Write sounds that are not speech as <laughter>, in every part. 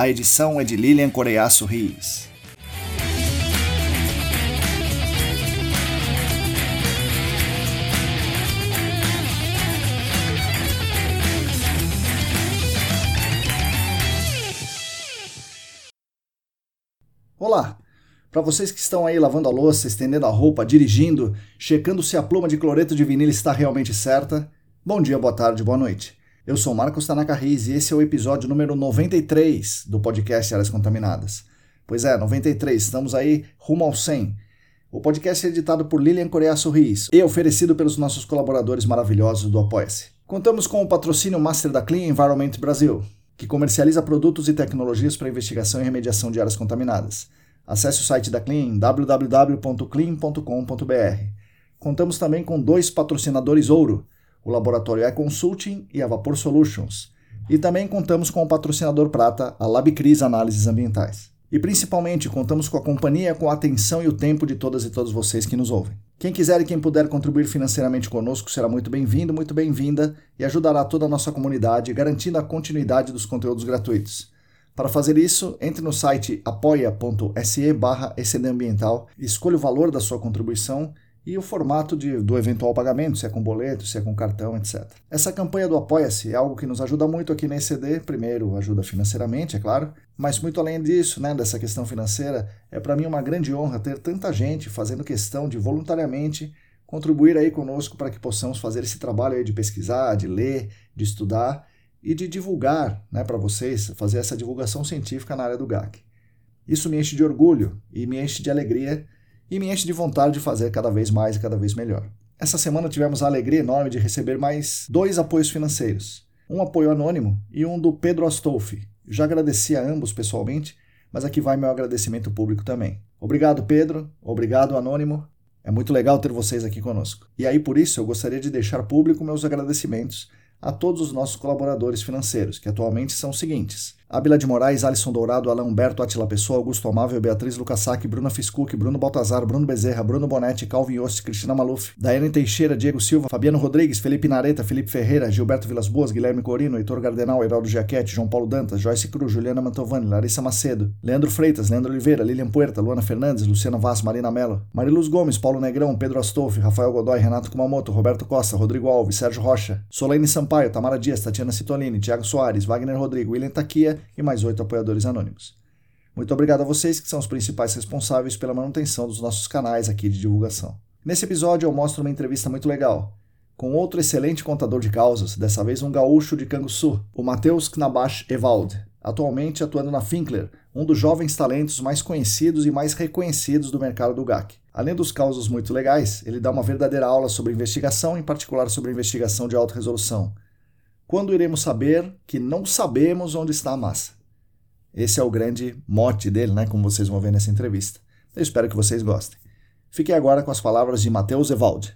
A edição é de Lilian Coreiaço Rios. Olá! Para vocês que estão aí lavando a louça, estendendo a roupa, dirigindo, checando se a pluma de cloreto de vinil está realmente certa, bom dia, boa tarde, boa noite. Eu sou Marcos Tanaka Reis e esse é o episódio número 93 do podcast Áreas Contaminadas. Pois é, 93, estamos aí rumo ao 100. O podcast é editado por Lilian Coreia Sorris e oferecido pelos nossos colaboradores maravilhosos do Apoia-se. Contamos com o patrocínio Master da Clean Environment Brasil, que comercializa produtos e tecnologias para investigação e remediação de áreas contaminadas. Acesse o site da Clean www.clean.com.br. Contamos também com dois patrocinadores ouro, o Laboratório E-Consulting e a Vapor Solutions. E também contamos com o patrocinador prata, a LabCris Análises Ambientais. E principalmente contamos com a companhia, com a atenção e o tempo de todas e todos vocês que nos ouvem. Quem quiser e quem puder contribuir financeiramente conosco será muito bem-vindo, muito bem-vinda e ajudará toda a nossa comunidade, garantindo a continuidade dos conteúdos gratuitos. Para fazer isso, entre no site apoia.se barra ambiental, escolha o valor da sua contribuição e o formato de, do eventual pagamento, se é com boleto, se é com cartão, etc. Essa campanha do Apoia-se é algo que nos ajuda muito aqui na ECD. Primeiro, ajuda financeiramente, é claro, mas muito além disso, né, dessa questão financeira, é para mim uma grande honra ter tanta gente fazendo questão de voluntariamente contribuir aí conosco para que possamos fazer esse trabalho aí de pesquisar, de ler, de estudar e de divulgar né, para vocês, fazer essa divulgação científica na área do GAC. Isso me enche de orgulho e me enche de alegria e me enche de vontade de fazer cada vez mais e cada vez melhor. Essa semana tivemos a alegria enorme de receber mais dois apoios financeiros. Um apoio anônimo e um do Pedro Astolfi. Já agradeci a ambos pessoalmente, mas aqui vai meu agradecimento público também. Obrigado, Pedro. Obrigado, Anônimo. É muito legal ter vocês aqui conosco. E aí, por isso, eu gostaria de deixar público meus agradecimentos a todos os nossos colaboradores financeiros, que atualmente são os seguintes: Abila de Moraes, Alisson Dourado, Alain Humberto, Atila Pessoa, Augusto Amável, Beatriz Lucassac, Bruna Fiscuc, Bruno Baltazar, Bruno Bezerra, Bruno Bonetti, Calvin Yost, Cristina Maluf, Daiane Teixeira, Diego Silva, Fabiano Rodrigues, Felipe Nareta, Felipe Ferreira, Gilberto Vilas Boas, Guilherme Corino, Heitor Gardenal, Heraldo Giachetti, João Paulo Dantas, Joyce Cruz, Juliana Mantovani, Larissa Macedo, Leandro Freitas, Leandro Oliveira, Lilian Puerta, Luana Fernandes, Luciana Vaz, Marina Mello, Mariluz Gomes, Paulo Negrão, Pedro Astolfi, Rafael Godoy, Renato Kumamoto, Roberto Costa, Rodrigo Alves, Sérgio Rocha, Solane Sampaio, Tamara Dias, Tatiana Citolini, Thiago Soares, Wagner Rodrigo, William Taquia e mais oito apoiadores anônimos. Muito obrigado a vocês que são os principais responsáveis pela manutenção dos nossos canais aqui de divulgação. Nesse episódio eu mostro uma entrevista muito legal com outro excelente contador de causas, dessa vez um gaúcho de Canguçu, o Matheus Knabash Evald, atualmente atuando na Finkler, um dos jovens talentos mais conhecidos e mais reconhecidos do mercado do GAC. Além dos causos muito legais, ele dá uma verdadeira aula sobre investigação, em particular sobre investigação de alta resolução. Quando iremos saber que não sabemos onde está a massa? Esse é o grande mote dele, né, como vocês vão ver nessa entrevista. Eu espero que vocês gostem. Fiquem agora com as palavras de Matheus Evald.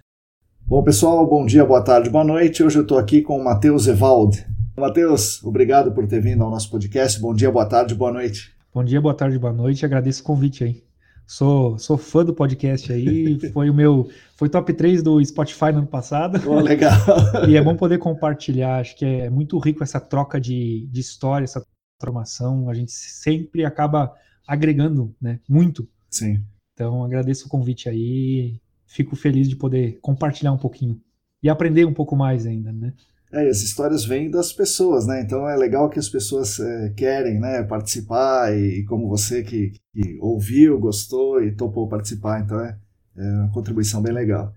Bom, pessoal, bom dia, boa tarde, boa noite. Hoje eu estou aqui com o Matheus Evald. Matheus, obrigado por ter vindo ao nosso podcast. Bom dia, boa tarde, boa noite. Bom dia, boa tarde, boa noite. Agradeço o convite aí. Sou, sou fã do podcast aí. <laughs> Foi o meu. Foi top 3 do Spotify no ano passado. Oh, legal. <laughs> e é bom poder compartilhar. Acho que é muito rico essa troca de, de história, essa transformação, a gente sempre acaba agregando, né, muito. Sim. Então, agradeço o convite aí, fico feliz de poder compartilhar um pouquinho e aprender um pouco mais ainda, né? É, as histórias vêm das pessoas, né? Então é legal que as pessoas é, querem né, participar e, como você que, que, ouviu, gostou e topou participar, então é, é uma contribuição bem legal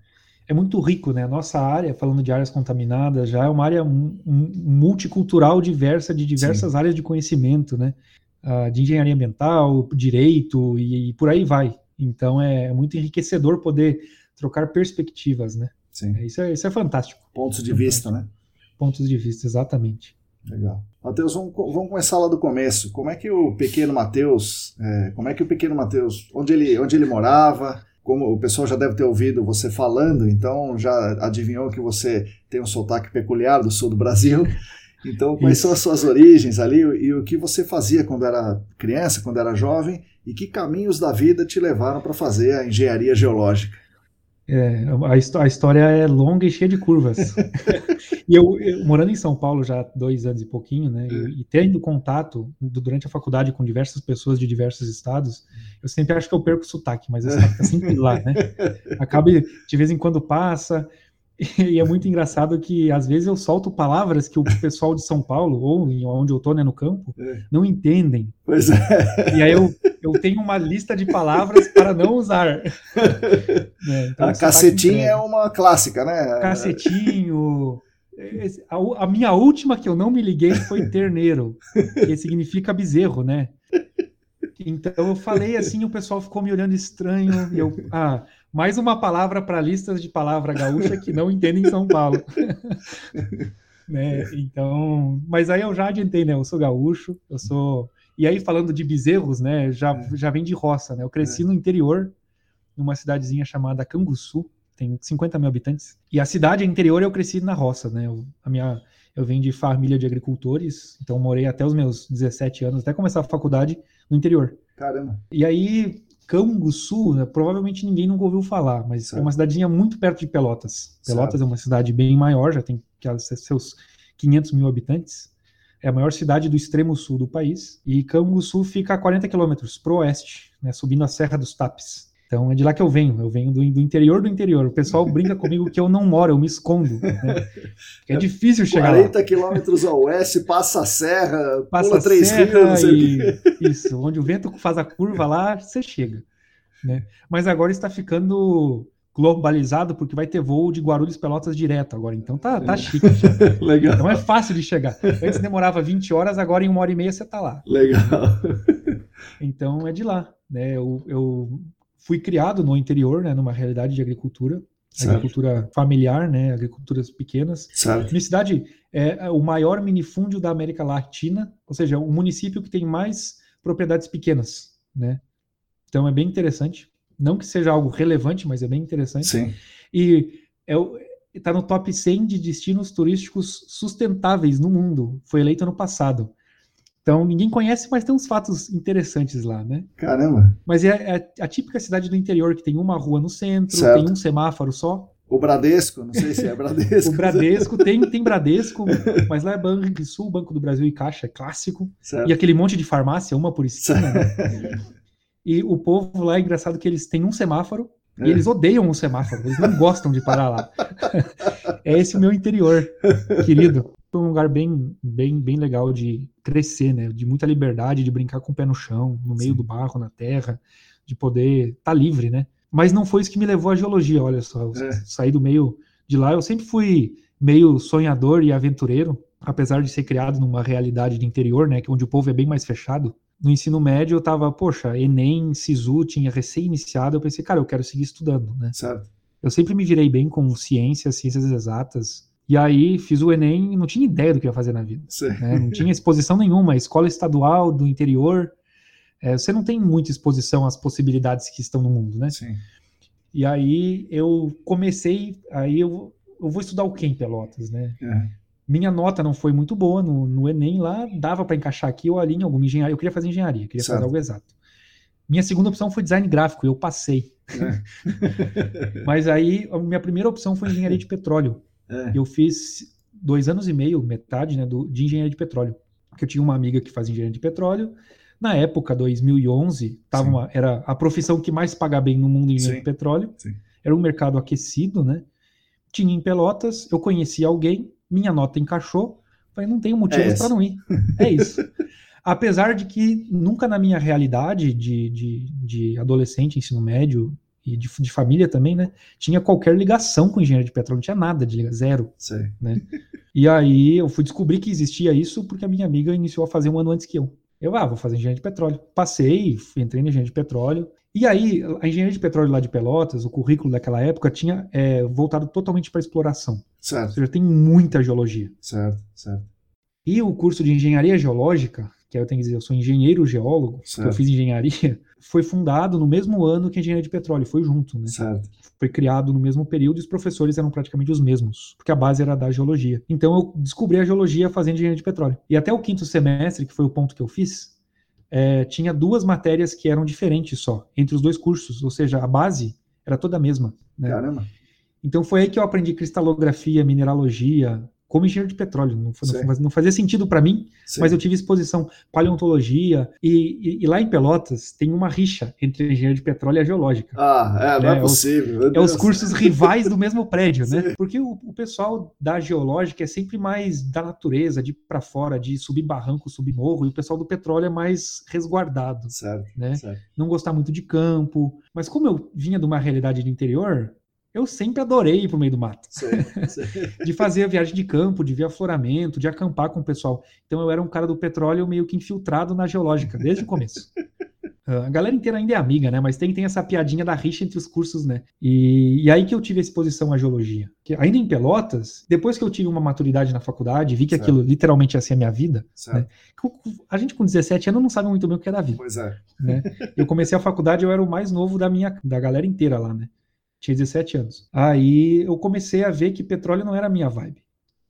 é muito rico, né? A nossa área, falando de áreas contaminadas, já é uma área multicultural diversa, de diversas Sim. áreas de conhecimento, né? Uh, de engenharia ambiental, direito e, e, por aí vai. Então é muito enriquecedor poder trocar perspectivas, né? Sim. É, isso, é, isso é fantástico. Pontos de vista, né? Pontos de vista, exatamente. Legal. Matheus, vamos, vamos, começar lá do começo. Como é que o pequeno Matheus, é, como é que o pequeno Matheus, onde ele, onde ele morava, como o pessoal já deve ter ouvido você falando, então já adivinhou que você tem um sotaque peculiar do sul do Brasil. <laughs> Então, quais são as suas origens ali e o que você fazia quando era criança, quando era jovem, e que caminhos da vida te levaram para fazer a engenharia geológica? É, a, a, história é longa e cheia de curvas. <laughs> e eu, eu, morando em São Paulo já há dois anos e pouquinho, né, e, e, tendo contato durante a faculdade com diversas pessoas de diversos estados, eu sempre acho que eu perco o sotaque, mas esse sotaque tá sempre lá, né? <laughs> Acaba de vez em quando passa, <laughs> e é muito engraçado que às vezes eu solto palavras que o pessoal de São Paulo, ou onde eu tô, né, no campo, é. não entendem. Pois é. E aí eu, eu tenho uma lista de palavras para não usar. <laughs> É, então, a cacetinho é uma clássica, né? Cacetinho. A, a, minha última que eu não me liguei foi terneiro, que significa bezerro, né? Então eu falei assim, o pessoal ficou me olhando estranho, e eu, ah, mais uma palavra para listas de palavra gaúcha que não entendem São Paulo. <laughs> né? Então, mas aí eu já adiantei, né? Eu sou gaúcho, eu sou. E aí, falando de bezerros, né? Já, é. já vem de roça, né? Eu cresci é. no interior, numa cidadezinha chamada Canguçu, tem 50 mil habitantes. E a cidade interior eu cresci na roça, né? Eu, a minha, eu venho de família de agricultores, então morei até os meus 17 anos, até começar a faculdade no interior. Caramba. E aí, Canguçu, né, provavelmente ninguém nunca ouviu falar, mas certo. é uma cidadezinha muito perto de Pelotas. Pelotas certo. é uma cidade bem maior, já tem seus 500 mil habitantes. É a maior cidade do extremo sul do país. E Canguçu fica a 40 quilômetros pro oeste, né, subindo a Serra dos Tapes. Então é de lá que eu venho, eu venho do, do, interior do interior. O pessoal brinca <laughs> comigo que eu não moro, eu me escondo. Né? É difícil chegar 40 quilômetros ao oeste, passa a serra, passa pula três rios. E... Isso, onde o vento faz a curva lá, você chega. Né? Mas agora está ficando globalizado porque vai ter voo de Guarulhos Pelotas direto agora. Então tá, tá chique. <laughs> Legal. Não é fácil de chegar. Antes demorava 20 horas, agora em uma hora e meia você tá lá. Legal. Então é de lá. Né? Eu, eu fui criado no interior, né, numa realidade de agricultura, certo. agricultura familiar, né, agriculturas pequenas. Certo. Minha cidade é o maior minifúndio da América Latina, ou seja, é um município que tem mais propriedades pequenas, né? Então é bem interessante. Não que seja algo relevante, mas é bem interessante. Sim. E está é no top 100 de destinos turísticos sustentáveis no mundo. Foi eleito ano passado. Então ninguém conhece, mas tem uns fatos interessantes lá, né? Caramba! Mas é, é a típica cidade do interior que tem uma rua no centro, certo. tem um semáforo só. O Bradesco, não sei se é Bradesco. <laughs> o Bradesco, tem, tem Bradesco, mas lá é Banco Sul, Banco do Brasil e Caixa, é clássico. Certo. E aquele monte de farmácia, uma por esquina. Né? E o povo lá é engraçado que eles têm um semáforo é. e eles odeiam o semáforo, eles não gostam de parar lá. <laughs> é esse o meu interior, querido um lugar bem, bem, bem legal de crescer, né? De muita liberdade, de brincar com o pé no chão, no meio Sim. do barro, na terra, de poder estar tá livre, né? Mas não foi isso que me levou à geologia, olha só. É. saí do meio de lá. Eu sempre fui meio sonhador e aventureiro, apesar de ser criado numa realidade de interior, né? Que onde o povo é bem mais fechado. No ensino médio eu tava, poxa, Enem, Sisu, tinha recém-iniciado. Eu pensei, cara, eu quero seguir estudando, né? Certo. Eu sempre me virei bem com ciências, ciências exatas, e aí fiz o Enem e não tinha ideia do que ia fazer na vida. Né? Não tinha exposição nenhuma. Escola estadual do interior, é, você não tem muita exposição às possibilidades que estão no mundo, né? Sim. E aí eu comecei, aí eu, eu vou estudar o que em Pelotas, né? É. Minha nota não foi muito boa no, no Enem lá, dava para encaixar aqui ou ali em alguma engenharia. Eu queria fazer engenharia, queria certo. fazer algo exato. Minha segunda opção foi design gráfico, eu passei. É. <laughs> Mas aí a minha primeira opção foi engenharia de petróleo. É. Eu fiz dois anos e meio, metade, né, do, de engenharia de petróleo. Porque eu tinha uma amiga que fazia engenharia de petróleo. Na época, 2011, tava uma, era a profissão que mais paga bem no mundo de engenharia Sim. de petróleo. Sim. Era um mercado aquecido, né? Tinha em Pelotas, eu conhecia alguém, minha nota encaixou, falei, não tenho motivos é para não ir. É isso. <laughs> Apesar de que nunca na minha realidade de, de, de adolescente, ensino médio e de, de, família também, né, tinha qualquer ligação com engenharia de petróleo, não tinha nada de ligação, zero. Sei. Né? E aí eu fui descobrir que existia isso porque a minha amiga iniciou a fazer um ano antes que eu. Eu, ah, vou fazer engenharia de petróleo. Passei, entrei na engenharia de petróleo. E aí, a engenharia de petróleo lá de Pelotas, o currículo daquela época, tinha é, voltado totalmente para exploração. Certo. Ou seja, tem muita geologia. Certo, certo. E o curso de engenharia geológica, que eu tenho que dizer, eu sou engenheiro geólogo, eu fiz engenharia, foi fundado no mesmo ano que a engenharia de petróleo, foi junto, né? Certo. Foi criado no mesmo período e os professores eram praticamente os mesmos, porque a base era da geologia. Então eu descobri a geologia fazendo engenharia de petróleo. E até o quinto semestre, que foi o ponto que eu fiz, é, tinha duas matérias que eram diferentes só, entre os dois cursos, ou seja, a base era toda a mesma. Né? Caramba. Então foi aí que eu aprendi cristalografia, mineralogia, como engenheiro de petróleo. Não, não, não fazia sentido para mim, Sim. mas eu tive exposição paleontologia e, e, e, lá em Pelotas tem uma rixa entre a engenharia de petróleo e a geológica. Ah, é, não é, é possível. Os, é os cursos rivais do mesmo prédio, né? Porque o, o, pessoal da geológica é sempre mais da natureza, de para fora, de subir barranco, subir morro, e o pessoal do petróleo é mais resguardado. Certo, né? Certo. Não gostar muito de campo. Mas como eu vinha de uma realidade de interior, eu sempre adorei ir pro meio do mato. Sim, sim. <laughs> de fazer a viagem de campo, de ver afloramento, de acampar com o pessoal. Então eu era um cara do petróleo meio que infiltrado na geológica, desde o começo. Uh, <laughs> a galera inteira ainda é amiga, né? Mas tem, tem essa piadinha da rixa entre os cursos, né? E, e aí que eu tive a exposição à geologia. Que ainda em Pelotas, depois que eu tive uma maturidade na faculdade, vi que certo. aquilo literalmente ia ser a minha vida. Né? A gente com 17 anos não sabe muito bem o que é da vida. Pois é. Né? Eu comecei a faculdade, eu era o mais novo da minha da galera inteira lá, né? Tinha 17 anos. Aí eu comecei a ver que petróleo não era a minha vibe.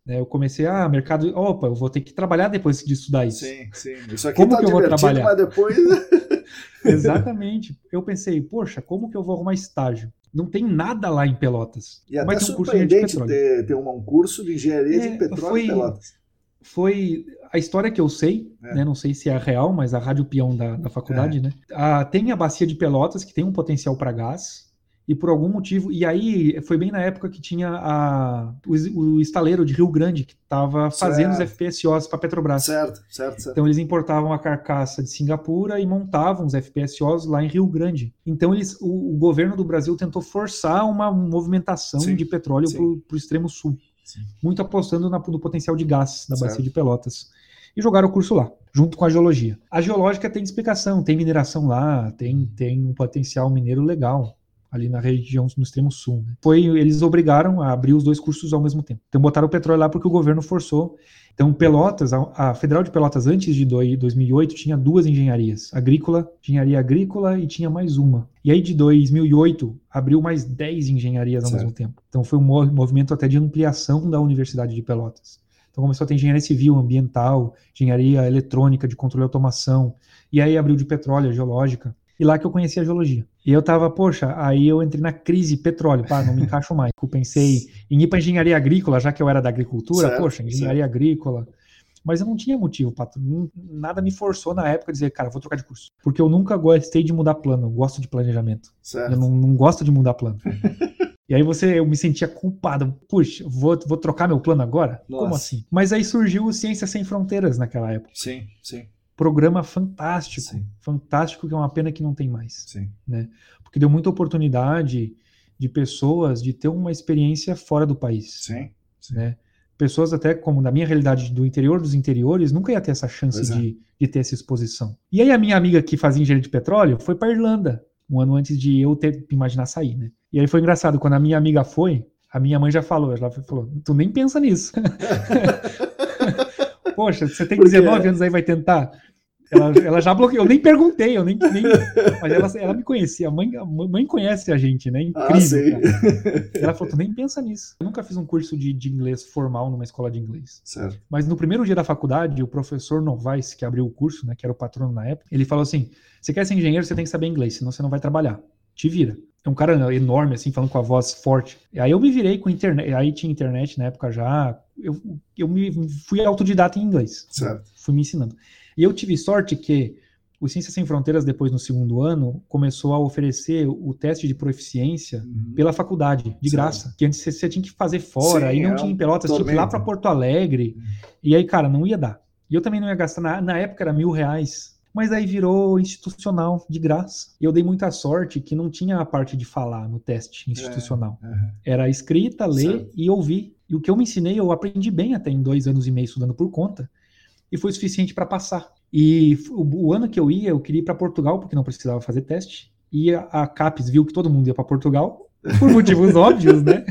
Né? Eu comecei, ah, mercado. Opa, eu vou ter que trabalhar depois de estudar isso. Sim, sim. Isso aqui como tá que eu vou trabalhar? Mas depois. <laughs> <laughs> Exatamente. Eu pensei, poxa, como que eu vou arrumar estágio? Não tem nada lá em Pelotas. E até um surpreendente curso de ter, ter um curso de engenharia é, de petróleo foi, em Pelotas. Foi a história que eu sei, é. né, não sei se é real, mas a Rádio Peão da, da faculdade, é. né? Ah, tem a bacia de Pelotas, que tem um potencial para gás, e por algum motivo. E aí foi bem na época que tinha a, o, o estaleiro de Rio Grande que estava fazendo certo. os FPSOs para Petrobras. Certo, certo, certo. Então eles importavam a carcaça de Singapura e montavam os FPSOs lá em Rio Grande. Então eles, o, o governo do Brasil tentou forçar uma movimentação sim, de petróleo para o extremo sul, sim. muito apostando na, no potencial de gás da bacia de Pelotas e jogaram o curso lá, junto com a geologia. A geológica tem explicação, tem mineração lá, tem, tem um potencial mineiro legal ali na região no extremo sul. Né? Foi, eles obrigaram a abrir os dois cursos ao mesmo tempo. Então botaram o petróleo lá porque o governo forçou. Então Pelotas, a, a Federal de Pelotas antes de 2008 tinha duas engenharias, agrícola, engenharia agrícola e tinha mais uma. E aí de 2008 abriu mais 10 engenharias ao certo. mesmo tempo. Então foi um movimento até de ampliação da Universidade de Pelotas. Então começou a ter engenharia civil, ambiental, engenharia eletrônica, de controle e automação. E aí abriu de petróleo, geológica. E lá que eu conheci a geologia. E eu tava, poxa, aí eu entrei na crise petróleo, pá, não me encaixo mais. Eu pensei em ir para engenharia agrícola, já que eu era da agricultura, certo, poxa, engenharia certo. agrícola. Mas eu não tinha motivo, Pato. Nada me forçou na época a dizer, cara, vou trocar de curso. Porque eu nunca gostei de mudar plano, eu gosto de planejamento. Certo. Eu não, não gosto de mudar plano. E aí você, eu me sentia culpado. Puxa, vou, vou trocar meu plano agora? Nossa. Como assim? Mas aí surgiu o Ciência Sem Fronteiras naquela época. Sim, sim programa fantástico, Sim. fantástico que é uma pena que não tem mais, Sim. né? Porque deu muita oportunidade de pessoas de ter uma experiência fora do país, Sim. Sim. né? Pessoas até como na minha realidade do interior dos interiores nunca ia ter essa chance é. de, de ter essa exposição. E aí a minha amiga que fazia engenharia de petróleo foi para Irlanda um ano antes de eu ter imaginar sair, né? E aí foi engraçado quando a minha amiga foi, a minha mãe já falou, ela falou, tu nem pensa nisso. <laughs> <laughs> Poxa, você tem 19 anos aí, vai tentar. Ela, ela já bloqueou, eu nem perguntei, eu nem, nem mas ela, ela me conhecia, a mãe, a mãe conhece a gente, né? Ah, Incrível. Ah, ela falou, tu nem pensa nisso. Eu nunca fiz um curso de, de inglês formal numa escola de inglês. Certo. Mas no primeiro dia da faculdade, o professor Novaes, que abriu o curso, né, que era o patrono na época, ele falou assim: você quer ser engenheiro, você tem que saber inglês, senão você não vai trabalhar. Te vira. É um cara enorme, assim, falando com a voz forte. E aí eu me virei com internet. Aí tinha internet na época já. Eu, eu me fui autodidata em inglês. Certo. Fui me ensinando. E eu tive sorte que O Ciências Sem Fronteiras, depois no segundo ano, começou a oferecer o teste de proficiência uhum. pela faculdade, de Sim. graça. Que antes você, tinha que fazer fora, Sim, e não é tinha em Pelotas, tinha que ir lá para Porto Alegre. Uhum. E aí, cara, não ia dar. E eu também não ia gastar, na, na época era mil reais mas aí virou institucional de graça. E eu dei muita sorte que não tinha a parte de falar no teste institucional. É, Era escrita, ler certo. e ouvir. E o que eu me ensinei, eu aprendi bem até em dois anos e meio estudando por conta, e foi suficiente para passar. E o, o, ano que eu ia, eu queria ir para Portugal, porque não precisava fazer teste. E a, a CAPES viu que todo mundo ia para Portugal, por motivos <laughs> óbvios, né?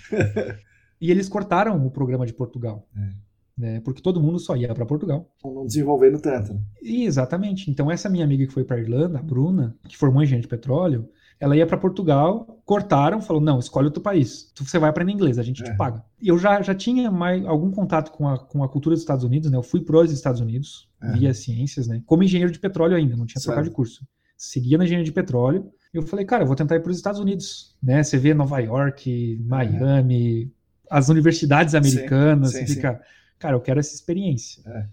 <laughs> e eles cortaram o programa de Portugal. É né? Porque todo mundo só ia para Portugal. Não desenvolvendo tanto. Né? Exatamente. Então essa minha amiga que foi para Irlanda, a Bruna, que formou engenharia de petróleo, ela ia para Portugal, cortaram, falou: não, escolhe outro país. Você vai aprender inglês, a gente é. te paga. Eu já, já tinha mais algum contato com a, com a cultura dos Estados Unidos, né? Eu fui para os Estados Unidos, é. via ciências, né? Como engenheiro de petróleo ainda, não tinha trocado de curso. Seguia na engenharia de petróleo. Eu falei, cara, eu vou tentar ir para os Estados Unidos, né? Você vê Nova York. Miami, é. as universidades americanas, sim, sim, você fica. Sim cara, eu quero essa experiência. É.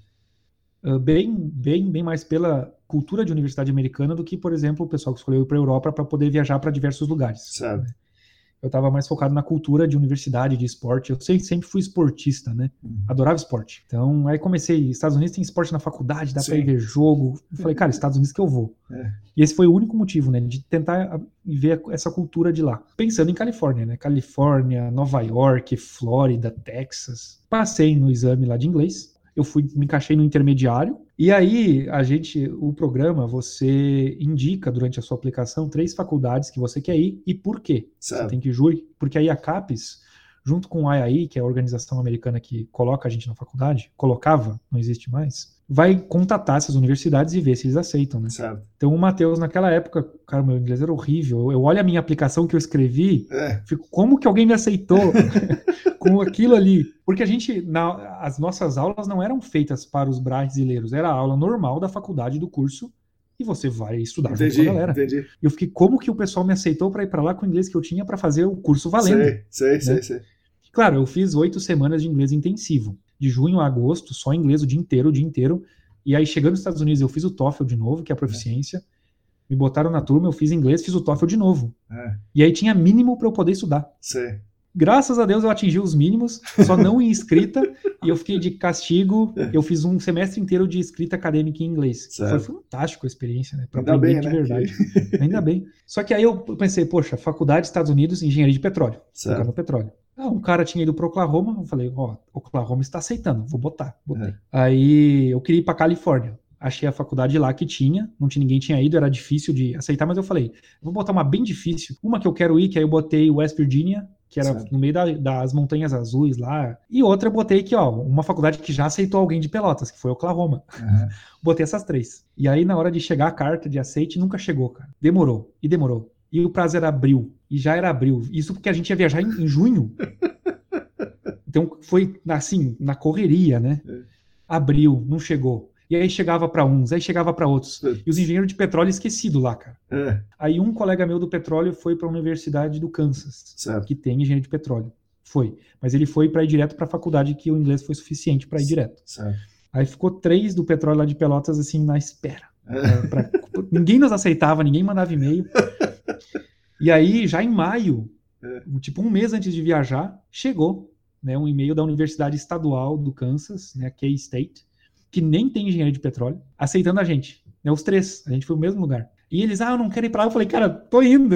Uh, bem, bem, bem mais pela cultura de universidade americana do que, por exemplo, o pessoal que escolheu ir para a Europa para poder viajar para diversos lugares. Sabe. Eu estava mais focado na cultura de universidade, de esporte. Eu sempre, sempre fui esportista, né? Uhum. Adorava esporte. Então, aí comecei. Estados Unidos tem esporte na faculdade, dá para ir ver jogo. Eu falei, cara, <laughs> Estados Unidos que eu vou. É. E esse foi o único motivo, né? De tentar ver essa cultura de lá. Pensando em Califórnia, né? Califórnia, Nova York, Flórida, Texas. Passei no exame lá de inglês. Eu fui, me encaixei no intermediário e aí, a gente, o programa, você indica durante a sua aplicação três faculdades que você quer ir e por quê. Certo. Você tem que jurar, porque aí a CAPES, junto com o IAI, que é a organização americana que coloca a gente na faculdade, colocava, não existe mais, vai contatar essas universidades e ver se eles aceitam, né? Certo. Então o Matheus, naquela época, cara, meu inglês era horrível. Eu olho a minha aplicação que eu escrevi, é. fico, como que alguém me aceitou? <laughs> com aquilo ali. Porque a gente, na, as nossas aulas não eram feitas para os brasileiros, era a aula normal da faculdade do curso e você vai estudar entendi, junto com a galera. Entendi. E eu fiquei, como que o pessoal me aceitou para ir para lá com o inglês que eu tinha para fazer o curso valendo? Sei, sei, né? sei, sei. Claro, eu fiz oito semanas de inglês intensivo, de junho a agosto, só inglês o dia inteiro, o dia inteiro. E aí, chegando nos Estados Unidos, eu fiz o TOEFL de novo, que é a proficiência. É. Me botaram na turma, eu fiz inglês, fiz o TOEFL de novo. É. E aí tinha mínimo para eu poder estudar. Sei. Graças a Deus eu atingi os mínimos, só não em escrita, <laughs> e eu fiquei de castigo. Eu fiz um semestre inteiro de escrita acadêmica em inglês. Foi fantástico a experiência, né? Para aprender bem, de né? verdade. Ainda bem. Só que aí eu pensei, poxa, faculdade Estados Unidos, engenharia de petróleo. Certo. no petróleo. Ah, um cara tinha ido para Oklahoma, eu falei, ó, oh, Oklahoma está aceitando, vou botar. Botei. É. Aí eu queria ir para Califórnia achei a faculdade lá que tinha, não tinha ninguém tinha ido, era difícil de aceitar, mas eu falei, vou botar uma bem difícil, uma que eu quero ir, que aí eu botei West Virginia, que era certo. no meio da, das montanhas azuis lá, e outra eu botei que, ó, uma faculdade que já aceitou alguém de Pelotas, que foi Oklahoma. Uhum. <laughs> botei essas três. E aí na hora de chegar a carta de aceite, nunca chegou, cara. Demorou, e demorou. E o prazo era abril, e já era abril. Isso porque a gente ia viajar em, em junho. <laughs> Então foi assim, na correria, né? É. Abril, não chegou. E aí chegava para uns, aí chegava para outros. É. E os engenheiros de petróleo esquecido lá, cara. É. Aí um colega meu do petróleo foi para a Universidade do Kansas, certo. que tem engenharia de petróleo. Foi. Mas ele foi para ir direto para a faculdade que o inglês foi suficiente para ir direto. Certo. Aí ficou três do petróleo lá de Pelotas assim na espera. É. Pra... <laughs> ninguém nos aceitava, ninguém mandava e-mail. <laughs> e aí, já em maio, é. tipo um mês antes de viajar, chegou né, um e-mail da Universidade Estadual do Kansas, né, K-State, que nem tem engenharia de petróleo, aceitando a gente. Né, os três, a gente foi no mesmo lugar. E eles, ah, eu não quero ir pra lá. Eu falei, cara, tô indo.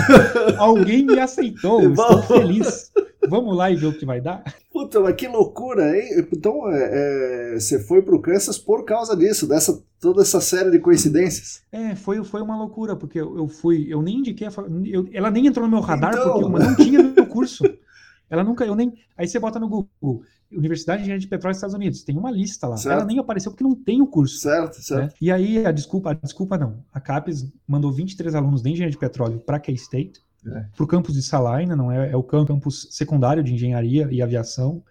<laughs> Alguém me aceitou, estou feliz. Vamos lá e ver o que vai dar? Puta, mas que loucura, hein? Então, é, é, você foi pro Kansas por causa disso, dessa toda essa série de coincidências? É, foi, foi uma loucura, porque eu, eu fui, eu nem indiquei, a, eu, ela nem entrou no meu radar, então... porque uma não tinha no meu curso. Ela nunca, eu nem. Aí você bota no Google, Universidade de Engenharia de Petróleo dos Estados Unidos, tem uma lista lá. Certo. Ela nem apareceu porque não tem o curso. Certo, certo. Né? E aí a desculpa, a desculpa não. A CAPES mandou 23 alunos de Engenharia de Petróleo para K-State, é. para o campus de Salina, não é, é o campus secundário de Engenharia e Aviação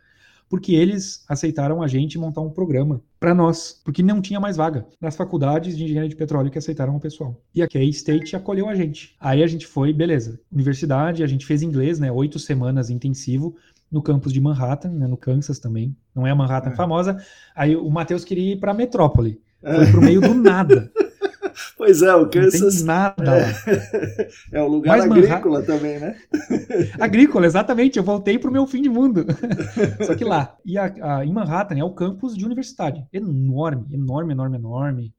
porque eles aceitaram a gente montar um programa para nós, porque não tinha mais vaga nas faculdades de engenharia de petróleo que aceitaram o pessoal. E a K-State acolheu a gente. Aí a gente foi, beleza, universidade, a gente fez inglês, né, oito semanas intensivo no campus de Manhattan, né, no Kansas também. Não é a Manhattan é. famosa. Aí o Matheus queria ir para a metrópole. Foi pro meio do nada. <laughs> Pois é, o Kansas. Não tem nada é, <laughs> é um lugar Mas agrícola Manhattan... também, né? <laughs> agrícola, exatamente. Eu voltei pro meu fim de mundo. <laughs> Só que lá. E a, a, em Manhattan é o campus de universidade. Enorme, enorme, enorme, enorme.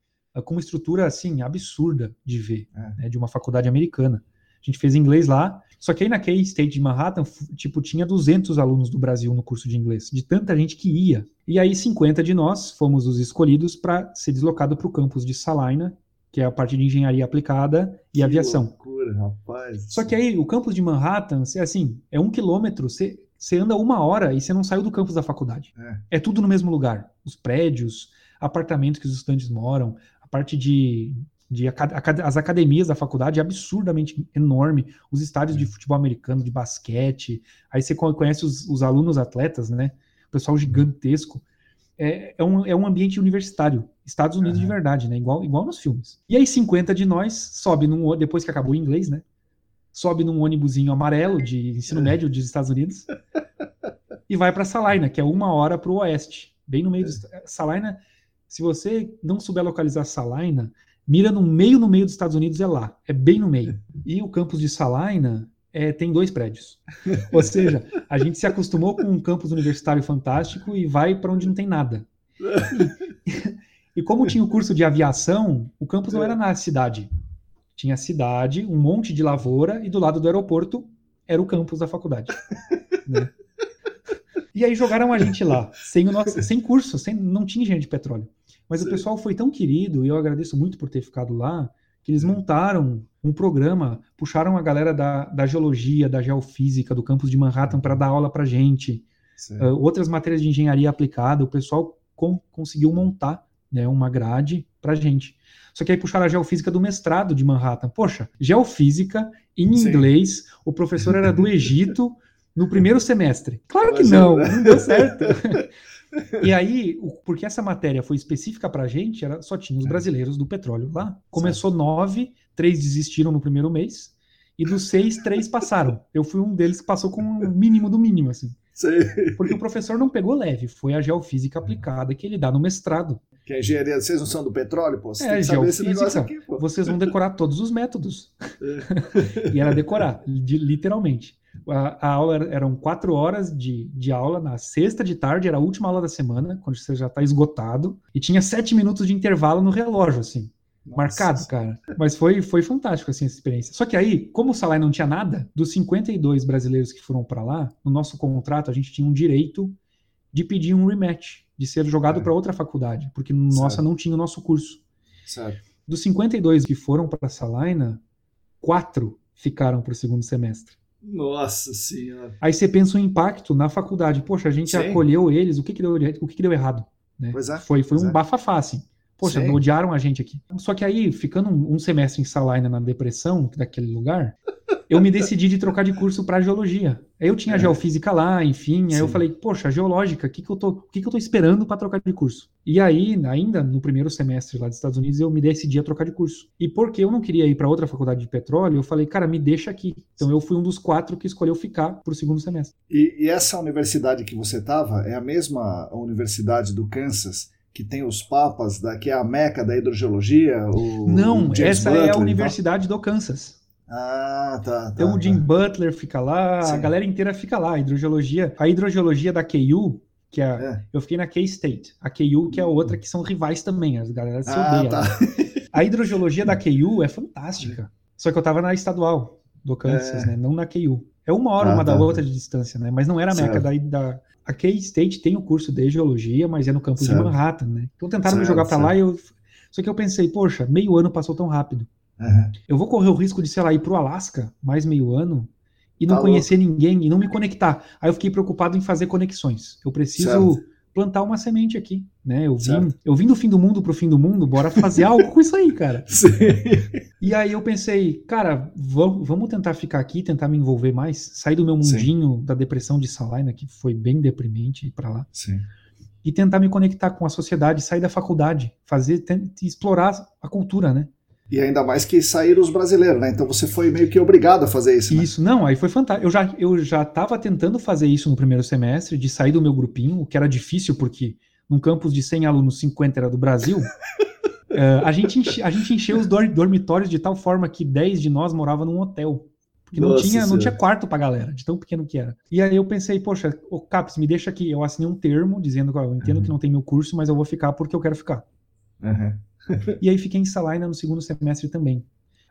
Com uma estrutura, assim, absurda de ver. É. Né, de uma faculdade americana. A gente fez inglês lá. Só que aí na K-State de Manhattan, tipo, tinha 200 alunos do Brasil no curso de inglês, de tanta gente que ia. E aí 50 de nós fomos os escolhidos para ser deslocado para o campus de Salina, que é a parte de engenharia aplicada e que aviação. Loucura, rapaz. Só que aí o campus de Manhattan, assim, é um quilômetro, você, você anda uma hora e você não saiu do campus da faculdade. É. é tudo no mesmo lugar. Os prédios, apartamentos que os estudantes moram, a parte de de as academias da faculdade é absurdamente enorme, os estádios de é. futebol americano, de basquete, aí você conhece os, os alunos atletas, né? O pessoal gigantesco. É, é, um, é um ambiente universitário, Estados Unidos uhum. de verdade, né? Igual, igual nos filmes. E aí 50 de nós sobe num depois que acabou o inglês, né? Sobe num ônibusinho amarelo de ensino é. médio dos Estados Unidos e vai para Salina, que é uma hora para o oeste, bem no meio. É. Do, Salina, se você não souber localizar Salina, Mira no meio, no meio dos Estados Unidos é lá, é bem no meio. E o campus de Salina é, tem dois prédios. Ou seja, a gente se acostumou com um campus universitário fantástico e vai para onde não tem nada. <laughs> E, como tinha o curso de aviação, o campus não era na cidade. Tinha a cidade, um monte de lavoura e do lado do aeroporto era o campus da faculdade. <laughs> Né? E aí jogaram a gente lá, sem, o nosso, sem curso, sem, não tinha engenharia de petróleo. Mas Sim. o pessoal foi tão querido, e eu agradeço muito por ter ficado lá, que eles montaram um programa, puxaram a galera da, da geologia, da geofísica, do campus de Manhattan para dar aula para gente. Uh, outras matérias de engenharia aplicada, o pessoal com, conseguiu montar né, uma grade para gente. Só que aí puxaram a geofísica do mestrado de Manhattan. Poxa, geofísica em Sim. inglês, o professor era do Egito no primeiro semestre. Claro que não, não deu certo. E aí, porque essa matéria foi específica para a gente, era, só tinha os brasileiros do petróleo lá. Começou certo. nove, três desistiram no primeiro mês, e dos seis, três passaram. Eu fui um deles que passou com o mínimo do mínimo, assim. Porque o professor não pegou leve, foi a geofísica aplicada que ele dá no mestrado. Que a engenharia, vocês não são do petróleo, pô? Você é, tem que saber esse negócio aqui, pô. Vocês vão decorar todos os métodos. É. <laughs> e era decorar, literalmente. A, a aula era, eram quatro horas de, de aula, na sexta de tarde era a última aula da semana, quando você já está esgotado, e tinha sete minutos de intervalo no relógio, assim. Nossa. Marcado, cara. Mas foi, foi fantástico, assim, essa experiência. Só que aí, como o Salai não tinha nada, dos 52 brasileiros que foram para lá, no nosso contrato, a gente tinha um direito de pedir um rematch, de ser jogado é. para outra faculdade, porque nossa não tinha o nosso curso. Certo. Dos 52 que foram para Salina, quatro ficaram para o segundo semestre. Nossa senhora. Aí você pensa o impacto na faculdade. Poxa, a gente Sim. acolheu eles, o que, que, deu, o que, que deu errado? Né? Pois é. Foi, foi um é. bafafá, assim. Poxa, Sim. odiaram a gente aqui. Só que aí, ficando um, um semestre em Salina na depressão daquele lugar, eu me decidi de trocar de curso para geologia. Aí eu tinha é. geofísica lá, enfim, aí eu falei, poxa, geológica, o que, que, eu tô, o que, que eu tô esperando para trocar de curso? E aí, ainda no primeiro semestre lá dos Estados Unidos, eu me decidi a trocar de curso. E porque eu não queria ir para outra faculdade de petróleo, eu falei, cara, me deixa aqui. Então eu fui um dos quatro que escolheu ficar para o segundo semestre. E, e essa universidade que você estava é a mesma universidade do Kansas? que tem os papas, da, que é a meca da hidrogeologia? O, Não, o essa Butler, é a Universidade do Kansas. Ah, tá. tá então tá. o Jim Butler fica lá, Sim. a galera inteira fica lá. A hidrogeologia, a hidrogeologia da KU, que é, é. eu fiquei na K-State. A KU, que é outra que são rivais também, as galera se ah, odeiam. Tá. A hidrogeologia da KU é fantástica. Só que eu tava na estadual do Kansas, é. né? Não na KU. É uma hora ah, uma tá. da outra de distância, né? Mas não era a meca da, da, a K-State tem o curso de geologia, mas é no campus certo. de Manhattan, né? Então tentaram certo, me jogar para lá e eu. Só que eu pensei, poxa, meio ano passou tão rápido. Uhum. Eu vou correr o risco de, sei lá, ir pro Alasca mais meio ano e não tá conhecer louco. ninguém e não me conectar. Aí eu fiquei preocupado em fazer conexões. Eu preciso certo. plantar uma semente aqui, né? Eu vim, eu vim do fim do mundo pro fim do mundo, bora fazer <laughs> algo com isso aí, cara. Sim. E aí eu pensei, cara, vamos tentar ficar aqui, tentar me envolver mais, sair do meu mundinho Sim. da depressão de Salina, que foi bem deprimente para lá. Sim. E tentar me conectar com a sociedade, sair da faculdade, fazer, explorar a cultura, né? E ainda mais que saíram os brasileiros, né? Então você foi meio que obrigado a fazer isso. Né? Isso, não, aí foi fantástico. Eu já, eu já tava tentando fazer isso no primeiro semestre, de sair do meu grupinho, o que era difícil, porque num campus de 100 alunos, 50 era do Brasil. Uh, <laughs> a, gente enche, a gente encheu os dormitórios de tal forma que 10 de nós morava num hotel. Porque não tinha, não tinha quarto pra galera, de tão pequeno que era. E aí eu pensei, poxa, o Caps, me deixa aqui. Eu assinei um termo dizendo que eu entendo uhum. que não tem meu curso, mas eu vou ficar porque eu quero ficar. Uhum. <laughs> e aí fiquei em Salina no segundo semestre também.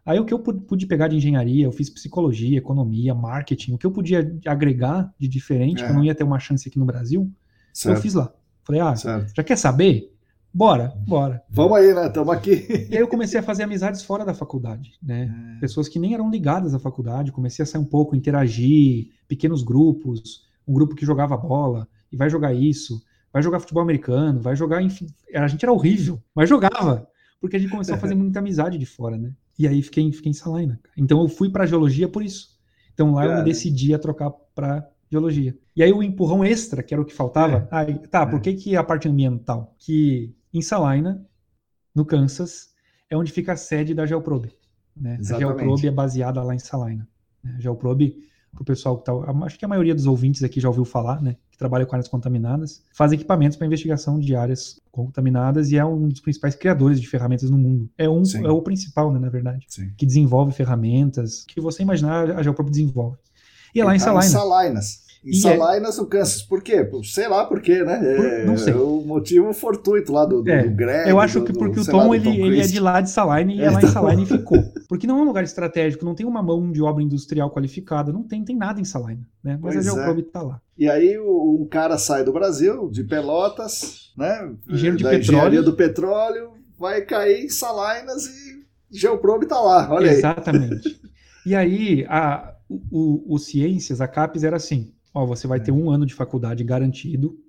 Aí o que eu pude pegar de engenharia, eu fiz psicologia, economia, marketing, o que eu podia agregar de diferente, é. que eu não ia ter uma chance aqui no Brasil, certo. eu fiz lá. Falei, ah, certo. já quer saber? Bora, bora. Vamos aí, né? Estamos aqui. E aí eu comecei a fazer amizades fora da faculdade, né? É. Pessoas que nem eram ligadas à faculdade, comecei a sair um pouco, interagir, pequenos grupos, um grupo que jogava bola, e vai jogar isso, vai jogar futebol americano, vai jogar, enfim. A gente era horrível, mas jogava, porque a gente começou a fazer <laughs> muita amizade de fora, né? E aí fiquei, fiquei em Salina. Então eu fui para geologia por isso. Então lá Cara. eu me decidi a trocar para geologia. E aí o empurrão extra, que era o que faltava, é. aí, tá, é. por que, que a parte ambiental? Que em Salina, no Kansas, é onde fica a sede da Geoprobe. Né? A Geoprobe é baseada lá em Salina. A Geoprobe, para o pessoal que está. Acho que a maioria dos ouvintes aqui já ouviu falar, né? Que trabalha com áreas contaminadas, faz equipamentos para investigação de áreas contaminadas e é um dos principais criadores de ferramentas no mundo. É, um, é o principal, né, na verdade. Sim. Que desenvolve ferramentas que você imaginar, a Geoprobe desenvolve. E é lá em tá Salina. Em Salinas. Em e Salinas, é... o Kansas. Por quê? Sei lá por quê, né? É, não sei. É o motivo fortuito lá do, do, é, do Greg. Eu acho que porque o Tom, lá, ele, ele é de lá de Saline e é, lá em Saline e ficou. <laughs> Porque não é um lugar estratégico, não tem uma mão de obra industrial qualificada, não tem, tem nada em Saline, né? Mas pois a Geoprobe está lá. E aí um cara sai do Brasil, de Pelotas, né? Engenheiro de da petróleo. engenharia do petróleo, vai cair em Salinas e Geoprobe está lá, olha Exatamente. aí. Exatamente. E aí, a, o, o, o Ciências, a CAPES era assim, Ó, você vai ter um ano de faculdade garantido,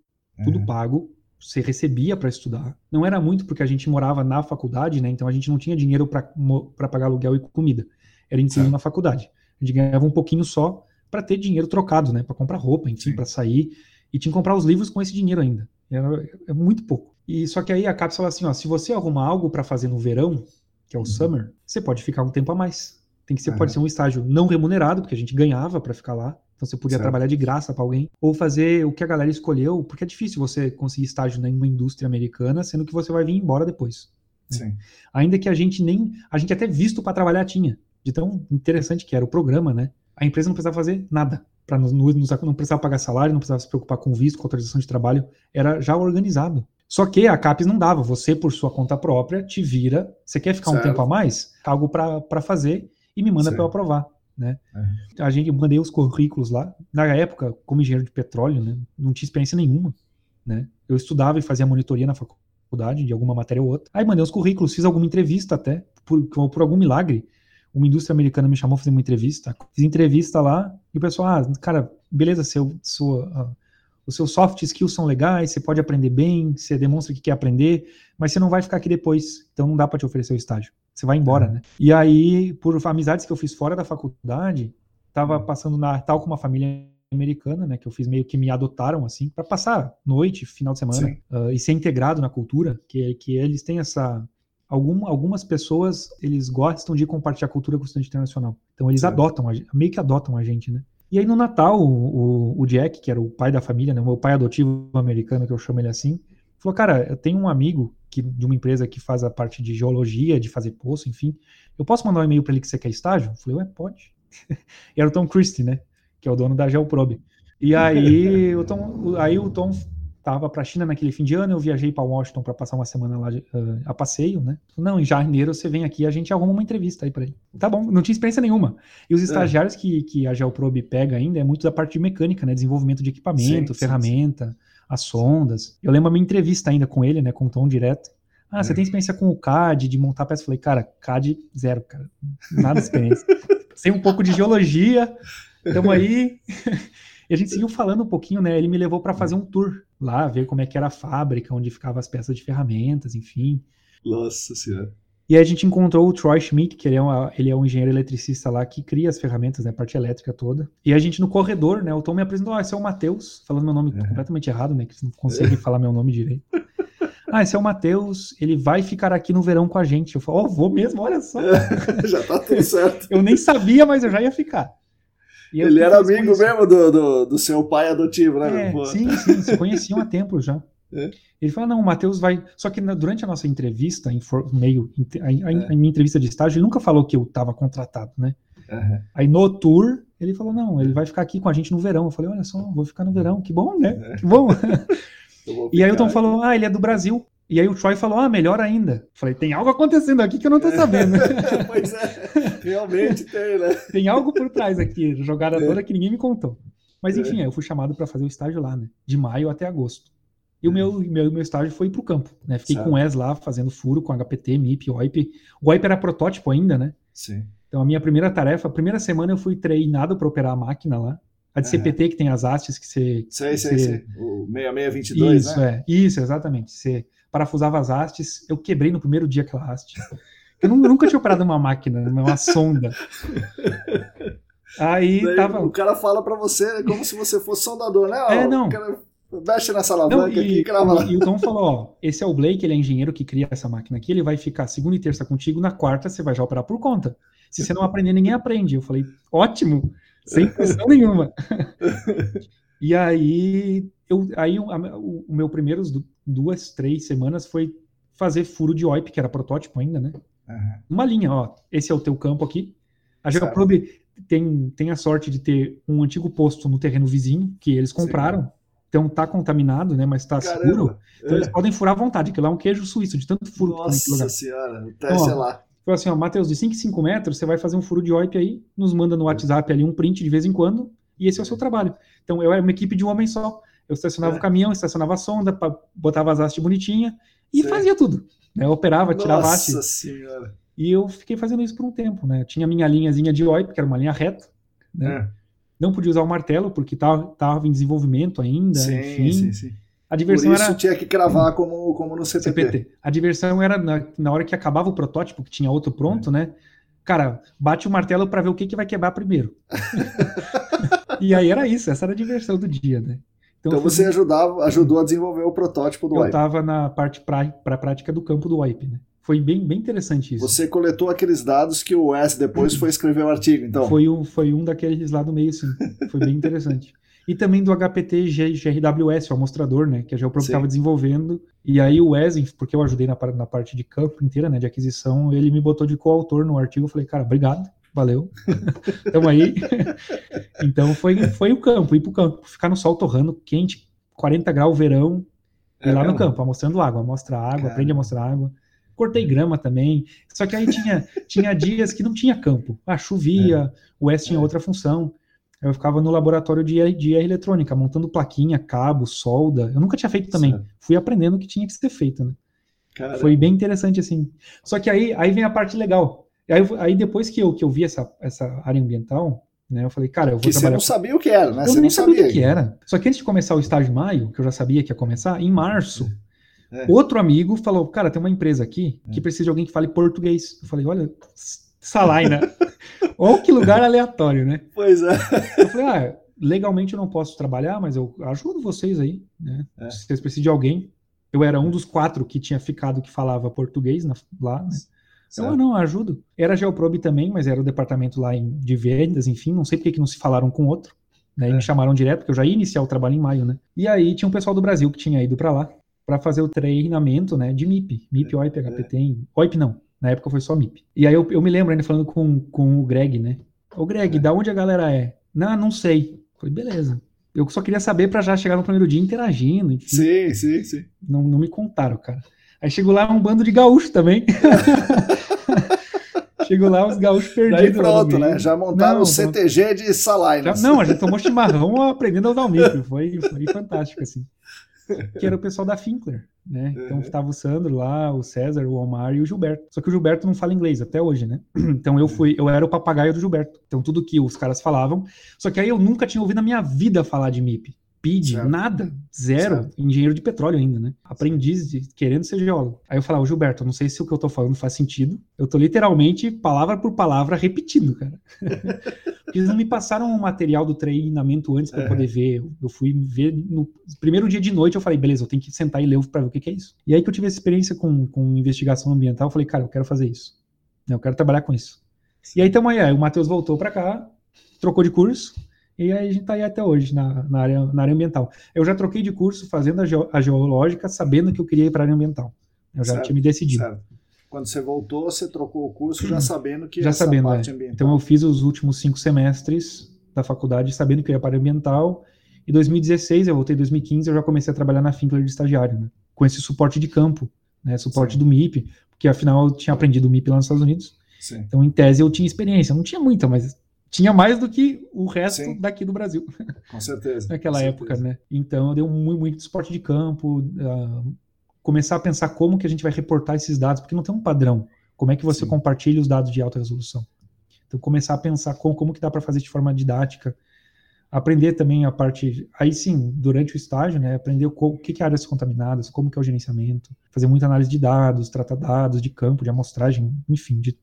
tudo pago, você recebia para estudar. Não era muito porque a gente morava na faculdade, né? Então a gente não tinha dinheiro para pagar aluguel e comida. Era incluído na faculdade. A gente ganhava um pouquinho só para ter dinheiro trocado, né? Para comprar roupa, enfim, para sair. E tinha que comprar os livros com esse dinheiro ainda. Era, é muito pouco. E só que aí a cápsula assim, ó, se você arrumar algo para fazer no verão, que é o uhum. summer, você pode ficar um tempo a mais. Tem que ser, uhum. pode ser um estágio não remunerado, porque a gente ganhava para ficar lá. Então você podia certo. trabalhar de graça para alguém, ou fazer o que a galera escolheu, porque é difícil você conseguir estágio em uma indústria americana, sendo que você vai vir embora depois. Né? Ainda que a gente nem. A gente até visto para trabalhar tinha. De tão interessante que era o programa, né? A empresa não precisava fazer nada. Nos, nos, não precisava pagar salário, não precisava se preocupar com visto, com autorização de trabalho. Era já organizado. Só que a CAPES não dava. Você, por sua conta própria, te vira. Você quer ficar certo. um tempo a mais? Algo para fazer e me manda para eu aprovar né? Uhum. A gente eu mandei os currículos lá. Na época, como engenheiro de petróleo, né, não tinha experiência nenhuma, né? Eu estudava e fazia monitoria na faculdade de alguma matéria ou outra. Aí mandei os currículos, fiz alguma entrevista até, por, por algum milagre. Uma indústria americana me chamou para fazer uma entrevista. Fiz entrevista lá e o pessoal, ah, cara, beleza, seu, sua, os seus soft skills são legais, você pode aprender bem, você demonstra que quer aprender, mas você não vai ficar aqui depois, então não dá para te oferecer o estágio. Você vai embora, é. né? E aí, por amizades que eu fiz fora da faculdade, tava passando Natal com uma família americana, né, que eu fiz meio que me adotaram assim para passar noite, final de semana uh, e ser integrado na cultura, que que eles têm essa algum, algumas pessoas eles gostam de compartilhar a cultura com o estudante internacional, então eles Sim. adotam meio que adotam a gente, né? E aí no Natal, o, o, Jack, que era o pai da família, né, o meu pai adotivo americano, que eu chamo ele assim, falou, cara, eu tenho um amigo que, de uma empresa que faz a parte de geologia, de fazer poço, enfim, eu posso mandar um e-mail para ele que você quer estágio? Eu falei, ué, pode. <laughs> e era o Tom Christie, né, que é o dono da Geoprobe. E aí o Tom, aí o Tom tava para a China naquele fim de ano, eu viajei para Washington para passar uma semana lá uh, a passeio, né? Não, em janeiro você vem aqui, a gente arruma uma entrevista aí para ele. Tá bom, não tinha experiência nenhuma. E os é. estagiários é. que, que a Geoprobe pega ainda é muito da parte de mecânica, né? Desenvolvimento de equipamento, sim, ferramenta, sim, sim. As sondas. Eu lembro a minha entrevista ainda com ele, né? Com o Tom direto. Ah, é. você tem experiência com o CAD, de montar peça? Eu falei, cara, CAD zero, cara. Nada de experiência. <laughs> Sei um pouco de geologia, estamos aí. <laughs> E a gente seguiu falando um pouquinho, né? Ele me levou para fazer um tour lá, ver como é que era a fábrica, onde ficavam as peças de ferramentas, enfim. Nossa senhora. E aí a gente encontrou o Troy Schmidt, que ele é, um, ele é um engenheiro eletricista lá que cria as ferramentas, né, a parte elétrica toda. E a gente no corredor, né, o Tom me apresentou, ah, esse é o Matheus, falando meu nome é. completamente errado, né, que não consegue <laughs> falar meu nome direito. Ah, esse é o Matheus, ele vai ficar aqui no verão com a gente. Eu falo, oh, vou mesmo, olha só. <laughs> já tá tudo certo. eu nem sabia, mas eu já ia ficar. ele era amigo mesmo do, do, do, seu pai adotivo, né? É, sim, sim, se conheciam há tempo já. É. Ele falou, não, o Matheus vai. Só que na, durante a nossa entrevista, em for, meio, a, a, é. a, minha entrevista de estágio, ele nunca falou que eu estava contratado, né? Uhum. Aí no tour, ele falou, não, ele vai ficar aqui com a gente no verão. Eu falei, olha só, vou ficar no verão, que bom, né? É. Que bom. <laughs> <laughs> e aí o Tom falou, ah, ele é do Brasil. E aí o Troy falou, ah, melhor ainda. Eu falei, tem algo acontecendo aqui que eu não tô sabendo. <laughs> pois é, realmente tem, né? Tem algo por trás aqui, jogada toda que ninguém me contou. Mas enfim, eu fui chamado para fazer o estágio lá, né? De maio até agosto. E o meu, meu, meu estágio foi pro campo, né? Fiquei certo. com o Wes lá, fazendo furo com HPT, MIP, OIP. O OIP era protótipo ainda, né? Sim. Então a minha primeira tarefa, a primeira semana eu fui treinado para operar a máquina lá. A de CPT, que tem as hastes que você... Sei, sei, sei. O 6622, Isso, né? é. Isso, exatamente. Você parafusava as hastes. Eu quebrei no primeiro dia aquela haste. Eu nunca tinha operado uma máquina, uma sonda. <laughs> Aí Daí, tava... O cara fala para você como se você fosse soldador, né? É, não. O cara mexe nessa alavanca não, e, aqui crava lá. E o Tom falou, ó, esse é o Blake, ele é engenheiro que cria essa máquina aqui, ele vai ficar segunda e terça contigo, na quarta você vai já operar por conta. Se você não aprender, ninguém aprende. Eu falei, ótimo, sem pressão nenhuma. <laughs> e aí, eu, aí o, o, o meu primeiros duas, três semanas foi fazer furo de OIP, que era protótipo ainda, né? Uhum. Uma linha, ó, esse é o teu campo aqui. A Geoprobe tem, tem a sorte de ter um antigo posto no terreno vizinho, que eles compraram. Sim. Então tá contaminado, né? Mas tá Caramba. seguro. Então é. eles podem furar à vontade, que lá é um queijo suíço, de tanto furo Nossa que tem Nossa senhora, o teste então, é lá. Foi assim, ó, Matheus, de 5 em 5 metros, você vai fazer um furo de OIP aí, nos manda no WhatsApp ali um print de vez em quando, e esse é o seu trabalho. Então eu era uma equipe de um homem só. Eu estacionava é. o caminhão, estacionava a sonda, botava as hastes bonitinha e Sim. fazia tudo. Né? Eu operava, tirava haste. Nossa senhora. E eu fiquei fazendo isso por um tempo, né? Eu tinha minha linhazinha de OIP, que era uma linha reta, né? É. Não podia usar o martelo, porque estava em desenvolvimento ainda, sim, enfim. Sim, sim. A diversão Por isso era... tinha que cravar como, como no CPT. CPT. A diversão era na, na hora que acabava o protótipo, que tinha outro pronto, é. né? Cara, bate o martelo para ver o que, que vai quebrar primeiro. <laughs> e aí era isso, essa era a diversão do dia, né? Então, então você ajudava, ajudou a desenvolver o protótipo do eu estava na parte para prática do campo do wipe, né? Foi bem, bem interessante isso. Você coletou aqueles dados que o Wes depois foi escrever o artigo, então? Foi um, foi um daqueles lá do meio, sim. Foi bem interessante. E também do HPT GRWS, o amostrador, né? Que a Geoprobe estava desenvolvendo. E aí o Wes, porque eu ajudei na, na parte de campo inteira, né? De aquisição, ele me botou de coautor no artigo. Eu falei, cara, obrigado valeu. <laughs> Tamo aí. então foi, foi o campo, ir pro campo, ficar no sol torrando, quente, 40 graus verão, é ir lá mesmo? no campo, mostrando água, mostra água, Cara. aprende a mostrar água. Cortei grama também. Só que aí tinha, <laughs> tinha dias que não tinha campo. Ah, chovia, é. o S tinha é. outra função. Eu ficava no laboratório de, de eletrônica, montando plaquinha, cabo, solda. Eu nunca tinha feito também. Certo. Fui aprendendo o que tinha que ser feito, né? Caramba. Foi bem interessante, assim. Só que aí, aí vem a parte legal. Aí, aí depois que eu, que eu vi essa, essa área ambiental, né, eu falei, cara, eu vou que trabalhar... você não sabia o que era, né? Eu você nem sabia o que era. Só que antes de começar o estágio em maio, que eu já sabia que ia começar, em março, é. Outro amigo falou, cara, tem uma empresa aqui que é. precisa de alguém que fale português. Eu falei, olha, Salaina. <laughs> Ou que lugar aleatório, né? Pois é. Eu falei, ah, legalmente eu não posso trabalhar, mas eu ajudo vocês aí, né? É. Se vocês precisam de alguém. Eu era um dos quatro que tinha ficado que falava português na, lá, né? Então, eu não, ajudo. Era Geoprobe também, mas era o departamento lá de vendas, enfim, não sei por que não se falaram com outro. Né, é. me chamaram direto, porque eu já ia iniciar o trabalho em maio, né? E aí tinha um pessoal do Brasil que tinha ido para lá para fazer o treinamento, né, de MIP. MIP, é. OIP, HPT, é. OIP não, na época foi só MIP. E aí eu, eu me lembro ainda falando com, com o Greg, né? Ô Greg, é. da onde a galera é? Não, não sei. falei, beleza. Eu só queria saber para já chegar no primeiro dia interagindo, enfim. Sim, sim, sim. Não, não me contaram, cara. Aí chegou lá um bando de gaúcho também. <laughs> Chegou lá, os gaúchos perdidos. Daí pronto, né? Já montaram o CTG de Salainas. não, a gente tomou chimarrão aprendendo a usar o micro. Foi, foi fantástico, assim. Que era o pessoal da Finkler, né? Então estava o Sandro lá, o César, o Omar e o Gilberto. Só que o Gilberto não fala inglês até hoje, né? <clears throat> Então eu fui, eu era o papagaio do Gilberto. Então tudo que os caras falavam. Só que aí eu nunca tinha ouvido na minha vida falar de MIP. PID, nada, zero, engenheiro de petróleo ainda, né? Aprendiz de, querendo ser geólogo. Aí eu falava, Gilberto, eu não sei se o que eu tô falando faz sentido. Eu tô literalmente, palavra por palavra, repetindo, cara. <laughs> Porque eles não me passaram o material do treinamento antes para é. poder ver. Eu fui ver no primeiro dia de noite, eu falei, beleza, eu tenho que sentar e ler para ver o que, que, é isso. E aí que eu tive essa experiência com, com investigação ambiental, eu falei, cara, eu quero fazer isso. Eu quero trabalhar com isso. Sim. E aí, então, aí, o Matheus voltou para cá, trocou de curso, E aí a gente está aí até hoje na, na, área, na área ambiental. Eu já troquei de curso fazendo a, geo, a geológica, sabendo que eu queria ir para a área ambiental. Eu já certo, tinha me decidido. Certo. Quando você voltou, você trocou o curso já sabendo que já essa sabendo, parte é. ambiental. Então eu fiz os últimos cinco semestres da faculdade sabendo que eu ia para a ambiental. Em 2016, eu voltei em 2015, eu já comecei a trabalhar na Finkler de estagiário, né? com esse suporte de campo, né? suporte Sim. do MIP, porque afinal eu tinha aprendido o MIP lá nos Estados Unidos. Sim. Então, em tese, eu tinha experiência. Não tinha muita, mas tinha mais do que o resto Sim. daqui do Brasil. <laughs> Com certeza. Naquela com época, certeza. né? Então, eu dei muito, muito suporte de campo, uh, começar a pensar como que a gente vai reportar esses dados, porque não tem um padrão. Como é que você Sim. compartilha os dados de alta resolução? Então, começar a pensar como, como que dá para fazer de forma didática, aprender também a parte, aí sim, durante o estágio, né, aprender o, o que, que é áreas contaminadas, como que é o gerenciamento, fazer muita análise de dados, tratar dados de campo, de amostragem, enfim, de,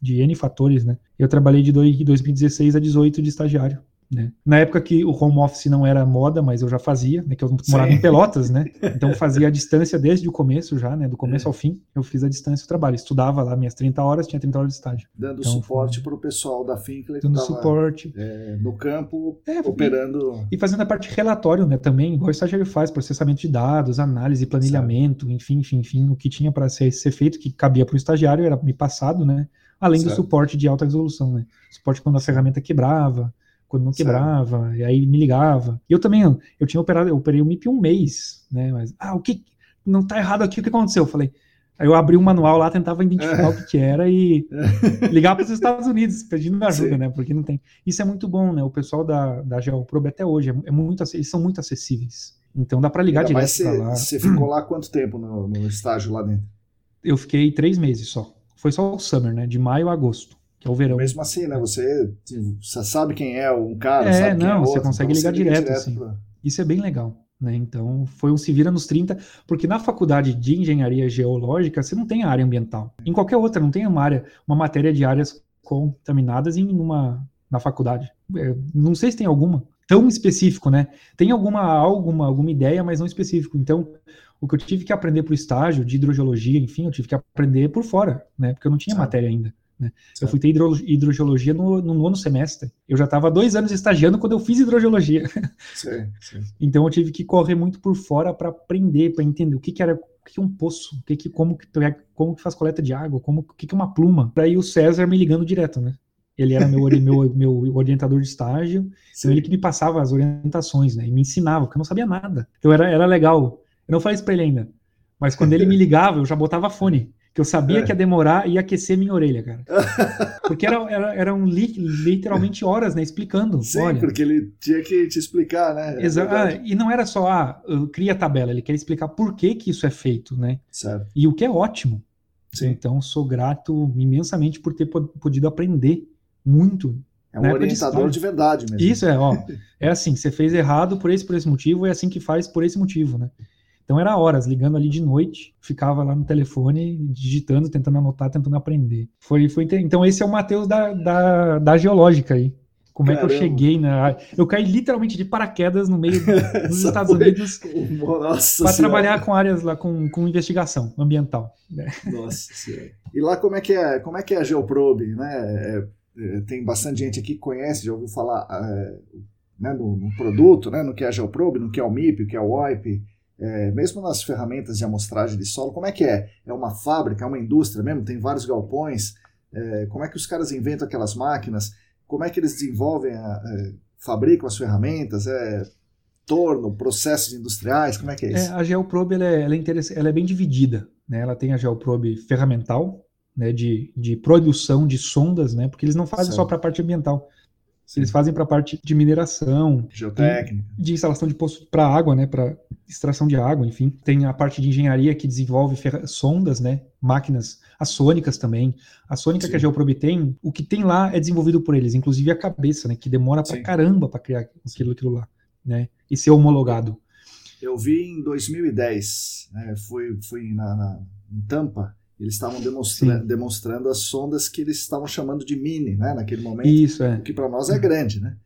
de N fatores, né. Eu trabalhei de 2016 a 18 de estagiário. Né? Na época que o home office não era moda, mas eu já fazia, né? Que eu morava Sim. em Pelotas, né? <laughs> Então fazia a distância desde o começo já, né? Do começo é. ao fim, eu fiz a distância do trabalho. Estudava lá minhas 30 horas, tinha 30 horas de estágio. Dando então, suporte para o pessoal da Finkler Dando suporte. É, no campo, é, operando. E, e, fazendo a parte relatório, né? Também, igual o estagiário faz, processamento de dados, análise, planilhamento, certo. enfim, enfim, enfim, o que tinha para ser, ser feito, que cabia para o estagiário, era me passado, né? Além certo. do suporte de alta resolução, né? Suporte quando a ferramenta quebrava quando não quebrava, certo. e aí me ligava. E eu também, eu tinha operado, eu operei o MIP um mês, né? Mas, ah, o que, não tá errado aqui, o que aconteceu? Eu falei, aí eu abri um manual lá, tentava identificar <laughs> o que, que era e <laughs> ligava para os Estados Unidos pedindo ajuda, Sim. né? Porque não tem. Isso é muito bom, né? O pessoal da, da Geoprobe até hoje, é, é muito, eles são muito acessíveis. Então dá para ligar Ainda direto para lá. Você ficou lá quanto tempo no, no estágio lá dentro? Eu fiquei três meses só. Foi só o summer, né? De maio a agosto que é o verão. Mesmo assim, né? Você, você sabe quem é um cara, é, sabe não, quem é outro, você consegue então ligar você direto, direto assim. Pra... Isso é bem legal. Né? Então, foi um se vira nos 30, porque na faculdade de engenharia geológica você não tem área ambiental. Em qualquer outra, não tem uma área, uma matéria de áreas contaminadas em uma na faculdade. É, não sei se tem alguma tão específico, né? Tem alguma alguma alguma ideia, mas não específico. Então, o que eu tive que aprender para o estágio de hidrogeologia, enfim, eu tive que aprender por fora, né? Porque eu não tinha Sabe. matéria ainda. Né? Eu fui ter hidrogeologia no, no, nono semestre. Eu já estava dois anos estagiando quando eu fiz hidrogeologia. <laughs> Sim, sim. Então eu tive que correr muito por fora para aprender, para entender o que, que era o que é um poço, o que, que como que como que faz coleta de água, como o que, que é uma pluma. Daí o César me ligando direto, né? Ele era meu, meu, meu orientador de estágio, então ele que me passava as orientações, né? E me ensinava, porque eu não sabia nada. Então era, era legal. Eu não falei isso para ele ainda, mas quando ele me ligava, eu já botava fone que eu sabia é. que ia demorar e aquecer minha orelha, cara. <laughs> Porque era, era, eram li, literalmente horas, né, explicando. Sim, olha. porque ele tinha que te explicar, né? É Exato. Ah, e não era só, ah, cria a tabela, ele quer explicar por que que isso é feito, né? Certo. E o que é ótimo. Sim. Então, sou grato imensamente por ter podido aprender muito. É um orientador de, de verdade mesmo. Isso é, ó. É assim, você fez errado por esse, por esse motivo, é assim que faz por esse motivo, né? Então era horas, ligando ali de noite, ficava lá no telefone, digitando, tentando anotar, tentando aprender. Foi, foi Então esse é o Matheus da, da, da geológica aí. Como Caramba. é que eu cheguei na. Eu caí literalmente de paraquedas no meio <laughs> dos Estados Unidos <laughs> para trabalhar com áreas lá com, com investigação ambiental. Né? Nossa senhora. E lá como é que é, como é, que é a Geoprobe? Né? É, tem bastante gente aqui que conhece, já ouviu falar é, né, no, no, produto, né, no que é a Geoprobe, no que é o MIP, o que é o OIP é, mesmo nas ferramentas de amostragem de solo, como é que é? É uma fábrica, é uma indústria mesmo? Tem vários galpões? É, como é que os caras inventam aquelas máquinas? Como é que eles desenvolvem, a, fabricam as ferramentas? É torno, processos industriais? Como é que é isso? É, a Geoprobe ela é, ela, é ela é bem dividida. Né? Ela tem a Geoprobe ferramental, né, de, de produção de sondas, né, porque eles não fazem certo. só para a parte ambiental. Sim. Eles fazem para a parte de mineração, geotécnica, de instalação de poço para água, né, para extração de água, enfim. Tem a parte de engenharia que desenvolve sondas, né, máquinas, as sônicas também. A sônica Sim. que a Geoprobe tem, o que tem lá é desenvolvido por eles, inclusive a cabeça, né, que demora para caramba para criar aquilo, aquilo lá, né, e ser homologado. Eu vi em 2010, né, fui, fui na, na em Tampa, eles estavam demonstra demonstrando as sondas que eles estavam chamando de mini, né, naquele momento. Isso, é. O que para nós é grande, né?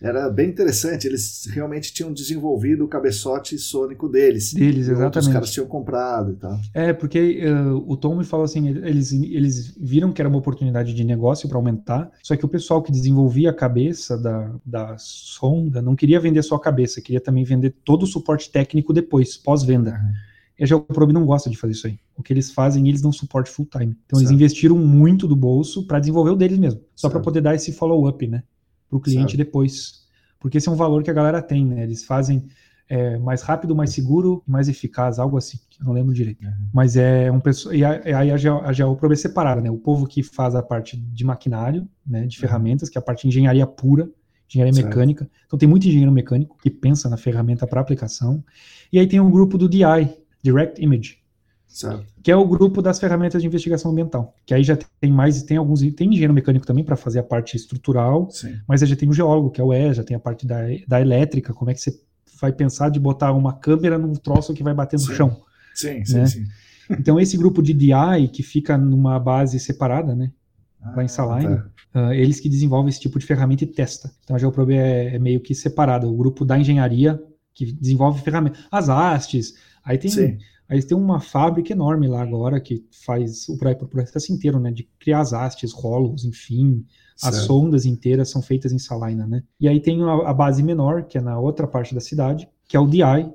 era bem interessante. Eles realmente tinham desenvolvido o cabeçote sônico deles. Deles, exatamente. Os caras tinham comprado e tal. É, porque uh, o Tom me falou assim: eles, eles viram que era uma oportunidade de negócio para aumentar, só que o pessoal que desenvolvia a cabeça da, da sonda não queria vender só a cabeça, queria também vender todo o suporte técnico depois, pós-venda. Uhum. E a Geoprobe não gosta de fazer isso aí. O que eles fazem, eles dão suporte full time. Então certo. eles investiram muito do bolso para desenvolver o deles mesmo, só para poder dar esse follow-up, né? para o cliente certo. depois. Porque esse é um valor que a galera tem, né? Eles fazem é, mais rápido, mais seguro, mais eficaz, algo assim. Eu não lembro direito. Uhum. Mas é um pessoal. E aí a, GeoProbe é separada, né? O povo que faz a parte de maquinário, né? De uhum. ferramentas, que é a parte de engenharia pura, engenharia certo. mecânica. Então tem muito engenheiro mecânico que pensa na ferramenta para aplicação. E aí tem um grupo do DI, Direct Image, Certo. Que é o grupo das ferramentas de investigação ambiental. Que aí já tem mais, tem alguns, tem engenheiro mecânico também para fazer a parte estrutural, Sim. mas aí já tem o geólogo, que é o E, já tem a parte da, da elétrica, como é que você vai pensar de botar uma câmera num troço que vai bater no sim. chão. Sim, sim, né? sim. Então esse grupo de DI, que fica numa base separada, né? Ah, lá em Saline, tá. uh, eles que desenvolvem esse tipo de ferramenta e testa. Então a Geoprobe é, é meio que separada. O grupo da engenharia, que desenvolve ferramentas. As hastes, aí tem... Sim Aí tem uma fábrica enorme lá agora que faz o processo inteiro, né? De criar as hastes, rolos, enfim. Certo. As sondas inteiras são feitas em Salina, né? E aí tem a, a, base menor, que é na outra parte da cidade, que é o DI,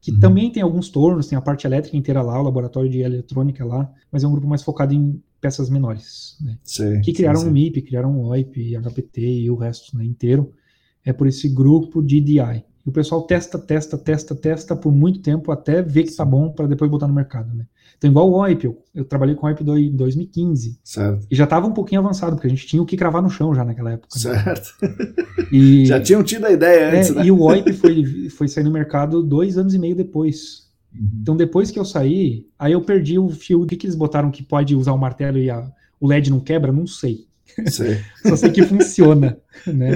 que uhum. também tem alguns tornos, tem a parte elétrica inteira lá, o laboratório de eletrônica lá, mas é um grupo mais focado em peças menores, né? Sim, que criaram sim, o MIP, criaram o OIP, HPT e o resto né, inteiro. É por esse grupo de DI. E o pessoal testa, testa, testa, testa por muito tempo até ver que tá bom para depois botar no mercado, né? Então, igual o OIP, eu, eu trabalhei com o OIP em 2015. Certo. E já estava um pouquinho avançado, porque a gente tinha o que cravar no chão já naquela época. Né? Certo. <laughs> E, já tinham tido a ideia é, antes, é, né? E o OIP foi, foi sair no mercado dois anos e meio depois. Uhum. Então, depois que eu saí, aí eu perdi o fio. O que, que eles botaram que pode usar o martelo e a, o LED não quebra? Não sei. <laughs> Só sei que funciona. Né?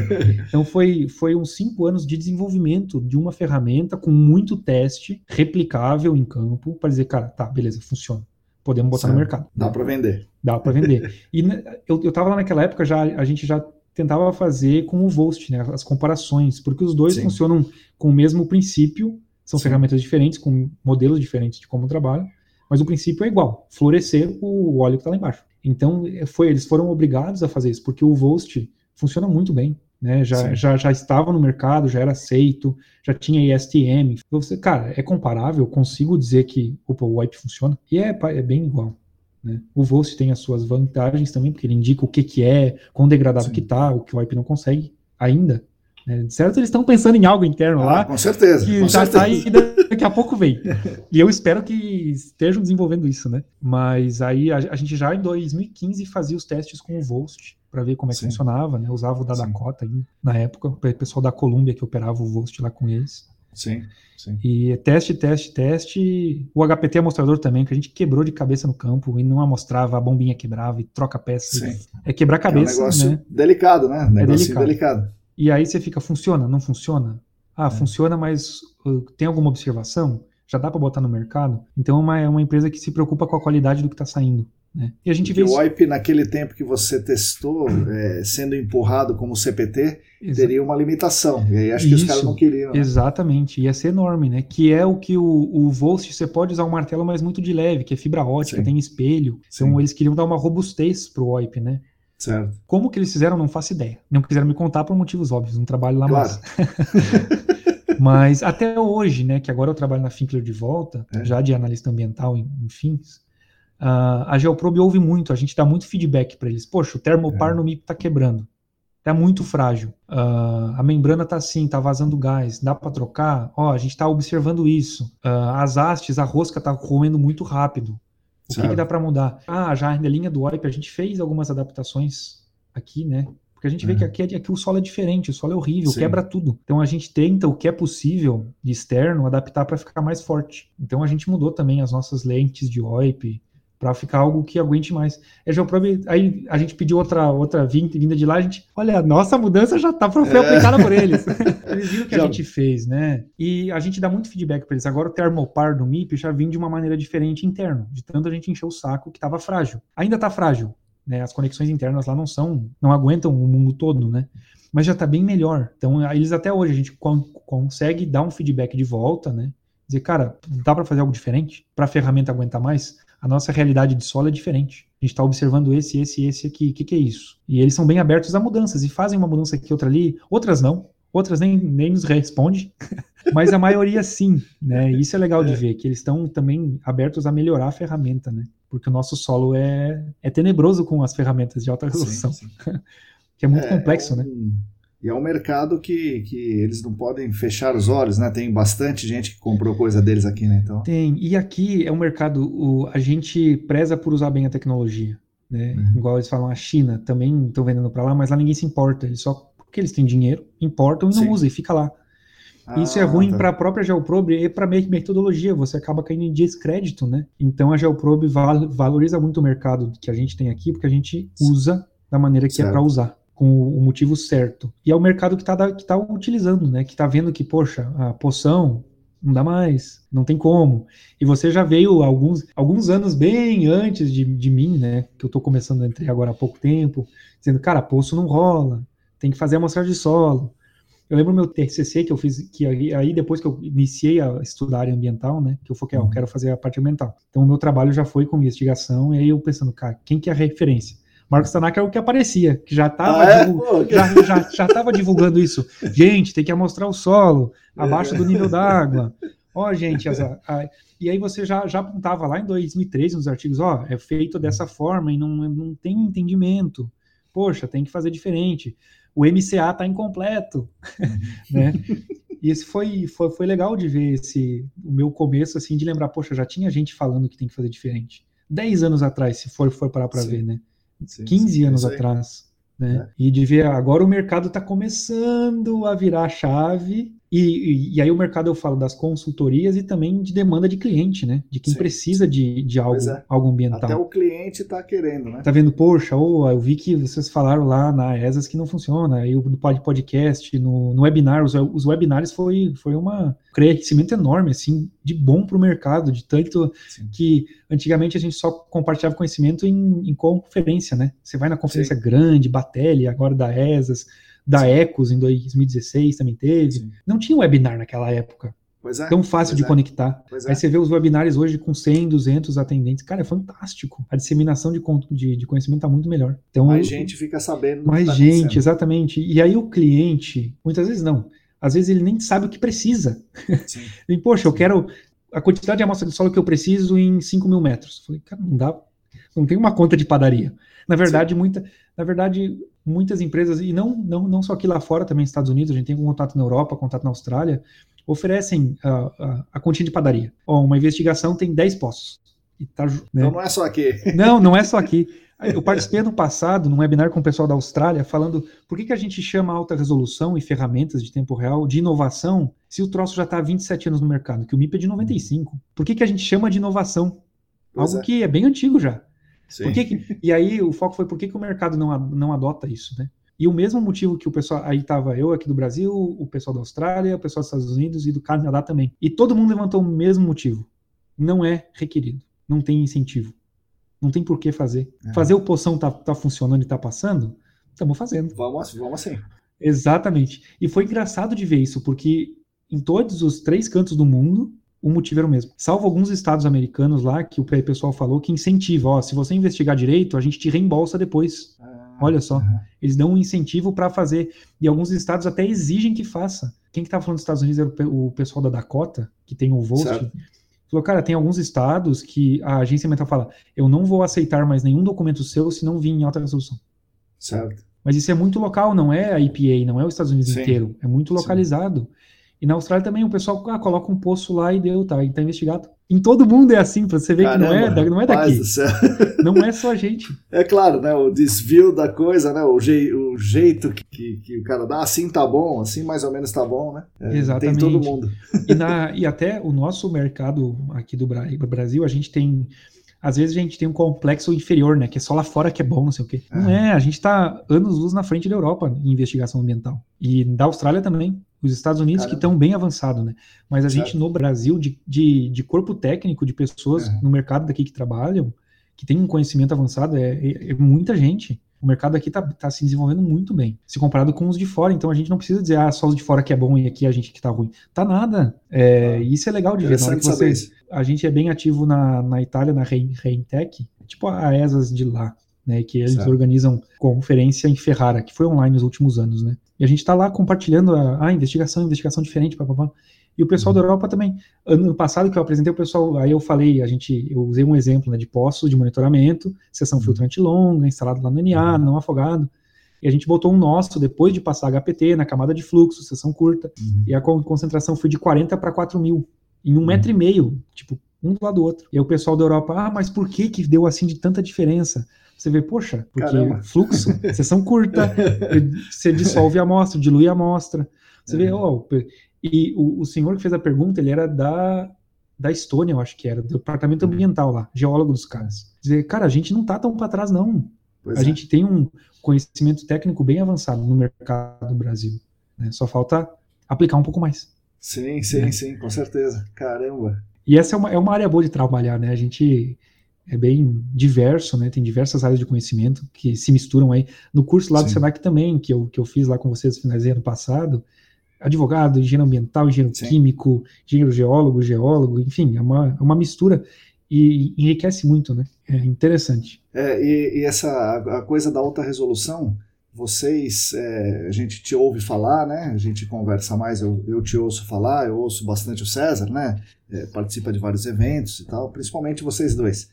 Então foi, foi uns cinco anos de desenvolvimento de uma ferramenta com muito teste replicável em campo para dizer, cara, tá, beleza, funciona. Podemos botar certo. no mercado. Dá para vender. Dá para vender. E eu, eu tava lá naquela época, já a gente já tentava fazer com o Volt, né, as comparações, porque os dois Sim. funcionam com o mesmo princípio, são Sim. ferramentas diferentes, com modelos diferentes de como trabalham, mas o princípio é igual, florescer o óleo que está lá embaixo. Então, foi, eles foram obrigados a fazer isso, porque o Volt funciona muito bem. Né, já, já, já estava no mercado, já era aceito, já tinha ISTM. Você, cara, é comparável, consigo dizer que opa, o wipe funciona, e é, é bem igual. Né? O Volt tem as suas vantagens também, porque ele indica o que, que é, quão degradado Sim. que está, o que o wipe não consegue ainda. Né? Certo, eles estão pensando em algo interno ah, lá. Com certeza. Que com já está aí daqui a pouco vem. e eu espero que estejam desenvolvendo isso, né? Mas aí a, a gente já em 2015 fazia os testes com o Volt para ver como é que Sim. funcionava, né? Usava o da Sim. Dakota aí, na época, o pessoal da Colômbia que operava o Volt lá com eles. Sim, sim. E teste, teste, teste. O HPT amostrador também, que a gente quebrou de cabeça no campo e não amostrava, a bombinha quebrava e troca peça. Sim. É quebrar a cabeça. É um negócio né? delicado, né? Negócio é delicado. delicado. E aí você fica, funciona? Não funciona? Ah, é. funciona, mas uh, tem alguma observação? Já dá para botar no mercado? Então é uma, é uma empresa que se preocupa com a qualidade do que está saindo. Né? E a gente vê o OIP, naquele tempo que você testou, é, sendo empurrado como CPT, Exa teria uma limitação. E aí acho que Isso, os caras não queriam. Né? Exatamente, ia ser enorme, né? Que é o que o, o Volt, você pode usar um martelo, mas muito de leve, que é fibra ótica, Sim. tem espelho. Sim. Então eles queriam dar uma robustez pro OIP, né? Certo. Como que eles fizeram, não faço ideia. Não quiseram me contar por motivos óbvios, um trabalho lá claro. mais. <laughs> <laughs> Mas até hoje, né, que agora eu trabalho na Finkler de volta, é. já de analista ambiental, enfim, uh, a Geoprobe ouve muito, a gente dá muito feedback para eles. Poxa, o termopar é. no MIP está quebrando, está muito frágil. Uh, a membrana está assim, está vazando gás, dá para trocar? Ó, a gente está observando isso. Uh, as hastes, a rosca está roendo muito rápido. O que, que, dá para mudar? Ah, já na linha do OIP a gente fez algumas adaptações aqui, né? Porque a gente vê que uhum. aqui, aqui, o solo é diferente, o solo é horrível, Sim. quebra tudo. Então a gente tenta o que é possível de externo adaptar para ficar mais forte. Então a gente mudou também as nossas lentes de OIP para ficar algo que aguente mais. É, Geoprobe, aí a gente pediu outra outra vinda de lá, a gente, olha, a nossa mudança já está foi é. aplicada por eles. <laughs> eles viram o que já... a gente fez, né? E a gente dá muito feedback para eles. Agora o termopar do MIP já vem de uma maneira diferente interno, de tanto a gente encher o saco que estava frágil. Ainda está frágil, né? As conexões internas lá não são, não aguentam o mundo todo, né? Mas já está bem melhor. Então, eles até hoje a gente consegue dar um feedback de volta, né? Dizer, cara, dá para fazer algo diferente? Para a ferramenta aguentar mais? A nossa realidade de solo é diferente. A gente está observando esse, esse, esse aqui. O que, que é isso? E eles são bem abertos a mudanças e fazem uma mudança aqui, outra ali. Outras não. Outras nem, nem nos respondem. <laughs> Mas a maioria sim, né? E isso é legal de é. ver, que eles estão também abertos a melhorar a ferramenta, né? Porque o nosso solo é, é tenebroso com as ferramentas de alta resolução. Sim, sim. <laughs> que é muito é, complexo, é um, né? E é um mercado que, que eles não podem fechar os olhos, né? Tem bastante gente que comprou coisa deles aqui, né? Então... Tem. E aqui é um mercado, o, a gente preza por usar bem a tecnologia. Né? Uhum. Igual eles falam, a China também estão vendendo para lá, mas lá ninguém se importa. Eles só porque eles têm dinheiro, importam e não usam, e fica lá. Ah, Isso é ruim tá. para a própria Geoprobe e para a metodologia, você acaba caindo em descrédito, né? Então a Geoprobe val valoriza muito o mercado que a gente tem aqui, porque a gente usa da maneira que é certo. é para usar com o motivo certo. E é o mercado que está que tá utilizando, né? Que está vendo que, poxa, a poção não dá mais, não tem como. E você já veio alguns, alguns anos bem antes de, de mim, né? Que eu estou começando a entrar agora há pouco tempo, dizendo, cara, poço não rola, tem que fazer a amostragem de solo. Eu lembro meu TCC que eu fiz, que aí, depois que eu iniciei a estudar área ambiental, né, que eu foquei, eu uhum. quero fazer a parte ambiental. Então o meu trabalho já foi com investigação, e aí eu pensando, cara, quem que é a referência? Marcos Tanaka é o que aparecia, que já estava ah, é? já, já, já tava divulgando isso. Gente, tem que amostrar o solo, abaixo do nível d'água. Ó, gente, as, a, e aí você já, já apontava lá em 2013 nos artigos, ó, é feito dessa forma e não, não tem entendimento. Poxa, tem que fazer diferente. O MCA está incompleto, <laughs> né? E esse foi, foi, foi legal de ver esse o meu começo assim de lembrar, poxa, já tinha gente falando que tem que fazer diferente. 10 anos atrás, se for, for parar para ver, né? Sim, 15 sim, anos atrás. Né? É. E de ver agora o mercado está começando a virar a chave e, e, aí o mercado eu falo das consultorias e também de demanda de cliente, né? De quem Sim. precisa de, de algo, é. algo ambiental. Até o cliente está querendo, né? Tá vendo, poxa, oh, eu vi que vocês falaram lá na ESAS que não funciona, aí no podcast, no, no webinar, os, os webinars foi, foi uma crescimento enorme, assim, de bom para o mercado, de tanto Sim. que antigamente a gente só compartilhava conhecimento em, em conferência, né? Você vai na conferência Sim. grande, Batelli, agora da ESAS, da Sim. Ecos em 2016 também teve. Sim. Não tinha webinar naquela época. É, tão fácil de é. conectar. Pois Aí é. você vê os webinários hoje com 100, 200 atendentes. Cara, é fantástico. A disseminação de, de, de conhecimento está muito melhor. Então, mais gente fica sabendo. Mais tá gente, exatamente. E aí o cliente, muitas vezes não. Às vezes ele nem sabe o que precisa. Sim. <laughs> e, poxa, eu quero a quantidade de amostra de solo que eu preciso em 5 mil metros. Eu falei, cara, não dá. Não tem uma conta de padaria. Na verdade, muita, na verdade, muitas empresas, e não, não, não só aqui lá fora, também nos Estados Unidos, a gente tem contato na Europa, contato na Austrália, oferecem a, a, a continha de padaria. Ó, uma investigação tem 10 postos. Tá, né? Então não é só aqui. <laughs> Não, não é só aqui. Eu participei ano passado num webinar com o pessoal da Austrália falando por que, que a gente chama alta resolução e ferramentas de tempo real de inovação se o troço já está há 27 anos no mercado, que o MIP é de 95. Por que, que a gente chama de inovação? Pois Algo é. que é bem antigo já. Por que que, e aí o foco foi por que, que o mercado não, não adota isso, né? E o mesmo motivo que o pessoal, aí estava eu aqui do Brasil, o pessoal da Austrália, o pessoal dos Estados Unidos e do Canadá também. E todo mundo levantou o mesmo motivo. Não é requerido, não tem incentivo. Não tem por que fazer. É. Fazer o poção tá, tá funcionando e tá passando, estamos fazendo. Vamos, vamos assim. Exatamente. E foi engraçado de ver isso, porque em todos os três cantos do mundo, o motivo era o mesmo. Salvo alguns estados americanos lá, que o pessoal falou que incentiva, ó, se você investigar direito, a gente te reembolsa depois. Ah, Olha só, uhum. eles dão um incentivo para fazer, e alguns estados até exigem que faça. Quem que tá falando dos Estados Unidos era o pessoal da Dakota, que tem o Volt. Falou, cara, tem alguns estados que a agência ambiental fala, eu não vou aceitar mais nenhum documento seu se não vir em alta resolução. Certo. Mas isso é muito local, não é a EPA, não é os Estados Unidos Sim. inteiro, é muito localizado. Sim. E na Austrália também o pessoal ah, coloca um poço lá e deu, tá, tá investigado. Em todo mundo é assim, pra você ver Caramba, que não é, não é daqui. <laughs> Não é só a gente. É claro, né? O desvio da coisa, né? O, je, o jeito que, que, que, o cara dá, assim tá bom, assim mais ou menos tá bom, né? É, Exatamente. Tem todo mundo. <laughs> E, na, e até o nosso mercado aqui do Brasil, a gente tem às vezes a gente tem um complexo inferior, né? Que é só lá fora que é bom, não sei o quê. Não é, a gente está anos luz na frente da Europa em investigação ambiental. E da Austrália também. Os Estados Unidos Caramba. que estão bem avançados, né? Mas a gente no Brasil, de, de, de, corpo técnico, de pessoas é. no mercado daqui que trabalham, que tem um conhecimento avançado, é, é, é muita gente. O mercado aqui está tá se desenvolvendo muito bem, se comparado com os de fora. Então a gente não precisa dizer, ah, só os de fora que é bom e aqui a gente que está ruim. Tá nada. É, ah, isso é legal de ver. Na hora que você, a gente é bem ativo na, na Itália, na Reintec, tipo a ESAS de lá. Né, que eles certo. organizam conferência em Ferrara, que foi online nos últimos anos, né? E a gente está lá compartilhando a, a, investigação, investigação diferente, papapá. E o pessoal uhum. da Europa também. Ano passado que eu apresentei o pessoal, aí eu falei, a gente, eu usei um exemplo né, de poços de monitoramento, seção uhum. filtrante longa, instalado lá no NA, uhum. não afogado. E a gente botou um nosso depois de passar HPT na camada de fluxo, seção curta. Uhum. E a concentração foi de 40 para 4 mil, em um uhum. metro e meio, tipo, um do lado do outro. E aí o pessoal da Europa, ah, mas por que que deu assim de tanta diferença? Você vê, poxa, porque Caramba. fluxo, seção curta, <laughs> você dissolve a amostra, dilui a amostra. Você vê, ó, oh, e o, o senhor que fez a pergunta, ele era da, da Estônia, eu acho que era, do departamento uhum. ambiental lá, geólogo dos caras. Dizer, cara, a gente não tá tão para trás, não. Pois a é. gente tem um conhecimento técnico bem avançado no mercado do Brasil. Né? Só falta aplicar um pouco mais. Sim, sim, né? sim, com certeza. Caramba. E essa é uma, é uma área boa de trabalhar, né? A gente é bem diverso, né? Tem diversas áreas de conhecimento que se misturam aí. No curso lá sim. do Senac também, que eu, que eu fiz lá com vocês no finalzinho ano passado, advogado, engenheiro ambiental, engenheiro Sim. químico, engenheiro geólogo, geólogo, enfim, é uma, é uma mistura e enriquece muito, né? É interessante. É, e, e essa a coisa da alta resolução, vocês, é, a gente te ouve falar, né? A gente conversa mais, eu, eu te ouço falar, eu ouço bastante o César, né? É, participa de vários eventos e tal, principalmente vocês dois.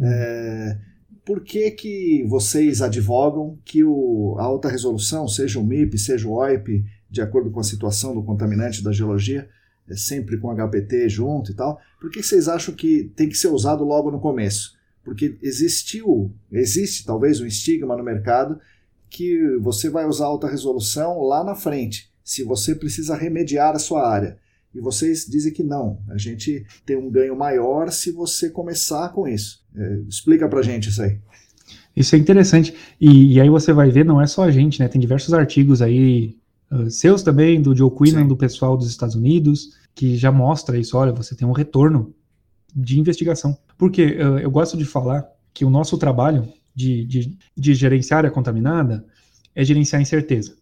É, por que, que vocês advogam que o, a alta resolução, seja o MIP, seja o OIP, de acordo com a situação do contaminante da geologia, é sempre com HPT junto e tal. Por que vocês acham que tem que ser usado logo no começo? Porque existiu, existe talvez um estigma no mercado que você vai usar alta resolução lá na frente, se você precisa remediar a sua área. E vocês dizem que não, a gente tem um ganho maior se você começar com isso. É, explica pra gente isso aí. Isso é interessante. E, e, aí você vai ver, não é só a gente, né? Tem diversos artigos aí uh, seus também, do Joe Quinlan, do pessoal dos Estados Unidos, que já mostra isso. Olha, você tem um retorno de investigação. Porque uh, eu gosto de falar que o nosso trabalho de, de, de gerenciar a contaminada é gerenciar a incerteza.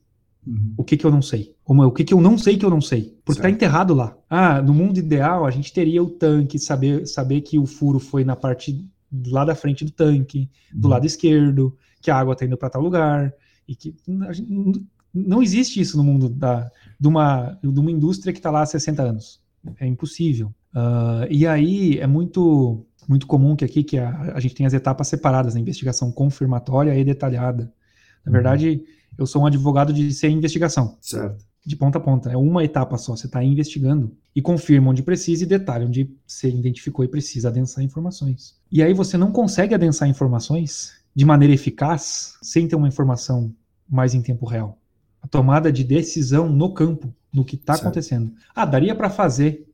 Uhum. O que, que eu não sei? Como, o que, que eu não sei que eu não sei? Porque está enterrado lá. Ah, no mundo ideal, a gente teria o tanque, saber, saber que o furo foi na parte lá da frente do tanque, do uhum. lado esquerdo, que a água está indo para tal lugar, e que não existe isso no mundo da, de, uma, de uma indústria que está lá há 60 anos. É impossível. Uh, e aí é muito muito comum que aqui que a, a gente tem as etapas separadas, a investigação confirmatória e detalhada. Na verdade, eu sou um advogado de ser investigação. Certo. De ponta a ponta. É uma etapa só. Você está investigando e confirma onde precisa e detalha onde você identificou e precisa adensar informações. E aí você não consegue adensar informações de maneira eficaz sem ter uma informação mais em tempo real a tomada de decisão no campo, no que está acontecendo. Ah, daria para fazer.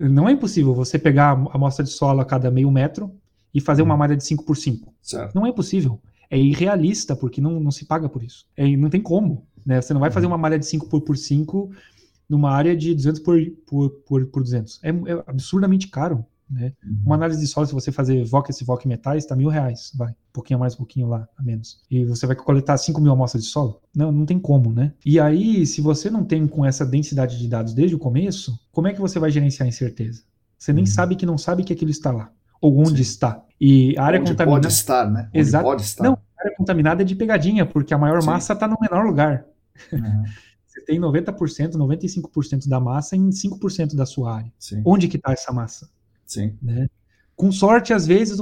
Não é impossível você pegar a amostra de solo a cada meio metro e fazer uma hum. malha de 5 por 5 certo. Não é possível. É irrealista, porque não, não se paga por isso. É, não tem como. Né? Você não vai fazer uhum. uma malha de 5 por, por 5 numa área de 200 por, por, por, por 200. É, é absurdamente caro. Né? Uhum. Uma análise de solo, se você fazer VOC esse VOC metais, está mil reais, vai. Um pouquinho mais, um pouquinho lá, a menos. E você vai coletar 5 mil amostras de solo? Não, não tem como, né? E aí, se você não tem com essa densidade de dados desde o começo, como é que você vai gerenciar a incerteza? Você nem uhum. sabe que não sabe que aquilo está lá. Ou onde Sim. está. E a área onde contaminada. Pode estar, né? Onde Exato. Pode estar. Não, a área contaminada é de pegadinha, porque a maior Sim. massa está no menor lugar. Uhum. <laughs> Você tem 90%, 95% da massa em 5% da sua área. Sim. Onde que está essa massa? Sim. Né? Com sorte, às vezes,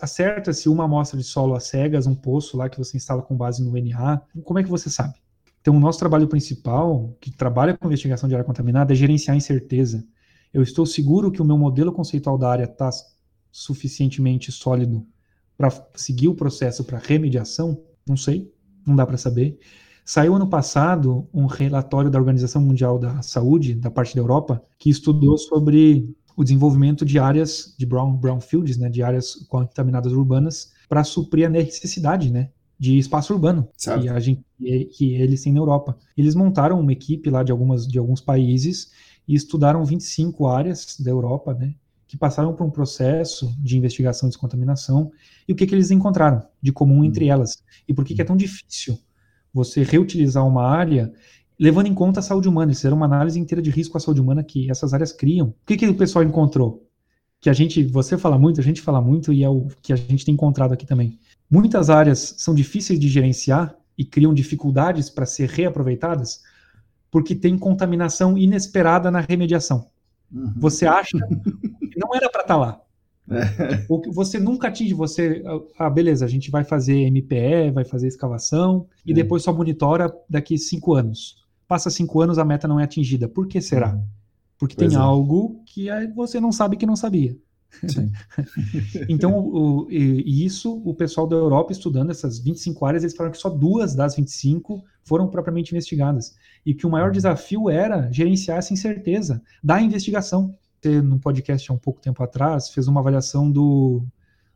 acerta-se uma amostra de solo a cegas, um poço lá que você instala com base no NA. Como é que você sabe? Então, o nosso trabalho principal, que trabalha com investigação de área contaminada, é gerenciar a incerteza. Eu estou seguro que o meu modelo conceitual da área está suficientemente sólido para seguir o processo para remediação? Não sei, não dá para saber. Saiu ano passado um relatório da Organização Mundial da Saúde, da parte da Europa, que estudou sobre o desenvolvimento de áreas de brown, brownfields, né, de áreas contaminadas urbanas, para suprir a necessidade, né, de espaço urbano que, a gente, que eles têm na Europa. Eles montaram uma equipe lá de, algumas, de alguns países e estudaram 25 áreas da Europa, né, que passaram por um processo de investigação e descontaminação e o que, que eles encontraram de comum uhum. entre elas. E por que, que é tão difícil você reutilizar uma área levando em conta a saúde humana. Isso era uma análise inteira de risco à saúde humana que essas áreas criam. O que, que o pessoal encontrou? Que a gente, você fala muito, a gente fala muito e é o que a gente tem encontrado aqui também. Muitas áreas são difíceis de gerenciar e criam dificuldades para ser reaproveitadas porque tem contaminação inesperada na remediação. Uhum. Você acha que não era para estar tá lá. É. Ou que você nunca atinge, você, ah, beleza, a gente vai fazer MPE, vai fazer escavação e é. depois só monitora daqui cinco anos. Passa cinco anos, a meta não é atingida. Por que será? Uhum. Porque pois tem é. algo que você não sabe que não sabia. <laughs> então, o, e, isso, o pessoal da Europa estudando essas 25 áreas, eles falaram que só duas das 25 foram propriamente investigadas. E que o maior uhum. desafio era gerenciar essa incerteza da investigação. Você, num podcast há um pouco tempo atrás, fez uma avaliação do,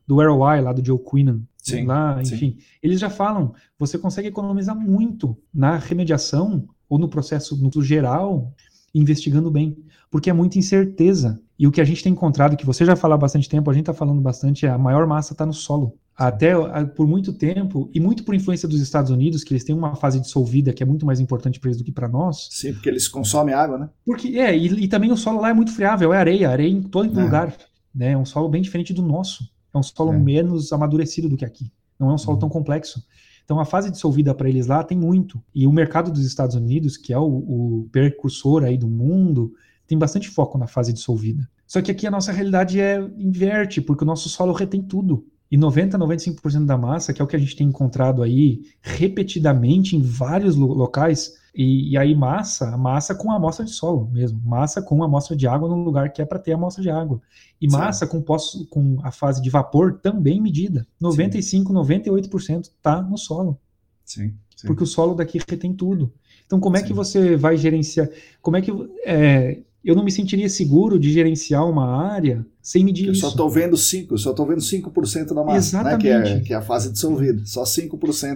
do ROI lá do Joe Quinnan. Sim, lá, enfim, sim. eles já falam, você consegue economizar muito na remediação ou no processo no geral, investigando bem, porque é muita incerteza. E o que a gente tem encontrado, que você já fala há bastante tempo, a gente está falando bastante, é a maior massa está no solo. Até por muito tempo, e muito por influência dos Estados Unidos, que eles têm uma fase dissolvida que é muito mais importante para eles do que para nós. Sim, porque eles consomem água, né? Porque, é, e, e também o solo lá é muito friável, é areia, areia em todo é. lugar. Né? É um solo bem diferente do nosso. É um solo é. menos amadurecido do que aqui. Não é um solo uhum. tão complexo. Então a fase dissolvida para eles lá tem muito. E o mercado dos Estados Unidos, que é o, o precursor aí do mundo, tem bastante foco na fase dissolvida. Só que aqui a nossa realidade é inverte, porque o nosso solo retém tudo. E 90, 95% da massa, que é o que a gente tem encontrado aí repetidamente em vários locais, e, e, aí massa, massa com amostra de solo mesmo, massa com amostra de água no lugar que é para ter amostra de água. E Sim. massa com, com a fase de vapor também medida. 95, Sim. 98% está no solo. Sim. Sim. Porque o solo daqui retém tudo. Então, como é que você vai gerenciar? Como é que. É, eu não me sentiria seguro de gerenciar uma área sem medir eu isso. Eu só estou vendo 5%, eu só estou vendo 5% da massa, Exatamente. Né? Que, é, que é a fase dissolvida, só 5%.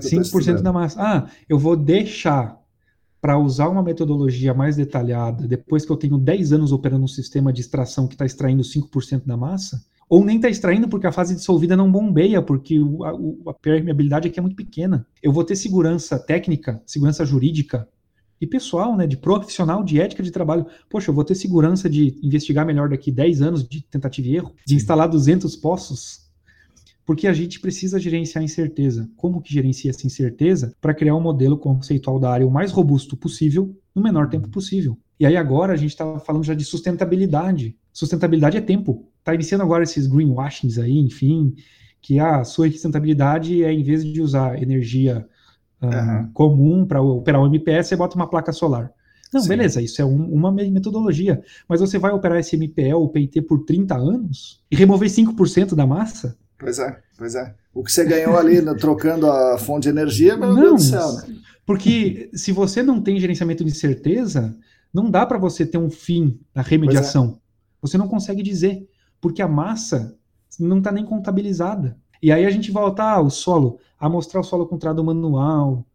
5% da massa. Ah, eu vou deixar para usar uma metodologia mais detalhada, depois que eu tenho 10 anos operando um sistema de extração que está extraindo 5% da massa, ou nem está extraindo porque a fase dissolvida não bombeia, porque a, a permeabilidade aqui é muito pequena. Eu vou ter segurança técnica, segurança jurídica e pessoal, né, de profissional de ética de trabalho. Poxa, eu vou ter segurança de investigar melhor daqui 10 anos de tentativa e erro, de instalar 200 poços, porque a gente precisa gerenciar a incerteza. Como que gerencia essa incerteza? Para criar um modelo conceitual da área o mais robusto possível, no menor tempo possível. E aí agora a gente está falando já de sustentabilidade. Sustentabilidade é tempo. Está iniciando agora esses greenwashings aí, enfim, que a sua sustentabilidade é em vez de usar energia uhum. comum para operar o MPS, você bota uma placa solar. Não, Sim. beleza, isso é um, uma metodologia. Mas você vai operar esse MPL ou PIT por 30 anos e remover 5% da massa? Pois é, pois é. O que você ganhou ali no, trocando a fonte de energia, meu não, Deus do céu. Né? Porque se você não tem gerenciamento de certeza, não dá para você ter um fim na remediação. É. Você não consegue dizer, porque a massa não está nem contabilizada. E aí a gente volta ao solo, a mostrar o solo com trado manual,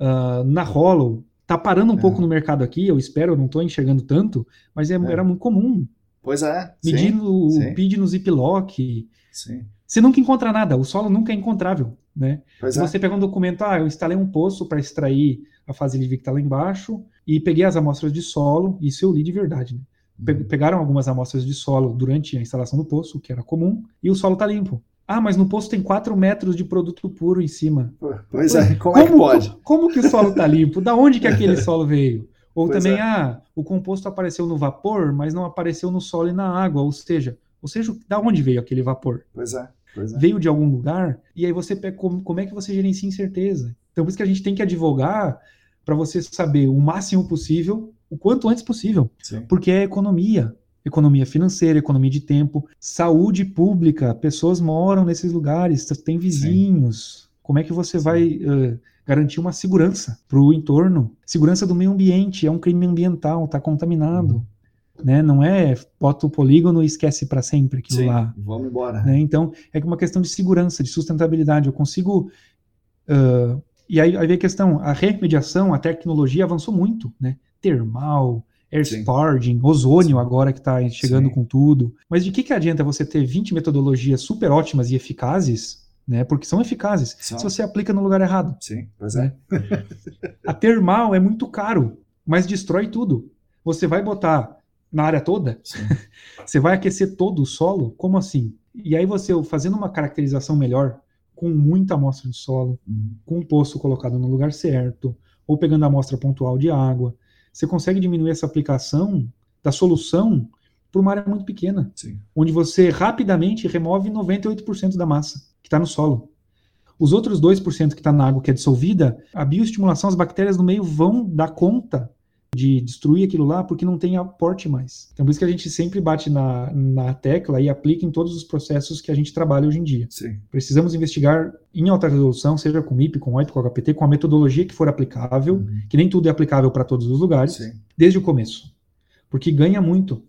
uh, na Hollow. Tá parando um é. pouco no mercado aqui, eu espero, eu não estou enxergando tanto, mas é, é. era muito comum. Pois é. Medindo sim, o PID no ziplock. Sim. Você nunca encontra nada, o solo nunca é encontrável. Né? Se é. você pega um documento, ah, eu instalei um poço para extrair a fase livre que está lá embaixo e peguei as amostras de solo, isso eu li de verdade. Né? Uhum. Pegaram algumas amostras de solo durante a instalação do poço, que era comum, e o solo está limpo. Ah, mas no poço tem 4 metros de produto puro em cima. Pois é, como, como é que pode? Como, que o solo está limpo? Da onde que aquele <laughs> solo veio? Ou pois também, é. ah, o composto apareceu no vapor, mas não apareceu no solo e na água. Ou seja, ou seja, da onde veio aquele vapor? Pois é. Pois é. Veio de algum lugar, e aí você pega como, como é que você gerencia incerteza. Então, por isso que a gente tem que advogar para você saber o máximo possível, o quanto antes possível. Sim. Porque é economia economia financeira, economia de tempo, saúde pública, pessoas moram nesses lugares, tem vizinhos. Sim. Como é que você Sim. vai uh, garantir uma segurança para o entorno? Segurança do meio ambiente, é um crime ambiental, está contaminado. Uhum. Né? Não é bota o polígono e esquece para sempre aquilo Sim, lá. Vamos embora. Né? Então, é uma questão de segurança, de sustentabilidade. Eu consigo. Uh, e aí, aí vem a questão: a remediação, a tecnologia avançou muito, né? Termal, air sparding, ozônio agora que está chegando Sim. com tudo. Mas de que, que adianta você ter 20 metodologias super ótimas e eficazes, né? Porque são eficazes, se você aplica no lugar errado. Sim, pois né? é. A termal é muito caro, mas destrói tudo. Você vai botar na área toda? Sim. <laughs> Você vai aquecer todo o solo? Como assim? E aí você, fazendo uma caracterização melhor, com muita amostra de solo, uhum. com o poço colocado no lugar certo, ou pegando a amostra pontual de água, você consegue diminuir essa aplicação da solução para uma área muito pequena, Sim. onde você rapidamente remove 98% da massa que está no solo. Os outros 2% que está na água que é dissolvida, a bioestimulação, as bactérias no meio vão dar conta de destruir aquilo lá porque não tem aporte mais. Então, por isso que a gente sempre bate na, na tecla e aplica em todos os processos que a gente trabalha hoje em dia. Sim. Precisamos investigar em alta resolução, seja com MIP, com OIP, com HPT, com a metodologia que for aplicável, uhum. que nem tudo é aplicável para todos os lugares, Sim. desde o começo. Porque ganha muito.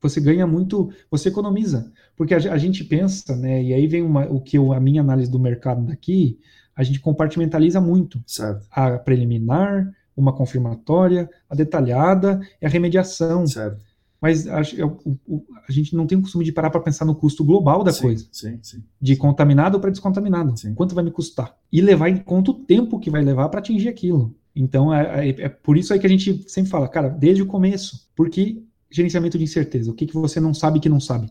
Você ganha muito, você economiza. Porque a, a gente pensa, né, e aí vem uma, o que eu, a minha análise do mercado daqui, a gente compartimentaliza muito. Certo. A preliminar, uma confirmatória, a detalhada e a remediação. Certo. Mas a, a, a, gente não tem o costume de parar para pensar no custo global da sim, coisa. Sim, sim. De contaminado para descontaminado. Quanto vai me custar? E levar em conta o tempo que vai levar para atingir aquilo. Então, é, é, é, por isso aí que a gente sempre fala, cara, desde o começo. Porque gerenciamento de incerteza. O que, que você não sabe que não sabe.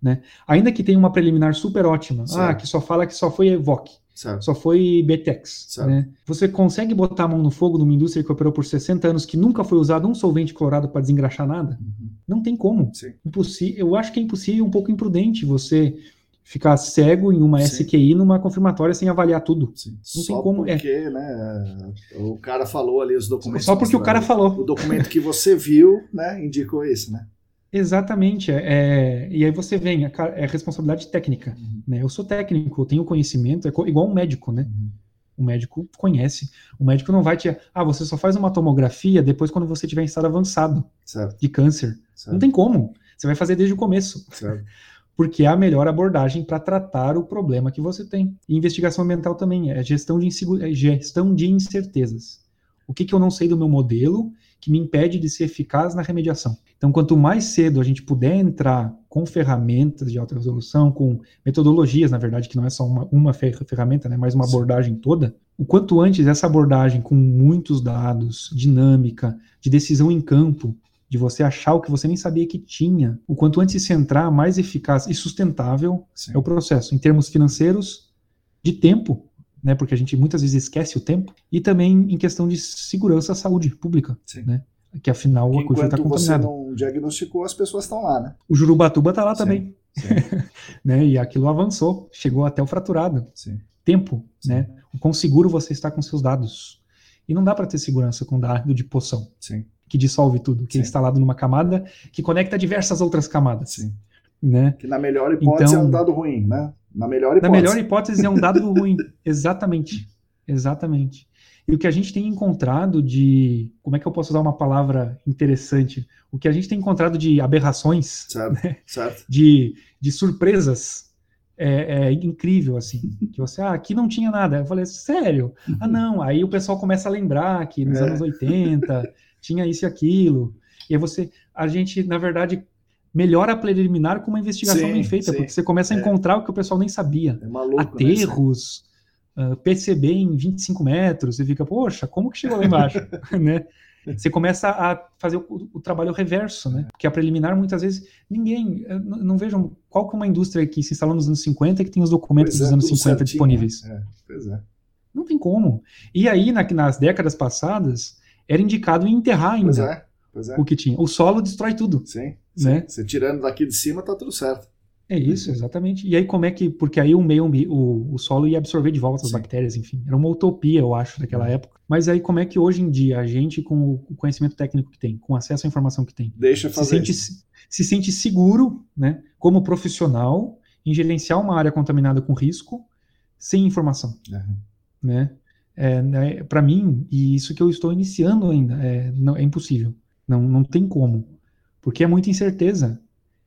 Né? Ainda que tenha uma preliminar super ótima, ah, que só fala que só foi EVOC. Certo. Só foi BTEX. Né? Você consegue botar a mão no fogo numa indústria que operou por 60 anos que nunca foi usado um solvente clorado para desengraxar nada? Uhum. Não tem como. Impossível. Eu acho que é impossível um pouco imprudente você ficar cego em uma Sim. SQI numa confirmatória sem avaliar tudo. Sim. Não Só tem como. É. porque, é. né, o cara falou ali os documentos. Só porque o cara falou. O documento que você viu, né, indicou isso, né? Exatamente. É, é, e aí você vem, é, é responsabilidade técnica. Uhum. Né? Eu sou técnico, eu tenho conhecimento, é igual um médico, né? Uhum. O médico conhece. O médico não vai te. Ah, você só faz uma tomografia depois quando você tiver em estado avançado certo. de câncer. Certo. Não tem como. Você vai fazer desde o começo. Certo. <laughs> Porque é a melhor abordagem para tratar o problema que você tem. E investigação ambiental também é gestão de, é gestão de incertezas. O que, que eu não sei do meu modelo que me impede de ser eficaz na remediação? Então, quanto mais cedo a gente puder entrar com ferramentas de alta resolução, com metodologias, na verdade, que não é só uma, uma ferramenta, né, mas uma abordagem toda, o quanto antes essa abordagem com muitos dados, dinâmica, de decisão em campo, de você achar o que você nem sabia que tinha, o quanto antes se entrar, mais eficaz e sustentável Sim. é o processo, em termos financeiros, de tempo, né, porque a gente muitas vezes esquece o tempo, e também em questão de segurança, saúde pública, Sim. né? que afinal o aquífero está contaminado. você não diagnosticou, as pessoas estão lá, né? O Jurubatuba está lá sim, também. Sim. <laughs> né? E aquilo avançou, chegou até o fraturado. Sim. Tempo, sim. né? O quão seguro você está com seus dados. E não dá para ter segurança com dado de poção, que dissolve tudo, que é instalado numa camada que conecta diversas outras camadas. Sim. Né? Que na melhor hipótese então, é um dado ruim, né? Na melhor hipótese. Na melhor hipótese é um dado <laughs> ruim, exatamente. Exatamente. E o que a gente tem encontrado de. Como é que eu posso usar uma palavra interessante? O que a gente tem encontrado de aberrações, certo, né? certo. De, de surpresas, é, é, incrível, assim. Que você, ah, aqui não tinha nada. Eu falei, sério? Ah, não. Aí o pessoal começa a lembrar que nos é. anos 80 tinha isso e aquilo. E aí você. A gente, na verdade, melhora a preliminar com uma investigação sim, bem feita, sim. porque você começa a é. encontrar o que o pessoal nem sabia. É maluco, né, Aterros. Né? uh, PCB em 25 metros, e fica, poxa, como que chegou lá embaixo? <laughs> né? Você começa a fazer o, o, trabalho reverso, né? Porque a preliminar, muitas vezes, ninguém, não, não vejam qual que é uma indústria que se instalou nos anos 50 que tem os documentos pois dos é, anos 50 certinho, disponíveis. É, pois é. Não tem como. E aí, na, nas décadas passadas, era indicado em enterrar ainda pois é, é. o que tinha. O solo destrói tudo. Sim, né? Você tirando daqui de cima, tá tudo certo. É isso, exatamente. E aí como é que, porque aí o meio o, o solo ia absorver de volta as Sim. bactérias, enfim. Era uma utopia, eu acho, daquela uhum. época. Mas aí como é que hoje em dia a gente, com o conhecimento técnico que tem, com acesso à informação que tem, Deixa fazer se, sente, se sente seguro, né, como profissional, em gerenciar uma área contaminada com risco, sem informação, uhum. né? É, né, para mim, e isso que eu estou iniciando ainda, é, não, é impossível. Não, não tem como. Porque é muita incerteza.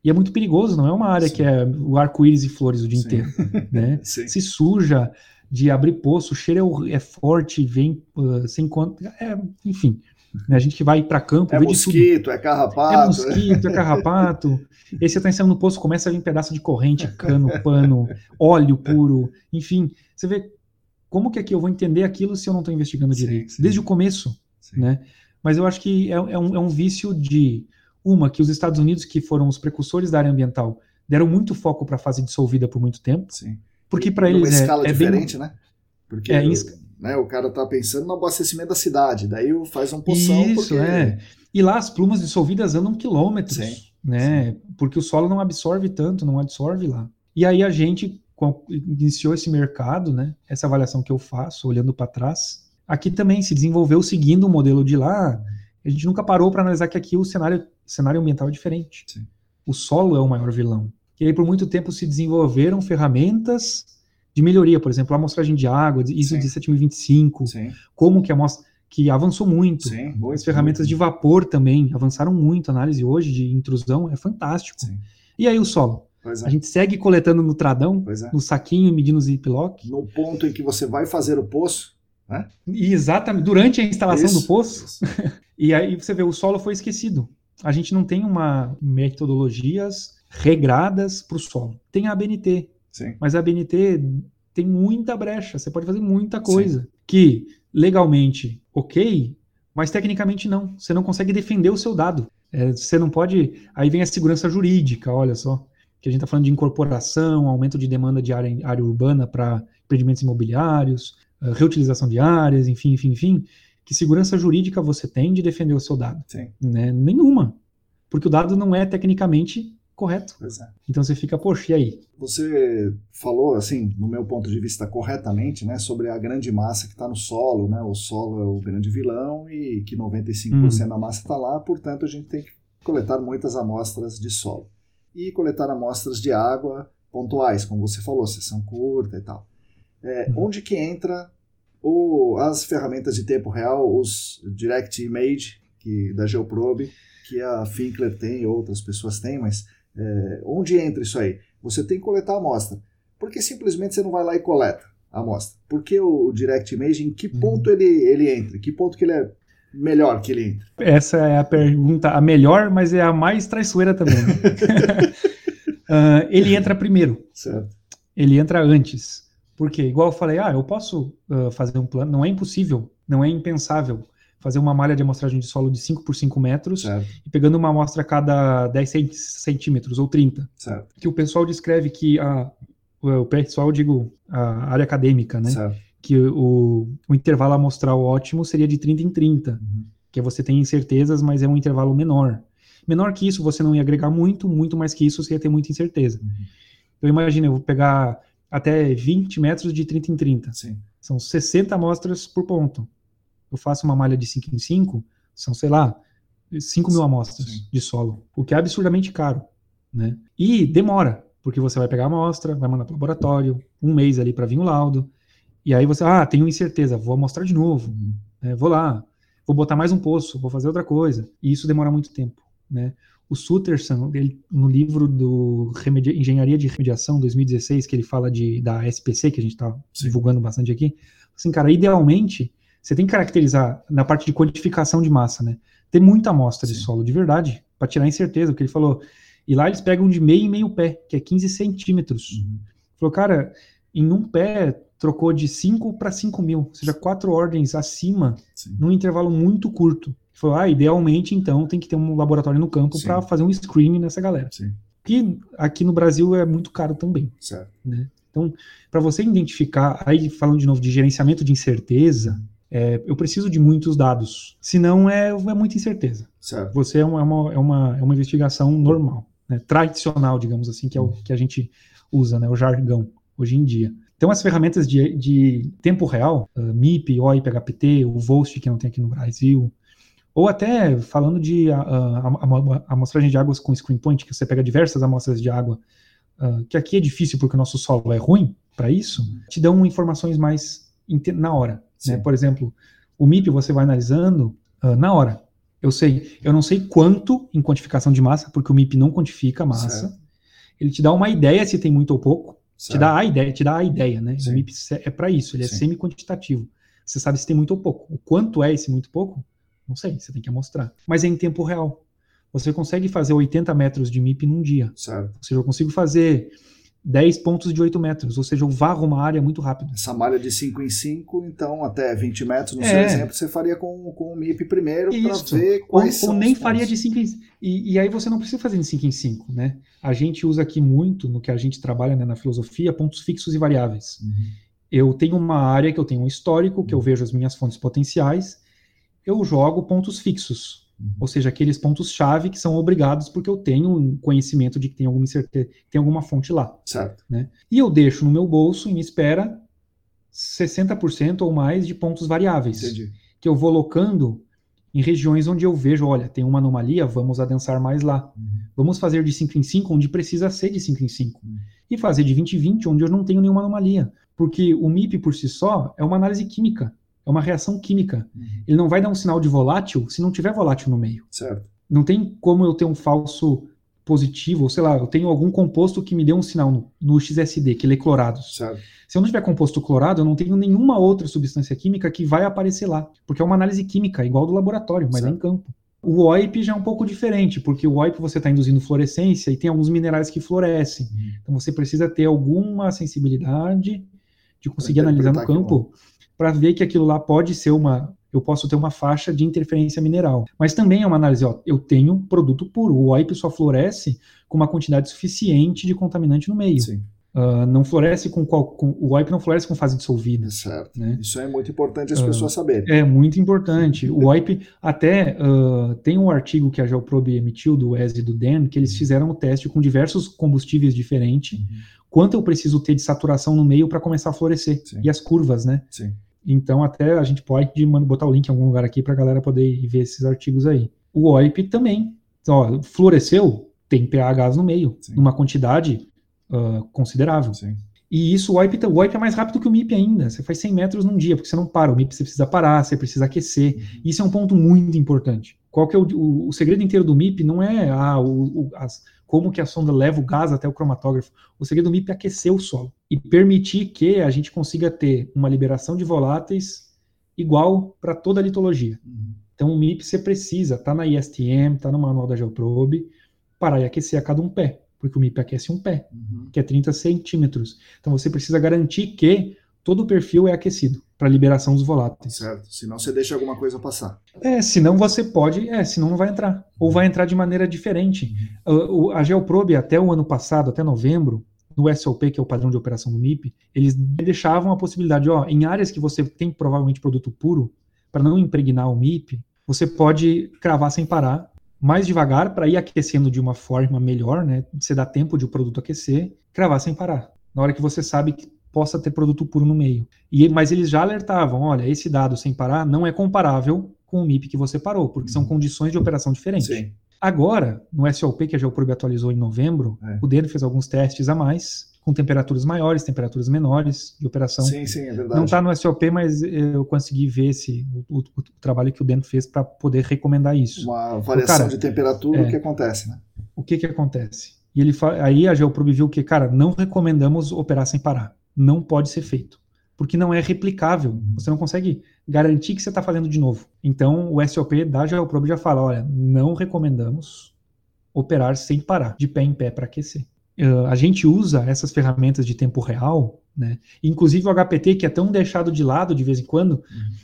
E é muito perigoso, não é uma área Sim. que é o arco-íris e flores o dia Sim. inteiro. <laughs> Né? Se suja de abrir poço, o cheiro é, é forte, vem uh, sem conta. É, enfim. Né? A gente que vai para campo, é mosquito, é carrapato. É mosquito, é carrapato. e você está entrando no poço, começa a vir pedaço de corrente, cano, pano, óleo puro, enfim. Você vê como que aqui eu vou entender aquilo se eu não estou investigando sim, direito? Sim. Desde o começo, sim. né? Mas eu acho que é, é, um, é um vício de uma que os Estados Unidos, que foram os precursores da área ambiental, deram muito foco para a fase dissolvida por muito tempo. Sim. Porque para eles é, escala é diferente, bem... né? Porque é, né, o cara tá pensando no abastecimento da cidade, daí faz um poção Isso, porque... é. E lá as plumas dissolvidas andam quilômetros, sim, né? Sim. Porque o solo não absorve tanto, não absorve lá. E aí a gente iniciou esse mercado, né? Essa avaliação que eu faço, olhando para trás, aqui também se desenvolveu seguindo o modelo de lá. A gente nunca parou para analisar que aqui o cenário, cenário ambiental é diferente. Sim. O solo é o maior vilão. E aí, por muito tempo, se desenvolveram ferramentas de melhoria, por exemplo, a amostragem de água, ISO 17025, Sim. como que a amostra que avançou muito. Sim, As ferramentas de vapor também avançaram muito. A análise hoje de intrusão é fantástico. Sim. E aí o solo? É. A gente segue coletando no tradão, é. no saquinho, medindo o ziplock. No ponto em que você vai fazer o poço, né? Exatamente, durante a instalação isso, do poço. <laughs> e aí você vê, o solo foi esquecido. A gente não tem uma metodologias regradas para o solo. Tem a ABNT, Sim. mas a ABNT tem muita brecha, você pode fazer muita coisa. Sim. Que legalmente, ok, mas tecnicamente não. Você não consegue defender o seu dado. É, você não pode. Aí vem a segurança jurídica, olha só. Que a gente está falando de incorporação, aumento de demanda de área, área urbana para empreendimentos imobiliários, reutilização de áreas, enfim, enfim, enfim. Que segurança jurídica você tem de defender o seu dado? Sim. Né? Nenhuma. Porque o dado não é tecnicamente correto. É. Então você fica, poxa, e aí? Você falou, assim, no meu ponto de vista, corretamente, né, sobre a grande massa que está no solo, né? O solo é o grande vilão e que 95% hum. da massa está lá, portanto a gente tem que coletar muitas amostras de solo. E coletar amostras de água pontuais, como você falou, sessão curta e tal. É. Onde que entra o, as ferramentas de tempo real, os Direct Image que, da Geoprobe, que a Finkler tem, outras pessoas têm, mas é, onde entra isso aí? Você tem que coletar a amostra. Por que simplesmente você não vai lá e coleta a amostra? Por que o Direct Image, em que uhum. ponto ele, ele entra? Que ponto que ele é melhor que ele entra? Essa é a pergunta, a melhor, mas é a mais traiçoeira também. uh, <laughs> <laughs> ele entra primeiro. Certo. Ele entra antes. Porque, igual eu falei, ah, eu posso uh, fazer um plano, não é impossível, não é impensável fazer uma malha de amostragem de solo de 5 por 5 metros certo. e pegando uma amostra a cada 10 centímetros ou 30. Certo. Que o pessoal descreve que a, o pessoal, eu digo, a área acadêmica, né? Certo. Que o, o intervalo amostral ótimo seria de 30 em 30. Uhum. Que você tem incertezas, mas é um intervalo menor. Menor que isso, você não ia agregar muito, muito mais que isso, você ia ter muita incerteza. Uhum. Então imagina, eu vou pegar até 20 metros de 30 em 30. Sim. São 60 amostras por ponto eu faço uma malha de 5 em 5, são, sei lá, 5 mil amostras Sim. de solo, o que é absurdamente caro, né? E demora, porque você vai pegar a amostra, vai mandar para o laboratório, um mês ali para vir o laudo, e aí você, ah, tenho incerteza, vou amostrar de novo, uhum. né? vou lá, vou botar mais um poço, vou fazer outra coisa, e isso demora muito tempo, né? O Sutterson, ele, no livro do Engenharia de Remediação 2016, que ele fala de, da SPC, que a gente está divulgando bastante aqui, assim, cara, idealmente você tem que caracterizar na parte de quantificação de massa, né? Ter muita amostra Sim. de solo, de verdade, para tirar a incerteza, o que ele falou. E lá eles pegam de meio e meio pé, que é 15 centímetros. Uhum. Falou, cara, em um pé trocou de 5 para 5 mil, ou seja, quatro ordens acima, Sim. num intervalo muito curto. Falou, ah, idealmente, então, tem que ter um laboratório no campo para fazer um screening nessa galera. Sim. Que aqui no Brasil é muito caro também. Certo. Né? Então, para você identificar, aí falando de novo de gerenciamento de incerteza, é, eu preciso de muitos dados, senão é, é muita incerteza. Certo. Você é uma, é uma, é uma, é uma investigação normal, né, tradicional, digamos assim, que é o que a gente usa, né, o jargão, hoje em dia. Então, as ferramentas de, de tempo real, uh, MIP, OI, PHPT, o VOST, que não tem aqui no Brasil, ou até falando de uh, amostragem de águas com screen point, que você pega diversas amostras de água, uh, que aqui é difícil porque o nosso solo é ruim para isso, te dão informações mais na hora. Né? Por exemplo, o MIP você vai analisando uh, na hora. Eu sei, eu não sei quanto em quantificação de massa, porque o MIP não quantifica a massa. Certo. Ele te dá uma ideia se tem muito ou pouco. Certo. Te dá a ideia, te dá a ideia, né? Sim. O MIP é para isso, ele é semi-quantitativo. Você sabe se tem muito ou pouco. O quanto é esse muito pouco, Não sei, você tem que amostrar. Mas é em tempo real. Você consegue fazer 80 metros de MIP num dia. Certo. Ou seja, eu consigo fazer 10 pontos de 8 metros, ou seja, eu varro uma área muito rápido. Essa malha de 5 em 5, então até 20 metros, no é. seu exemplo, você faria com, com o MIP primeiro para ver quais ou, ou nem faria de 5 em 5. E, e, aí você não precisa fazer de 5 em 5, né? A gente usa aqui muito, no que a gente trabalha né, na filosofia, pontos fixos e variáveis. Uhum. Eu tenho uma área que eu tenho um histórico, que eu vejo as minhas fontes potenciais, eu jogo pontos fixos. Uhum. Ou seja, aqueles pontos-chave que são obrigados porque eu tenho um conhecimento de que tem alguma incerteza, tem alguma fonte lá. Certo. Né? E eu deixo no meu bolso, em espera, 60% ou mais de pontos variáveis. Entendi. Que eu vou locando em regiões onde eu vejo, olha, tem uma anomalia, vamos adensar mais lá. Uhum. Vamos fazer de 5 em 5 onde precisa ser de 5 em 5. Uhum. E fazer de 20 em 20 onde eu não tenho nenhuma anomalia. Porque o MIP por si só é uma análise química. É uma reação química. Uhum. Ele não vai dar um sinal de volátil se não tiver volátil no meio. Certo. Não tem como eu ter um falso positivo, ou sei lá, eu tenho algum composto que me dê um sinal no, no XSD, que ele é clorado. Certo. Se eu não tiver composto clorado, eu não tenho nenhuma outra substância química que vai aparecer lá, porque é uma análise química, igual do laboratório, mas é em campo. O OIP já é um pouco diferente, porque o OIP você está induzindo fluorescência e tem alguns minerais que florescem. Uhum. Então você precisa ter alguma sensibilidade de conseguir analisar no campo para ver que aquilo lá pode ser uma. Eu posso ter uma faixa de interferência mineral. Mas também é uma análise, ó, eu tenho produto puro. O OIP só floresce com uma quantidade suficiente de contaminante no meio. Sim. Uh, não floresce com, qual, com, o OIP não floresce com fase dissolvida. Certo. Né? Isso é muito importante as uh, pessoas saberem. É muito importante. O OIP até uh, tem um artigo que a Geoprobe emitiu do Wes e do Dan que eles uhum. fizeram o teste com diversos combustíveis diferentes. Uhum. Quanto eu preciso ter de saturação no meio para começar a florescer Sim. e as curvas, né? Sim. Então, até a gente pode botar o link em algum lugar aqui para a galera poder ver esses artigos aí. O OIP também. Ó, floresceu, tem pH no meio, Sim. numa quantidade uh, considerável. Sim. E isso, o OIP, o OIP é mais rápido que o MIP ainda. Você faz 100 metros num dia, porque você não para. O MIP você precisa parar, você precisa aquecer. Uhum. Isso é um ponto muito importante. Qual que é o, o, o segredo inteiro do MIP? Não é ah, o, as, como que a sonda leva o gás até o cromatógrafo. O segredo do MIP é aquecer o solo e permitir que a gente consiga ter uma liberação de voláteis igual para toda a litologia. Então o MIP você precisa, tá na ISTM, tá no manual da Geoprobe, parar e aquecer a cada um pé, porque o MIP aquece um pé, uhum. que é 30 centímetros. Então você precisa garantir que todo o perfil é aquecido para liberação dos voláteis. Certo. Senão você deixa alguma coisa passar. É, senão você pode, é, senão não vai entrar. Ou vai entrar de maneira diferente. Uhum. A, a Geoprobe, até o ano passado, até novembro, no SOP, que é o padrão de operação do MIP, eles deixavam a possibilidade, ó, em áreas que você tem provavelmente produto puro, para não impregnar o MIP, você pode cravar sem parar, mais devagar, para ir aquecendo de uma forma melhor, né? Você dá tempo de o produto aquecer, cravar sem parar. Na hora que você sabe que possa ter produto puro no meio. E, mas eles já alertavam, olha, esse dado sem parar não é comparável com o MIP que você parou, porque são uhum. condições de operação diferentes. Sim. Agora, no SOP que a Geoprobe atualizou em novembro, é. o DENO fez alguns testes a mais, com temperaturas maiores, temperaturas menores de operação. Sim, sim, é verdade. Não está no SOP, mas eu consegui ver esse, o, o, o trabalho que o DENO fez para poder recomendar isso. Uma variação cara, de temperatura, é, o que acontece, né? O que que acontece? E ele aí a Geoprobe viu que, cara, não recomendamos operar sem parar não pode ser feito. Porque não é replicável. Uhum. Você não consegue garantir que você está fazendo de novo. Então, o SOP da Geoprobe já fala: olha, não recomendamos operar sem parar, de pé em pé para aquecer. Uh, a gente usa essas ferramentas de tempo real, né? Inclusive o HPT, que é tão deixado de lado de vez em quando, uhum.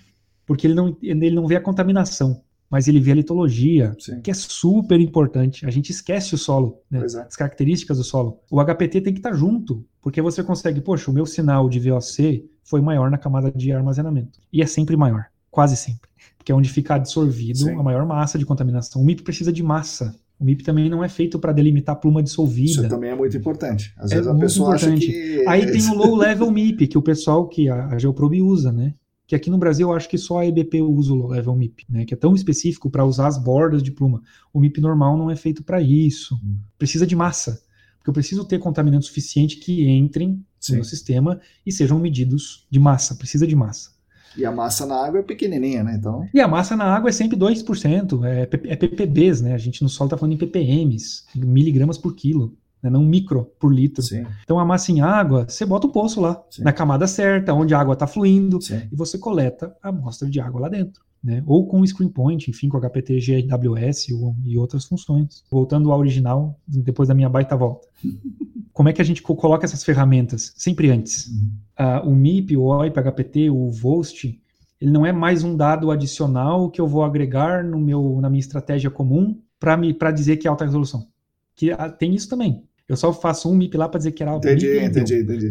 porque ele não, ele não vê a contaminação mas ele vê a litologia, Sim. que é super importante. A gente esquece o solo, né? é. as características do solo. O HPT tem que estar junto, porque você consegue, poxa, o meu sinal de VOC foi maior na camada de armazenamento. E é sempre maior, quase sempre. Porque é onde fica absorvido Sim. a maior massa de contaminação. O MIP precisa de massa. O MIP também não é feito para delimitar pluma dissolvida. Isso também é muito importante. Às é vezes a pessoa importante. acha que... Aí tem o low level MIP, que o pessoal que a, a Geoprobe usa, né? Que aqui no Brasil eu acho que só a EBP usa o level MIP, né, que é tão específico para usar as bordas de pluma. O MIP normal não é feito para isso. Hum. Precisa de massa, porque eu preciso ter contaminante suficiente que entrem Sim. no sistema e sejam medidos de massa, precisa de massa. E a massa na água é pequenininha, né? Então... E a massa na água é sempre 2%, é, é ppbs, né? A gente no solo está falando em ppms, miligramas por quilo né, não micro por litro. Sim. Então a massa em água, você bota o poço lá, Sim. na camada certa, onde a água está fluindo, Sim. e você coleta a amostra de água lá dentro. né? ou com o Screen Point, enfim, com HPT GWS e outras funções. Voltando ao original, depois da minha baita volta. <laughs> Como é que a gente coloca essas ferramentas? Sempre antes. Uhum. Uh, o MIP, o OIP, HPT, o VOST, ele não é mais um dado adicional que eu vou agregar no meu, na minha estratégia comum para dizer que é alta resolução. Que uh, tem isso também. Eu só faço um MIP lá para dizer que era. Entendi, MIP, entendi, entendi.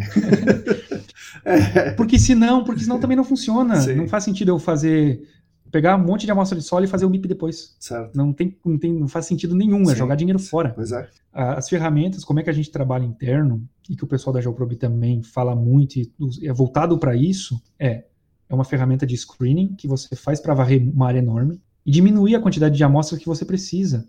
<laughs> porque senão, porque senão também não funciona. Sim. Não faz sentido eu fazer pegar um monte de amostra de solo e fazer o MIP depois. Certo. Não tem, não tem, não faz sentido nenhum, é Sim. é jogar dinheiro fora. Pois é. As ferramentas, como é que a gente trabalha interno e que o pessoal da Geoprobe também fala muito e é voltado para isso, é é uma ferramenta de screening que você faz para varrer uma área enorme e diminuir a quantidade de amostras que você precisa.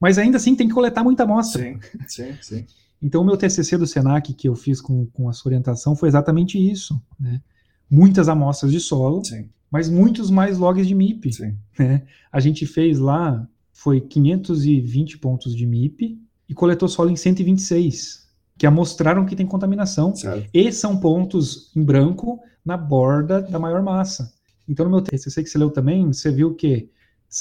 Mas ainda assim tem que coletar muita amostra. Sim, sim, sim. Então, o meu TCC do SENAC, que eu fiz com, com a sua orientação, foi exatamente isso. Né? Muitas amostras de solo, Sim. mas muitos mais logs de MIP. Né? A gente fez lá, foi 520 pontos de MIP e coletou solo em 126, que amostraram que tem contaminação. Certo. E são pontos em branco na borda da maior massa. Então, no meu TCC que você leu também, você viu que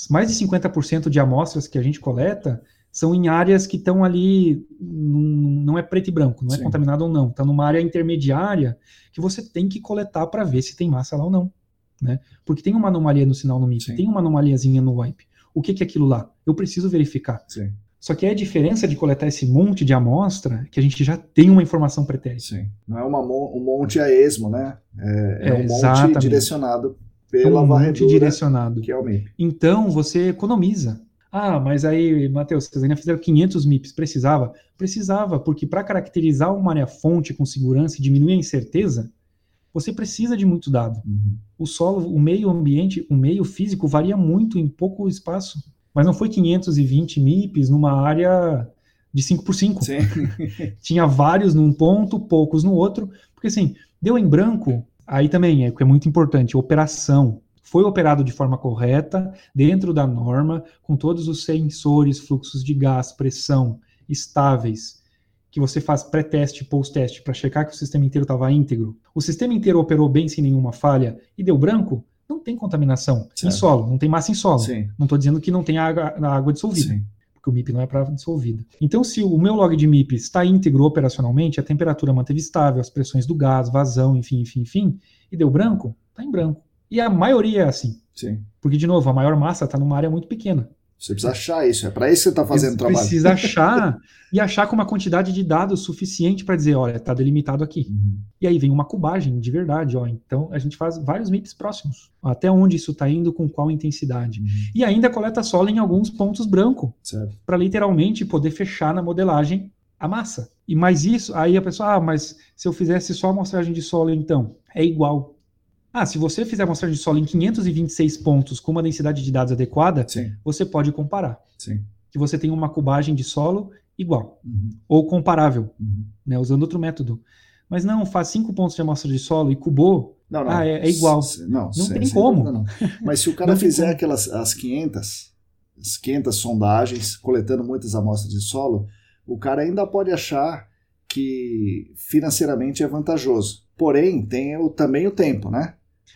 mais de 50% de amostras que a gente coleta são em áreas que estão ali, num, não é preto e branco, não é Sim. contaminado ou não, está numa área intermediária que você tem que coletar para ver se tem massa lá ou não. Né? Porque tem uma anomalia no sinal no MIP, Sim. tem uma anomaliazinha no wipe. O que, que é aquilo lá? Eu preciso verificar. Sim. Só que é a diferença de coletar esse monte de amostra que a gente já tem uma informação pretérita. Sim. Não é uma, um monte a esmo, né? É, é, é um monte direcionado pela um varredura, direcionado. que é o MIP. Então, você economiza. Ah, mas aí, Matheus, vocês ainda fizeram 500 MIPs, precisava? Precisava, porque para caracterizar uma área-fonte com segurança e diminuir a incerteza, você precisa de muito dado. Uhum. O solo, o meio ambiente, o meio físico varia muito em pouco espaço. Mas não foi 520 MIPs numa área de 5 por 5. <laughs> Tinha vários num ponto, poucos no outro, porque assim, deu em branco, aí também é, é muito importante, operação foi operado de forma correta, dentro da norma, com todos os sensores, fluxos de gás, pressão estáveis, que você faz pré-teste e post-teste para checar que o sistema inteiro estava íntegro. O sistema inteiro operou bem sem nenhuma falha e deu branco, não tem contaminação certo. em solo, não tem massa em solo. Sim. Não estou dizendo que não tem água, água dissolvida. Sim. Porque o MIP não é para dissolvida. Então, se o meu log de MIP está íntegro operacionalmente, a temperatura manteve estável, as pressões do gás, vazão, enfim, enfim, enfim, e deu branco, está em branco. E a maioria é assim. Sim. Porque, de novo, a maior massa está numa área muito pequena. Você precisa achar isso, é para isso que você está fazendo o trabalho. Precisa achar <laughs> e achar com uma quantidade de dados suficiente para dizer, olha, está delimitado aqui. Uhum. E aí vem uma cubagem de verdade, ó. Então a gente faz vários MIPs próximos. Até onde isso está indo, com qual intensidade. Uhum. E ainda coleta solo em alguns pontos branco. Para literalmente poder fechar na modelagem a massa. E mais isso, aí a pessoa, ah, mas se eu fizesse só a amostragem de solo, então, é igual. Ah, se você fizer a amostragem de solo em 526 pontos com uma densidade de dados adequada, Sim. você pode comparar. Sim. Que você tem uma cubagem de solo igual uhum. ou comparável, uhum. né, usando outro método. Mas não, faz 5 pontos de amostra de solo e cubou, não, não. Ah, é, é igual. não, não tem como. Não, Mas se o cara fizer aquelas as 500, as 500 sondagens, coletando muitas amostras de solo, o cara ainda pode achar que financeiramente é vantajoso. Porém, tem o, também o tempo, né?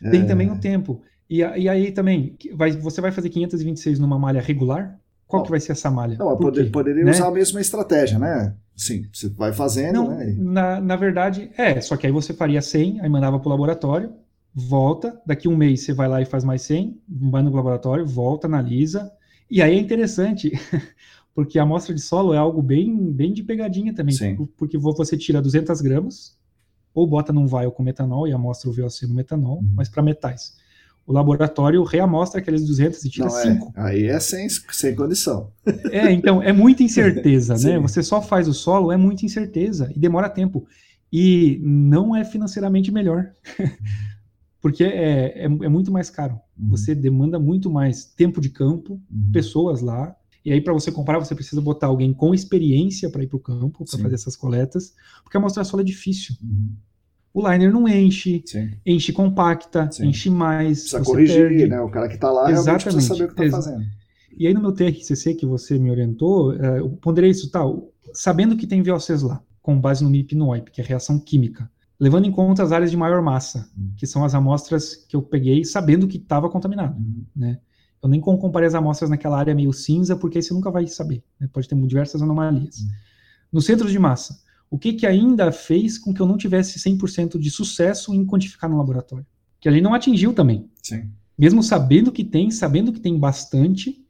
Tem é... também o tempo. E, e aí também, vai, você vai fazer 526 numa malha regular? Qual que vai ser essa malha? Não, poder, poderia né? usar a mesma estratégia, né? Sim, você vai fazendo, não, né? Na, na verdade, é, só que aí você faria 100, aí mandava para o laboratório, volta, daqui um mês você vai lá e faz mais 100, manda no laboratório, volta, analisa, e aí é interessante, <laughs> porque a amostra de solo é algo bem, bem de pegadinha também, Sim. porque você tira 200 gramas, ou bota num vial com metanol e amostra o VOC no metanol, uhum. mas para metais. O laboratório reamostra aqueles 200 e tira 5. É. Aí é sem, sem condição. É, então, é muita incerteza, <laughs> né? Você só faz o solo, é muita incerteza e demora tempo. E não é financeiramente melhor. <laughs> Porque é, é, é, muito mais caro. Uhum. Você demanda muito mais tempo de campo, uhum. pessoas lá, e aí, para você comparar, você precisa botar alguém com experiência para ir para o campo, para fazer essas coletas, porque a amostra solo é difícil. Uhum. O liner não enche, Sim. enche compacta, Sim. enche mais. Precisa corrigir, perde. né? O cara que está lá Exatamente. precisa saber o que está fazendo. E aí, no meu TRCC que você me orientou, é, eu ponderei isso tal, sabendo que tem VOCs lá, com base no MIP e no OIP, que é reação química. levando em conta as áreas de maior massa, uhum. que são as amostras que eu peguei sabendo que estava contaminado, uhum. né? Eu nem comparei as amostras naquela área meio cinza, porque aí você nunca vai saber, né? pode ter diversas anomalias. Uhum. No centro de massa, o que, que ainda fez com que eu não tivesse 100% de sucesso em quantificar no laboratório? Que a gente não atingiu também. Sim. Mesmo sabendo que tem, sabendo que tem bastante,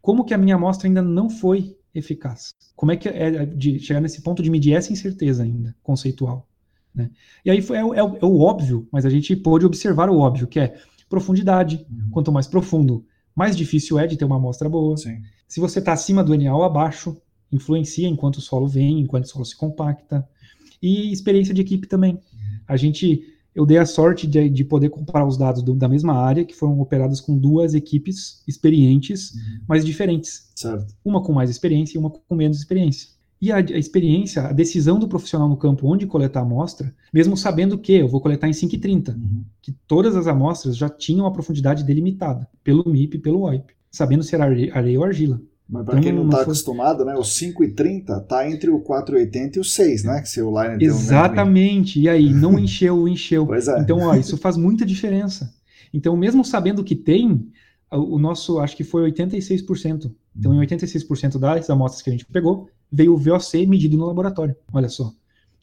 como que a minha amostra ainda não foi eficaz? Como é que é de chegar nesse ponto de medir essa incerteza ainda, conceitual? Né? E aí foi, é, é, é, o óbvio, mas a gente pôde observar o óbvio, que é profundidade. Uhum. Quanto mais profundo, mais difícil é de ter uma amostra boa. Sim. Se você está acima do NA ou abaixo, influencia enquanto o solo vem, enquanto o solo se compacta. E experiência de equipe também. A gente, eu dei a sorte de, de poder comparar os dados do, da mesma área, que foram operadas com duas equipes experientes, uhum. mas diferentes. Certo. Uma com mais experiência e uma com menos experiência. E a, a, experiência, a decisão do profissional no campo onde coletar a amostra, mesmo sabendo que eu vou coletar em 5,30, uhum. que todas as amostras já tinham a profundidade delimitada pelo MIP e pelo OIP, sabendo se era areia ou argila. Mas para então, quem não está foi... acostumado, né, o 5,30 está entre o 4,80 e o 6, né? Que seu line Exatamente. Um e aí, não <laughs> encheu, encheu. Pois é. Então, ó, isso <laughs> faz muita diferença. Então, mesmo sabendo que tem, o nosso, acho que foi 86%. Então, em 86% das amostras que a gente pegou, veio o VOC medido no laboratório. Olha só.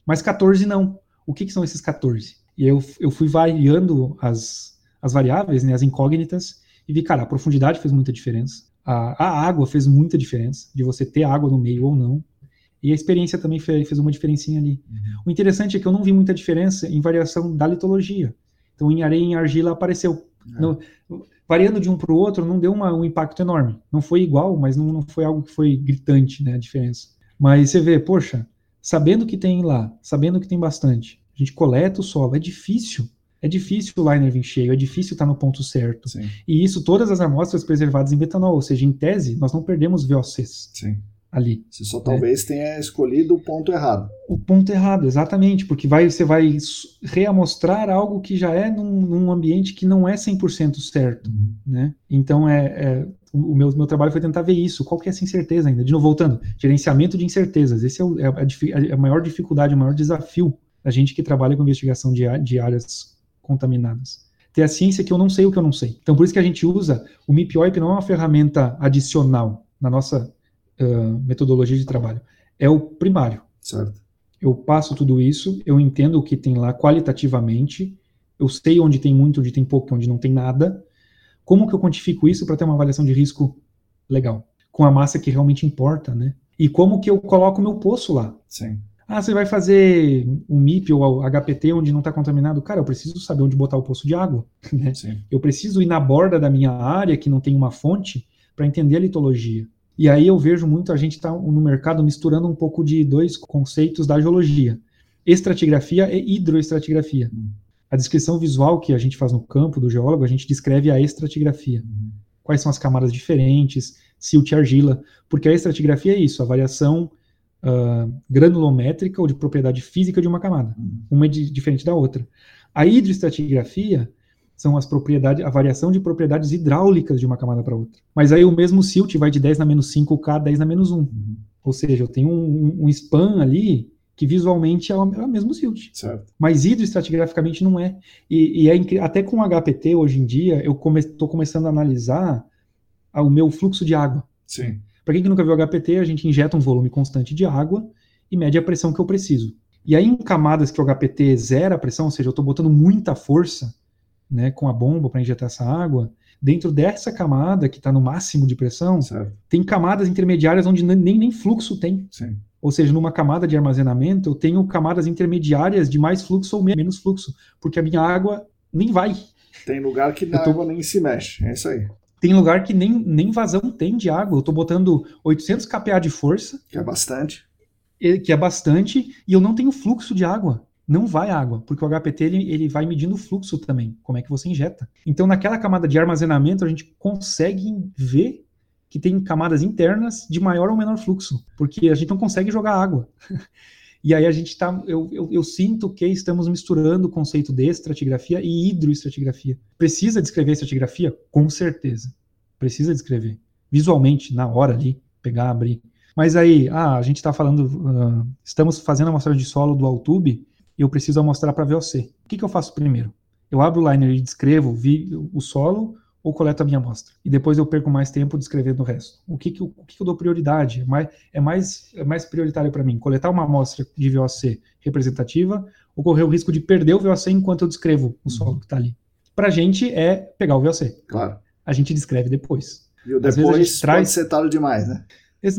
Mas 14 não. O que, que são esses 14? E eu, eu fui variando as, as variáveis, né, as incógnitas, e vi, cara, a profundidade fez muita diferença. A, a água fez muita diferença, de você ter água no meio ou não. E a experiência também fez, fez uma diferencinha ali. Uhum. O interessante é que eu não vi muita diferença em variação da litologia. Então, em areia e em argila apareceu. É. Não, variando de um para o outro, não deu uma, um impacto enorme. Não foi igual, mas não, não foi algo que foi gritante, né, a diferença. Mas você vê, poxa, sabendo que tem lá, sabendo que tem bastante, a gente coleta o solo, é difícil. É difícil o liner vir cheio, é difícil estar no ponto certo. Sim. E isso, todas as amostras preservadas em betanol, ou seja, em tese, nós não perdemos VOCs. Sim ali. Você só talvez tenha escolhido o ponto errado. O ponto errado, exatamente, porque vai, você vai reamostrar algo que já é num, num ambiente que não é 100% certo, uhum. né? Então, é, é, o meu, meu trabalho foi tentar ver isso. Qual que é essa incerteza ainda? De novo, voltando, gerenciamento de incertezas. Esse é, o, é a, a, maior dificuldade, o maior desafio da gente que trabalha com investigação de, de áreas contaminadas. Ter a ciência que eu não sei o que eu não sei. Então, por isso que a gente usa o MIP-OIP não é uma ferramenta adicional na nossa uh, metodologia de trabalho. É o primário. Certo. Eu passo tudo isso, eu entendo o que tem lá qualitativamente, eu sei onde tem muito, onde tem pouco, onde não tem nada, como que eu quantifico isso para ter uma avaliação de risco legal? Com a massa que realmente importa, né? E como que eu coloco meu poço lá? Sim. Ah, você vai fazer um MIP ou HPT onde não está contaminado? Cara, eu preciso saber onde botar o poço de água. <laughs> Né? Eu preciso ir na borda da minha área que não tem uma fonte para entender a litologia. E aí eu vejo muito a gente está no mercado misturando um pouco de dois conceitos da geologia: estratigrafia e hidroestratigrafia. Hum. A descrição visual que a gente faz no campo do geólogo, a gente descreve a estratigrafia. Uhum. Quais são as camadas diferentes, silt e argila, porque a estratigrafia é isso, a variação uh, granulométrica ou de propriedade física de uma camada. Uhum. Uma é de, diferente da outra. A hidroestratigrafia são as propriedades, a variação de propriedades hidráulicas de uma camada para outra. Mas aí o mesmo silt vai de 10 na menos 5K, 10 na menos 1. Uhum. Ou seja, eu tenho um, um span ali que visualmente é o, é o mesmo silt. Certo. Mas hidroestratigraficamente não é. E, e é até com HPT hoje em dia, eu estou come, começando a analisar o meu fluxo de água. Sim. Para quem que nunca viu HPT, a gente injeta um volume constante de água e mede a pressão que eu preciso. E aí, em camadas que o HPT zera a pressão, ou seja, eu estou botando muita força né, com a bomba para injetar essa água, dentro dessa camada que está no máximo de pressão, certo. tem camadas intermediárias onde nem, nem fluxo tem. Sim. Ou seja, numa camada de armazenamento, eu tenho camadas intermediárias de mais fluxo ou menos fluxo, porque a minha água nem vai. Tem lugar que a tô... água nem se mexe, é isso aí. Tem lugar que nem, nem vazão tem de água. Eu estou botando 800 kPa de força. Que é bastante. Que é bastante, e eu não tenho fluxo de água. Não vai água, porque o HPT ele, ele vai medindo o fluxo também, como é que você injeta. Então, naquela camada de armazenamento, a gente consegue ver que tem camadas internas de maior ou menor fluxo, porque a gente não consegue jogar água. <laughs> e aí a gente está, eu, eu, eu, sinto que estamos misturando o conceito de estratigrafia e hidroestratigrafia. Precisa descrever estratigrafia? Com certeza. Precisa descrever. Visualmente, na hora ali, pegar, abrir. Mas aí, ah, a gente está falando, uh, estamos fazendo a amostragem de solo do Altube, eu preciso amostrar para VOC. O que, que eu faço primeiro? Eu abro o liner e descrevo vi, o solo ou coleto a minha amostra? E depois eu perco mais tempo descrevendo o resto. O que, que, eu, o que, que eu dou prioridade? É mais, é mais, é mais prioritário para mim coletar uma amostra de VOC representativa ou correr o risco de perder o VOC enquanto eu descrevo o solo que está ali? Para a gente é pegar o VOC. Claro. A gente descreve depois. E o depois traz... pode ser tarde demais, né?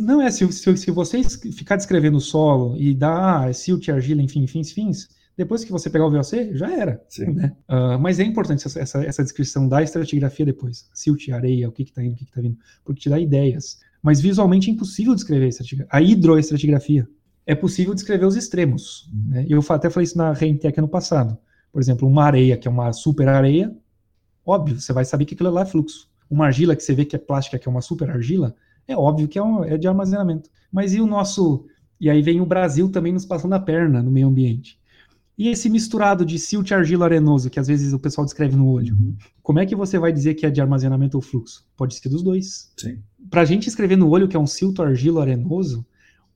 Não é, se, se, se você ficar descrevendo o solo e dar ah, silt, argila, enfim, fins, fins, depois que você pegar o VOC, já era. Né? Uh, mas é importante essa, essa, essa, descrição da estratigrafia depois. Silt, areia, o que está indo, o que está vindo, porque te dá ideias. Mas visualmente é impossível descrever a, a hidroestratigrafia. É possível descrever os extremos. Uhum. Né? Eu até falei isso na Reintec ano passado. Por exemplo, uma areia que é uma super areia, óbvio, você vai saber que aquilo lá é fluxo. Uma argila que você vê que é plástica, que é uma super argila, é óbvio que é, um, é de armazenamento. Mas e o nosso. E aí vem o Brasil também nos passando a perna no meio ambiente. E esse misturado de silt argila arenoso, que às vezes o pessoal descreve no olho, uhum. como é que você vai dizer que é de armazenamento ou fluxo? Pode ser dos dois. Para a gente escrever no olho que é um silt argila arenoso,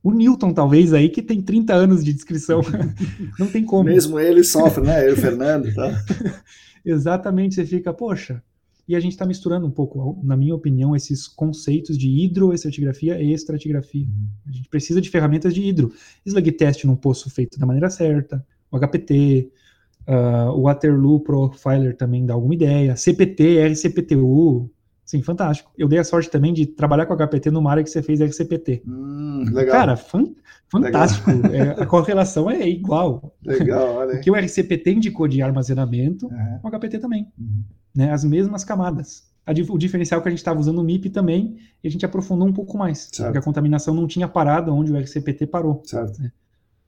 o Newton, talvez, aí, que tem 30 anos de descrição, <laughs> não tem como. Mesmo ele sofre, né? Eu, Fernando, tá? <laughs> Exatamente, você fica, poxa, e a gente está misturando um pouco, na minha opinião, esses conceitos de hidroestratigrafia e estratigrafia. Uhum. A gente precisa de ferramentas de hidro. Slug test num poço feito da maneira certa, o HPT, uh, ah, o Waterloo Profiler também dá alguma ideia, CPT, RCPTU, sim, fantástico. Eu dei a sorte também de trabalhar com HPT numa área que você fez RCPT. Hum, legal. Cara, fan, fantástico. É, a correlação é igual. Legal, <laughs> olha aí. O que o RCPT indicou de armazenamento, uhum. o HPT também. Uhum. Né, as mesmas camadas. A, o diferencial que a gente estava usando o MIP também, e a gente aprofundou um pouco mais. Certo. Porque a contaminação não tinha parado onde o RCPT parou. Certo. Né?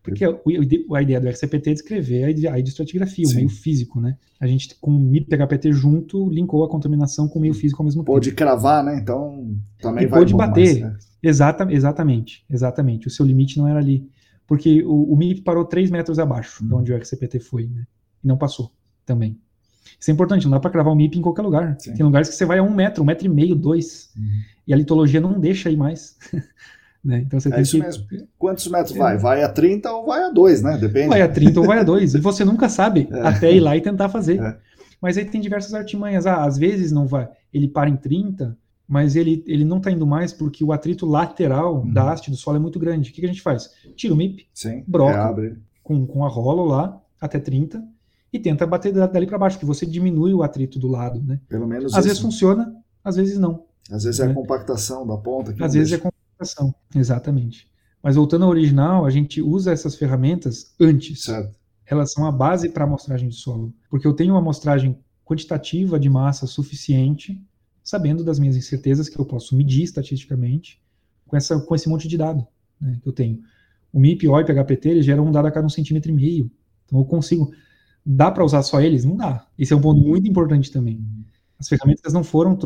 Porque a ideia do RCPT é descrever a estratigrafia, o meio físico, né? A gente, com o MIP PHPT junto, linkou a contaminação com o meio físico ao mesmo tempo. Pode cravar, né? Então também e vai pode bater. Mais, né? Exata, exatamente, exatamente. O seu limite não era ali. Porque o, o MIP parou 3 metros abaixo de uhum. onde o RCPT foi, né? E não passou também. Isso é importante, não dá para cravar o MIP em qualquer lugar. Sim. Tem lugares que você vai a um metro, um metro e meio, dois. Uhum. E a litologia não deixa aí mais. <laughs> Né? Então você é tem isso que... mesmo. Quantos metros é. vai? Vai a 30 ou vai a 2, né? Depende. Vai a 30 ou vai a 2. E você nunca sabe <laughs> é. até ir lá e tentar fazer. É. Mas aí tem diversas artimanhas. Ah, às vezes não vai. Ele para em 30, mas ele, ele não está indo mais porque o atrito lateral uhum. da haste do solo é muito grande. O que, que a gente faz? Tira o MIP, Sim, broca com, com a rolo lá até 30 e tenta bater dali para baixo, que você diminui o atrito do lado, né? Pelo menos Às isso. vezes funciona, às vezes não. Às vezes né? é a compactação da ponta. às vezes deixa. é Exatamente. Mas voltando ao original, a gente usa essas ferramentas antes. Certo. Elas são a base para a amostragem de solo. Porque eu tenho uma amostragem quantitativa de massa suficiente, sabendo das minhas incertezas que eu posso medir estatisticamente com, essa, com esse monte de dado né, que eu tenho. O MIP, OIP, HPT, eles geram um dado a cada um centímetro e meio. Então eu consigo. Dá para usar só eles? Não dá. Esse é um ponto muito importante também. As ferramentas não foram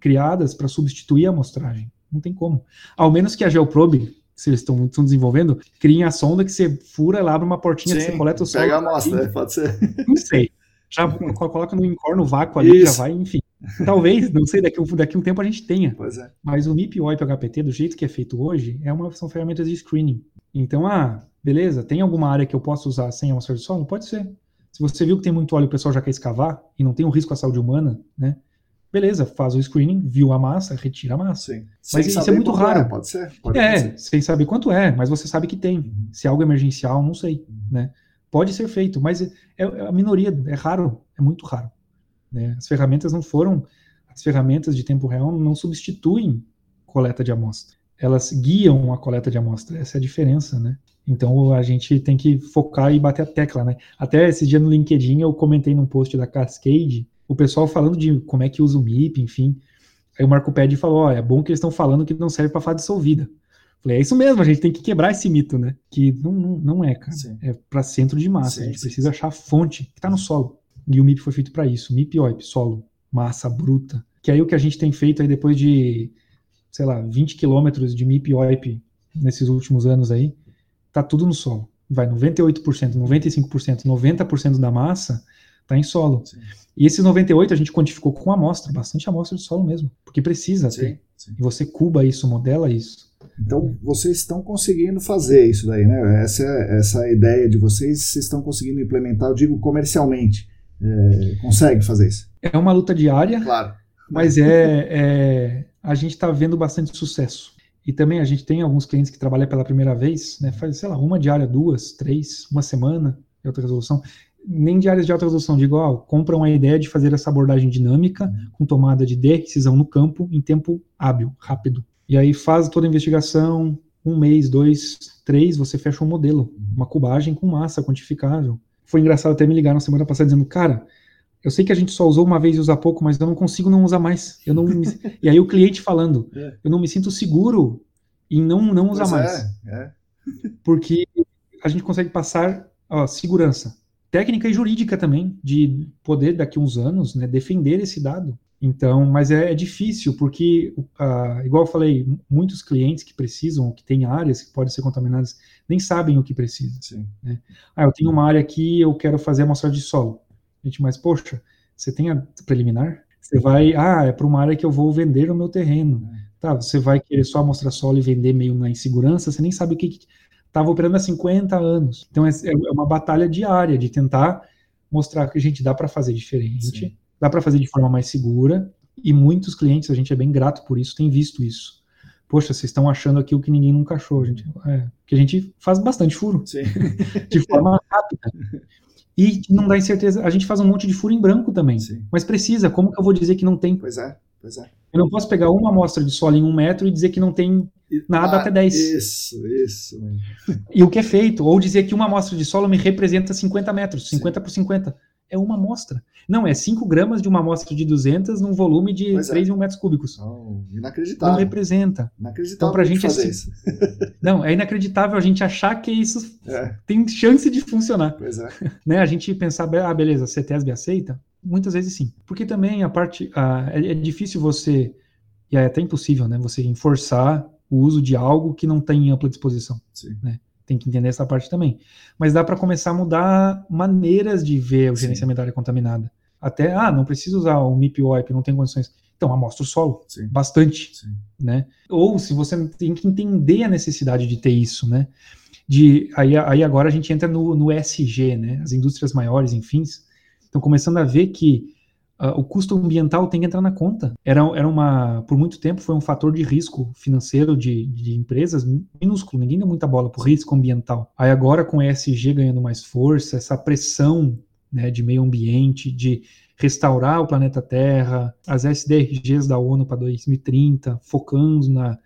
criadas para substituir a amostragem. Não tem como. Ao menos que a Geoprobe, se eles estão desenvolvendo, criem a sonda que você fura lá abre uma portinha Sim, que você coleta o sol. Pega a amostra, né? pode ser. Não sei. Já <laughs> coloca no incor, no vácuo ali, Isso. já vai, enfim. Talvez, não sei, daqui, daqui um tempo a gente tenha. Pois é. Mas o MIP OIP HPT, do jeito que é feito hoje, é uma, são ferramentas de screening. Então, ah, beleza, tem alguma área que eu posso usar sem amostra de solo? Pode ser. Se você viu que tem muito óleo e o pessoal já quer escavar e não tem um risco à saúde humana, né? Beleza, faz o screening, viu a massa, retira a massa. Sim. Mas isso é muito raro. É, pode ser. Pode é, ser. sem saber quanto é, mas você sabe que tem. Uhum. Se é algo emergencial, não sei. Uhum. Né? Pode ser feito, mas é, é, a minoria, é raro, é muito raro. Né? As ferramentas não foram, as ferramentas de tempo real não substituem coleta de amostra. Elas guiam a coleta de amostra, essa é a diferença, né? Então a gente tem que focar e bater a tecla, né? Até esse dia no LinkedIn eu comentei num post da Cascade o pessoal falando de como é que usa o MIP, enfim. Aí o Marco Pedi falou: ó, é bom que eles estão falando que não serve para fase dissolvida. Falei, é isso mesmo, a gente tem que quebrar esse mito, né? Que não, não, não é, cara. Sim. É para centro de massa. Sim, a gente sim, precisa achar a fonte que está no solo. E o MIP foi feito para isso. MIP OIP, solo, massa bruta. Que aí o que a gente tem feito aí depois de, sei lá, 20 quilômetros de MIP OIP nesses últimos anos aí, tá tudo no solo. Vai 98%, 95%, 90% da massa tá em solo. Sim. E esses 98 a gente quantificou com amostra, bastante amostra de solo mesmo, porque precisa sim, ter. Sim. E você cuba isso, modela isso. Então vocês estão conseguindo fazer isso daí, né? Essa, essa ideia de vocês, vocês estão conseguindo implementar, eu digo comercialmente. É, consegue fazer isso? É uma luta diária. Claro. Mas é, é a gente está vendo bastante sucesso. E também a gente tem alguns clientes que trabalham pela primeira vez, né? Faz, sei lá, uma diária, duas, três, uma semana de alta resolução. Nem diárias de alta resolução, digo, ó, compram a ideia de fazer essa abordagem dinâmica, uhum. com tomada de decisão no campo, em tempo hábil, rápido. E aí faz toda a investigação, um mês, dois, três, você fecha um modelo, uma cubagem com massa quantificável. Foi engraçado até me ligar na semana passada dizendo, cara, eu sei que a gente só usou uma vez e usa pouco, mas eu não consigo não usar mais. Eu não me... <laughs> e aí o cliente falando, é. eu não me sinto seguro em não, não usar pois mais. É, é. Porque a gente consegue passar ó, segurança técnica e jurídica também, de poder daqui a uns anos né, defender esse dado. Então, mas é, é difícil, porque, uh, igual eu falei, muitos clientes que precisam, que têm áreas que podem ser contaminadas, nem sabem o que precisa. Né? Ah, eu tenho uma área aqui, eu quero fazer amostragem de solo. Gente, mas poxa, você tem a preliminar? Você vai, ah, é para uma área que eu vou vender no meu terreno. É. Tá, você vai querer só mostrar solo e vender meio na insegurança, você nem sabe o que estava operando há 50 anos. Então é, é, uma batalha diária de tentar mostrar que a gente dá para fazer diferente, Sim. dá para fazer de forma mais segura, e muitos clientes, a gente é bem grato por isso, tem visto isso. Poxa, vocês estão achando aqui o que ninguém nunca achou, gente. É, que a gente faz bastante furo. <laughs> de forma rápida. E não dá incerteza. A gente faz um monte de furo em branco também. Sim. Mas precisa, como que eu vou dizer que não tem? Pois é, pois é. Eu não posso pegar uma amostra de solo em um metro e dizer que não tem nada ah, até 10. Isso, isso. E o que é feito? Ou dizer que uma amostra de solo me representa 50 metros, 50 Sim. por 50 é uma amostra. Não, é 5 gramas de uma amostra de 200 num volume de pois 3 é. mil metros cúbicos. Não, inacreditável. Não representa. Inacreditável então, pra gente fazer é isso. Não, é inacreditável a gente achar que isso é. tem chance de funcionar. Pois é. <laughs> Né? A gente pensar, ah, beleza, CETESB aceita? Muitas vezes sim. Porque também a parte. Ah, é, é difícil você. E é até impossível, né? Você enforçar o uso de algo que não tem ampla disposição. Sim. Né? tem que entender essa parte também. Mas dá para começar a mudar maneiras de ver o gerenciamento da área contaminada. Até, ah, não preciso usar o MIP wipe, não tem condições. Então, amostra o solo, Sim. bastante, Sim. né? Ou se você tem que entender a necessidade de ter isso, né? De, aí, aí agora a gente entra no, no SG, né? As indústrias maiores, enfim, estão começando a ver que Uh, o custo ambiental tem que entrar na conta. Era, era uma, por muito tempo, foi um fator de risco financeiro de, de empresas minúsculo, ninguém deu muita bola para o risco ambiental. Aí agora, com o ESG ganhando mais força, essa pressão né, de meio ambiente, de restaurar o planeta Terra, as SDRGs da ONU para 2030, focando na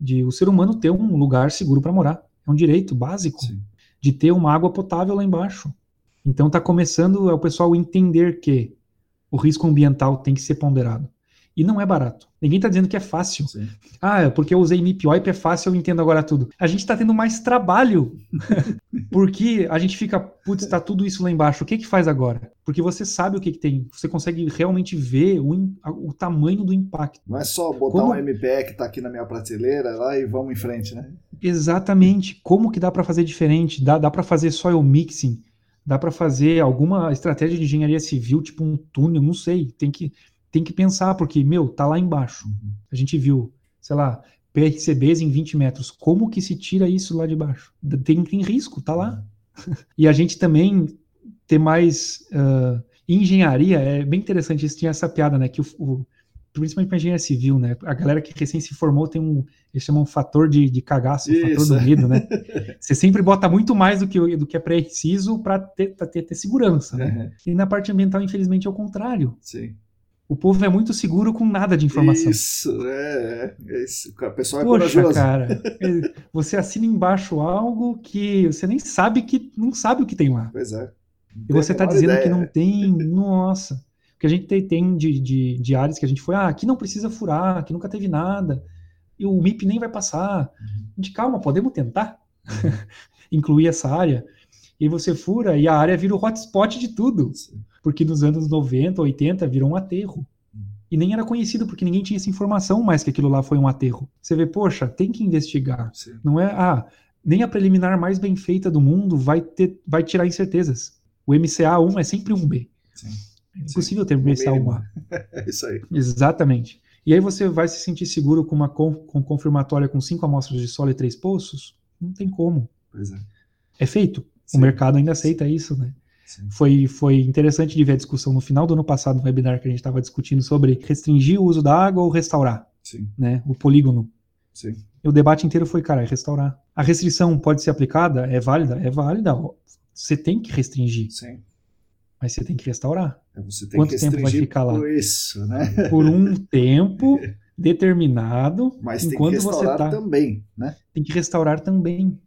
de o ser humano ter um lugar seguro para morar. É um direito básico Sim. de ter uma água potável lá embaixo. Então está começando o pessoal entender que o risco ambiental tem que ser ponderado. E não é barato. Ninguém está dizendo que é fácil. Sim. Ah, é porque eu usei MIP-OIP, é fácil, eu entendo agora tudo. A gente está tendo mais trabalho. <laughs> porque a gente fica, putz, está tudo isso lá embaixo. O que que faz agora? Porque você sabe o que, que tem. Você consegue realmente ver o, o tamanho do impacto. Não é só botar Como... um MPE que está aqui na minha prateleira lá e vamos em frente, né? Exatamente. Como que dá para fazer diferente? Dá, dá para fazer soil mixing dá para fazer alguma estratégia de engenharia civil, tipo um túnel, não sei. Tem que, tem que pensar, porque, meu, tá lá embaixo. Uhum. A gente viu, sei lá, PRCBs em 20 metros. Como que se tira isso lá de baixo? Tem, tem risco, tá lá. Uhum. <laughs> e a gente também ter mais uh, engenharia, é bem interessante, isso tinha essa piada, né, que o, o principalmente para engenharia civil, né? A galera que recém se formou tem um, eles chamam um fator de, de cagaço, um fator do medo, né? <laughs> Você sempre bota muito mais do que, do que é preciso para ter, ter, ter, segurança, né? Uhum. E na parte ambiental, infelizmente, é o contrário. Sim. O povo é muito seguro com nada de informação. Isso, é. é isso. O pessoal é Poxa, corajoso. cara. É, você assina embaixo algo que você nem sabe que não sabe o que tem lá. Pois é. E você está dizendo ideia. que não tem. <laughs> Nossa. Porque a gente tem, de, de, de, áreas que a gente foi, ah, aqui não precisa furar, aqui nunca teve nada, e o MIP nem vai passar. Uhum. A gente, calma, podemos tentar uhum. <laughs> incluir essa área. E aí você fura e a área vira o hotspot de tudo. Sim. Porque nos anos 90, 80 virou um aterro. Uhum. E nem era conhecido, porque ninguém tinha essa informação mais que aquilo lá foi um aterro. Você vê, poxa, tem que investigar. Sim. Não é, ah, nem a preliminar mais bem feita do mundo vai, ter, vai tirar incertezas. O MCA1 é sempre um B. Sim. É impossível ter BCA1A. <laughs> É isso aí. Exatamente. E aí você vai se sentir seguro com uma com, com confirmatória com cinco amostras de solo e três poços? Não tem como. Pois é. É feito. Sim. O mercado ainda aceita isso, né? Foi, foi interessante de ver a discussão no final do ano passado, no webinar que a gente estava discutindo sobre restringir o uso da água ou restaurar Sim. Né, o polígono. Sim. E o debate inteiro foi, cara, é restaurar. A restrição pode ser aplicada? É válida? É válida. Você tem que restringir. Sim. Mas você tem que restaurar. É, Quanto que tempo vai ficar lá? Por isso, né? Por um tempo <laughs> determinado. Mas enquanto tem que restaurar você tá... também, né? Tem que restaurar também.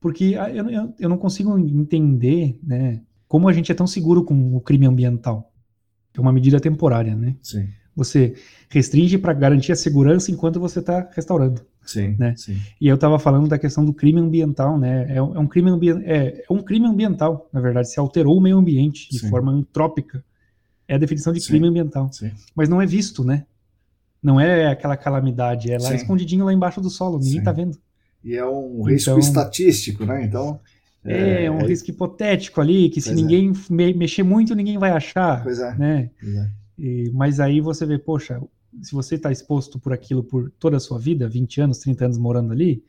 Porque ah, eu, eu, eu não consigo entender, né? Como a gente é tão seguro com o crime ambiental. É uma medida temporária, né? Sim. Você restringe para garantir a segurança enquanto você está restaurando. Sim, né? sim. E eu estava falando da questão do crime ambiental, né? É, é um crime ambi é, é, um crime ambiental, na verdade, se alterou o meio ambiente de sim. forma antrópica. É a definição de sim, crime ambiental. Sim. Mas não é visto, né? Não é aquela calamidade, é lá escondidinho lá embaixo do solo, ninguém está vendo. E é um risco então, estatístico, né? Então. É, é um risco hipotético ali, que se é. ninguém me mexer muito, ninguém vai achar. Pois é. Né? Pois é. E, mas aí você vê, poxa, se você está exposto por aquilo por toda a sua vida, 20 anos, 30 anos morando ali,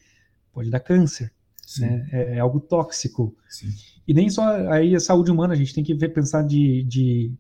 pode dar câncer. Né? É, é, algo tóxico. Sim. E nem só aí a saúde humana, a gente tem que ver, pensar de, de,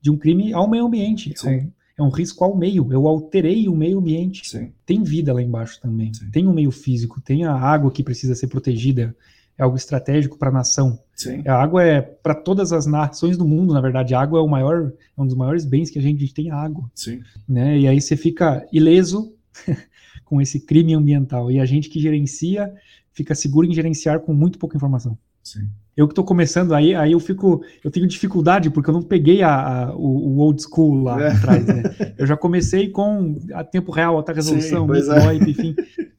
de um crime ao meio ambiente. É um, é um, risco ao meio. Eu alterei o meio ambiente. Sim. Tem vida lá embaixo também. Tem o um meio físico, tem a água que precisa ser protegida é algo estratégico para a nação. Sim. A água é para todas as nações do mundo, na verdade. A água é o maior, é um dos maiores bens que a gente tem, a água. Sim. Né? E aí você fica ileso <laughs> com esse crime ambiental. E a gente que gerencia fica seguro em gerenciar com muito pouca informação. Sim. Eu que estou começando aí, aí eu fico, eu tenho dificuldade porque eu não peguei a, a o, o, old school lá é. atrás, né? Eu já comecei com a tempo real, alta resolução, Sim, é. enfim. <laughs>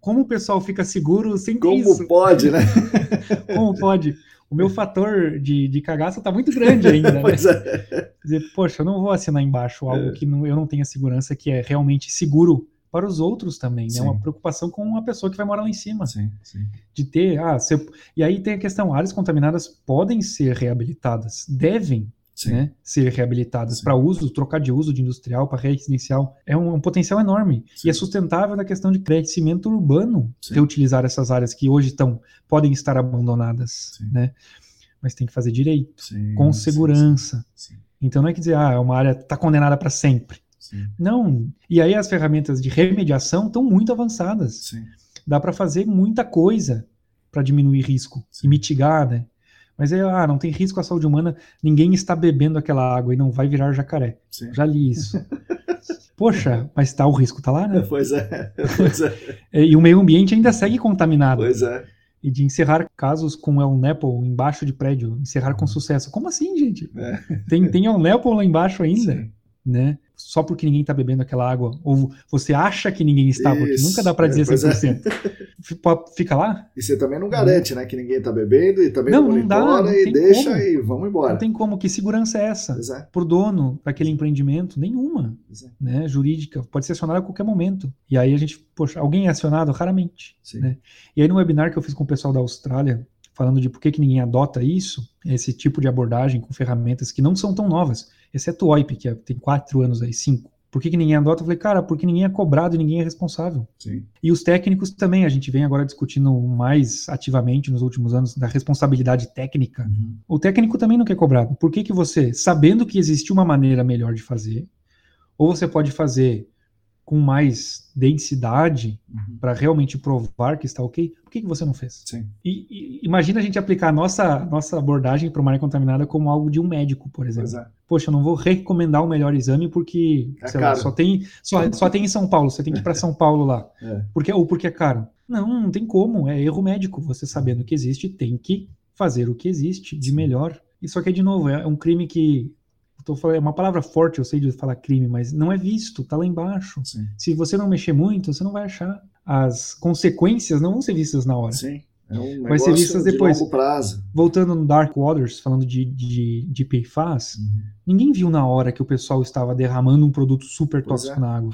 como o pessoal fica seguro sem como isso? Como pode, né? <laughs> como pode? O meu fator de, de cagaça está muito grande ainda. Né? <laughs> pois é. Dizer, poxa, eu não vou assinar embaixo algo é. que não, eu não tenha segurança, que é realmente seguro para os outros também, né? Uma preocupação com a pessoa que vai morar lá em cima. Sim, sim. De ter, ah, você... e aí tem a questão, áreas contaminadas podem ser reabilitadas, devem né, ser reabilitadas para uso, trocar de uso de industrial para residencial, é um, um potencial enorme. Sim. E é sustentável na questão de crescimento urbano Sim. reutilizar essas áreas que hoje estão, podem estar abandonadas, né? Mas tem que fazer direito, com segurança. Então não é que dizer, ah, é uma área está condenada para sempre. Não. E aí as ferramentas de remediação estão muito avançadas. Dá para fazer muita coisa para diminuir risco e mitigar, né? Mas é, ah, não tem risco à saúde humana, ninguém está bebendo aquela água e não vai virar jacaré. Sim. Já li isso. <laughs> Poxa, mas tá, o risco tá lá, né? <laughs> Pois é, pois é. <laughs> e o meio ambiente ainda segue contaminado. Pois é. E de encerrar casos com El Nepo embaixo de prédio, encerrar com sucesso. Como assim, gente? É. Tem, tem El Nepo lá embaixo ainda, Sim. Né? só porque ninguém está bebendo aquela água, ou você acha que ninguém está, porque nunca dá para dizer é, 100%. É. Fica lá? E você também não garante, né, que ninguém está bebendo e também não, não dá, não e deixa como. e vamos embora. Não tem como, que segurança é essa? É. Pro dono daquele empreendimento? Nenhuma, é. né, jurídica, pode ser acionada a qualquer momento. E aí a gente, poxa, alguém é acionado? Raramente, né? E aí no webinar que eu fiz com o pessoal da Austrália, falando de por que, que ninguém adota isso, esse tipo de abordagem com ferramentas que não são tão novas, exceto o OIP, que é, tem quatro anos aí, cinco. Por que, que ninguém adota? Eu falei, cara, porque ninguém é cobrado e ninguém é responsável. Sim. E os técnicos também, a gente vem agora discutindo mais ativamente nos últimos anos da responsabilidade técnica. Uhum. O técnico também não quer cobrado. Por que, que você, sabendo que existe uma maneira melhor de fazer, ou você pode fazer com mais densidade uhum. para realmente provar que está ok, por que, que você não fez? Sim. E, e imagina a gente aplicar a nossa, nossa abordagem para uma área contaminada como algo de um médico, por exemplo. É. Poxa, eu não vou recomendar o melhor exame porque é lá, só, tem, só, <laughs> só tem em São Paulo, você tem que ir para São Paulo lá. <laughs> É. Porque, ou porque é caro. Não, não tem como, é erro médico. Você sabendo que existe, tem que fazer o que existe de melhor. Isso aqui, de novo, é um crime que Tô falando, é uma palavra forte, eu sei de falar crime, mas não é visto, tá lá embaixo. Sim. Se você não mexer muito, você não vai achar. As consequências não vão ser vistas na hora. Sim. É um vai ser vistas depois. De. Voltando no Dark Waters, falando de, de, de PFAS, uhum. ninguém viu na hora que o pessoal estava derramando um produto super tóxico é. na água.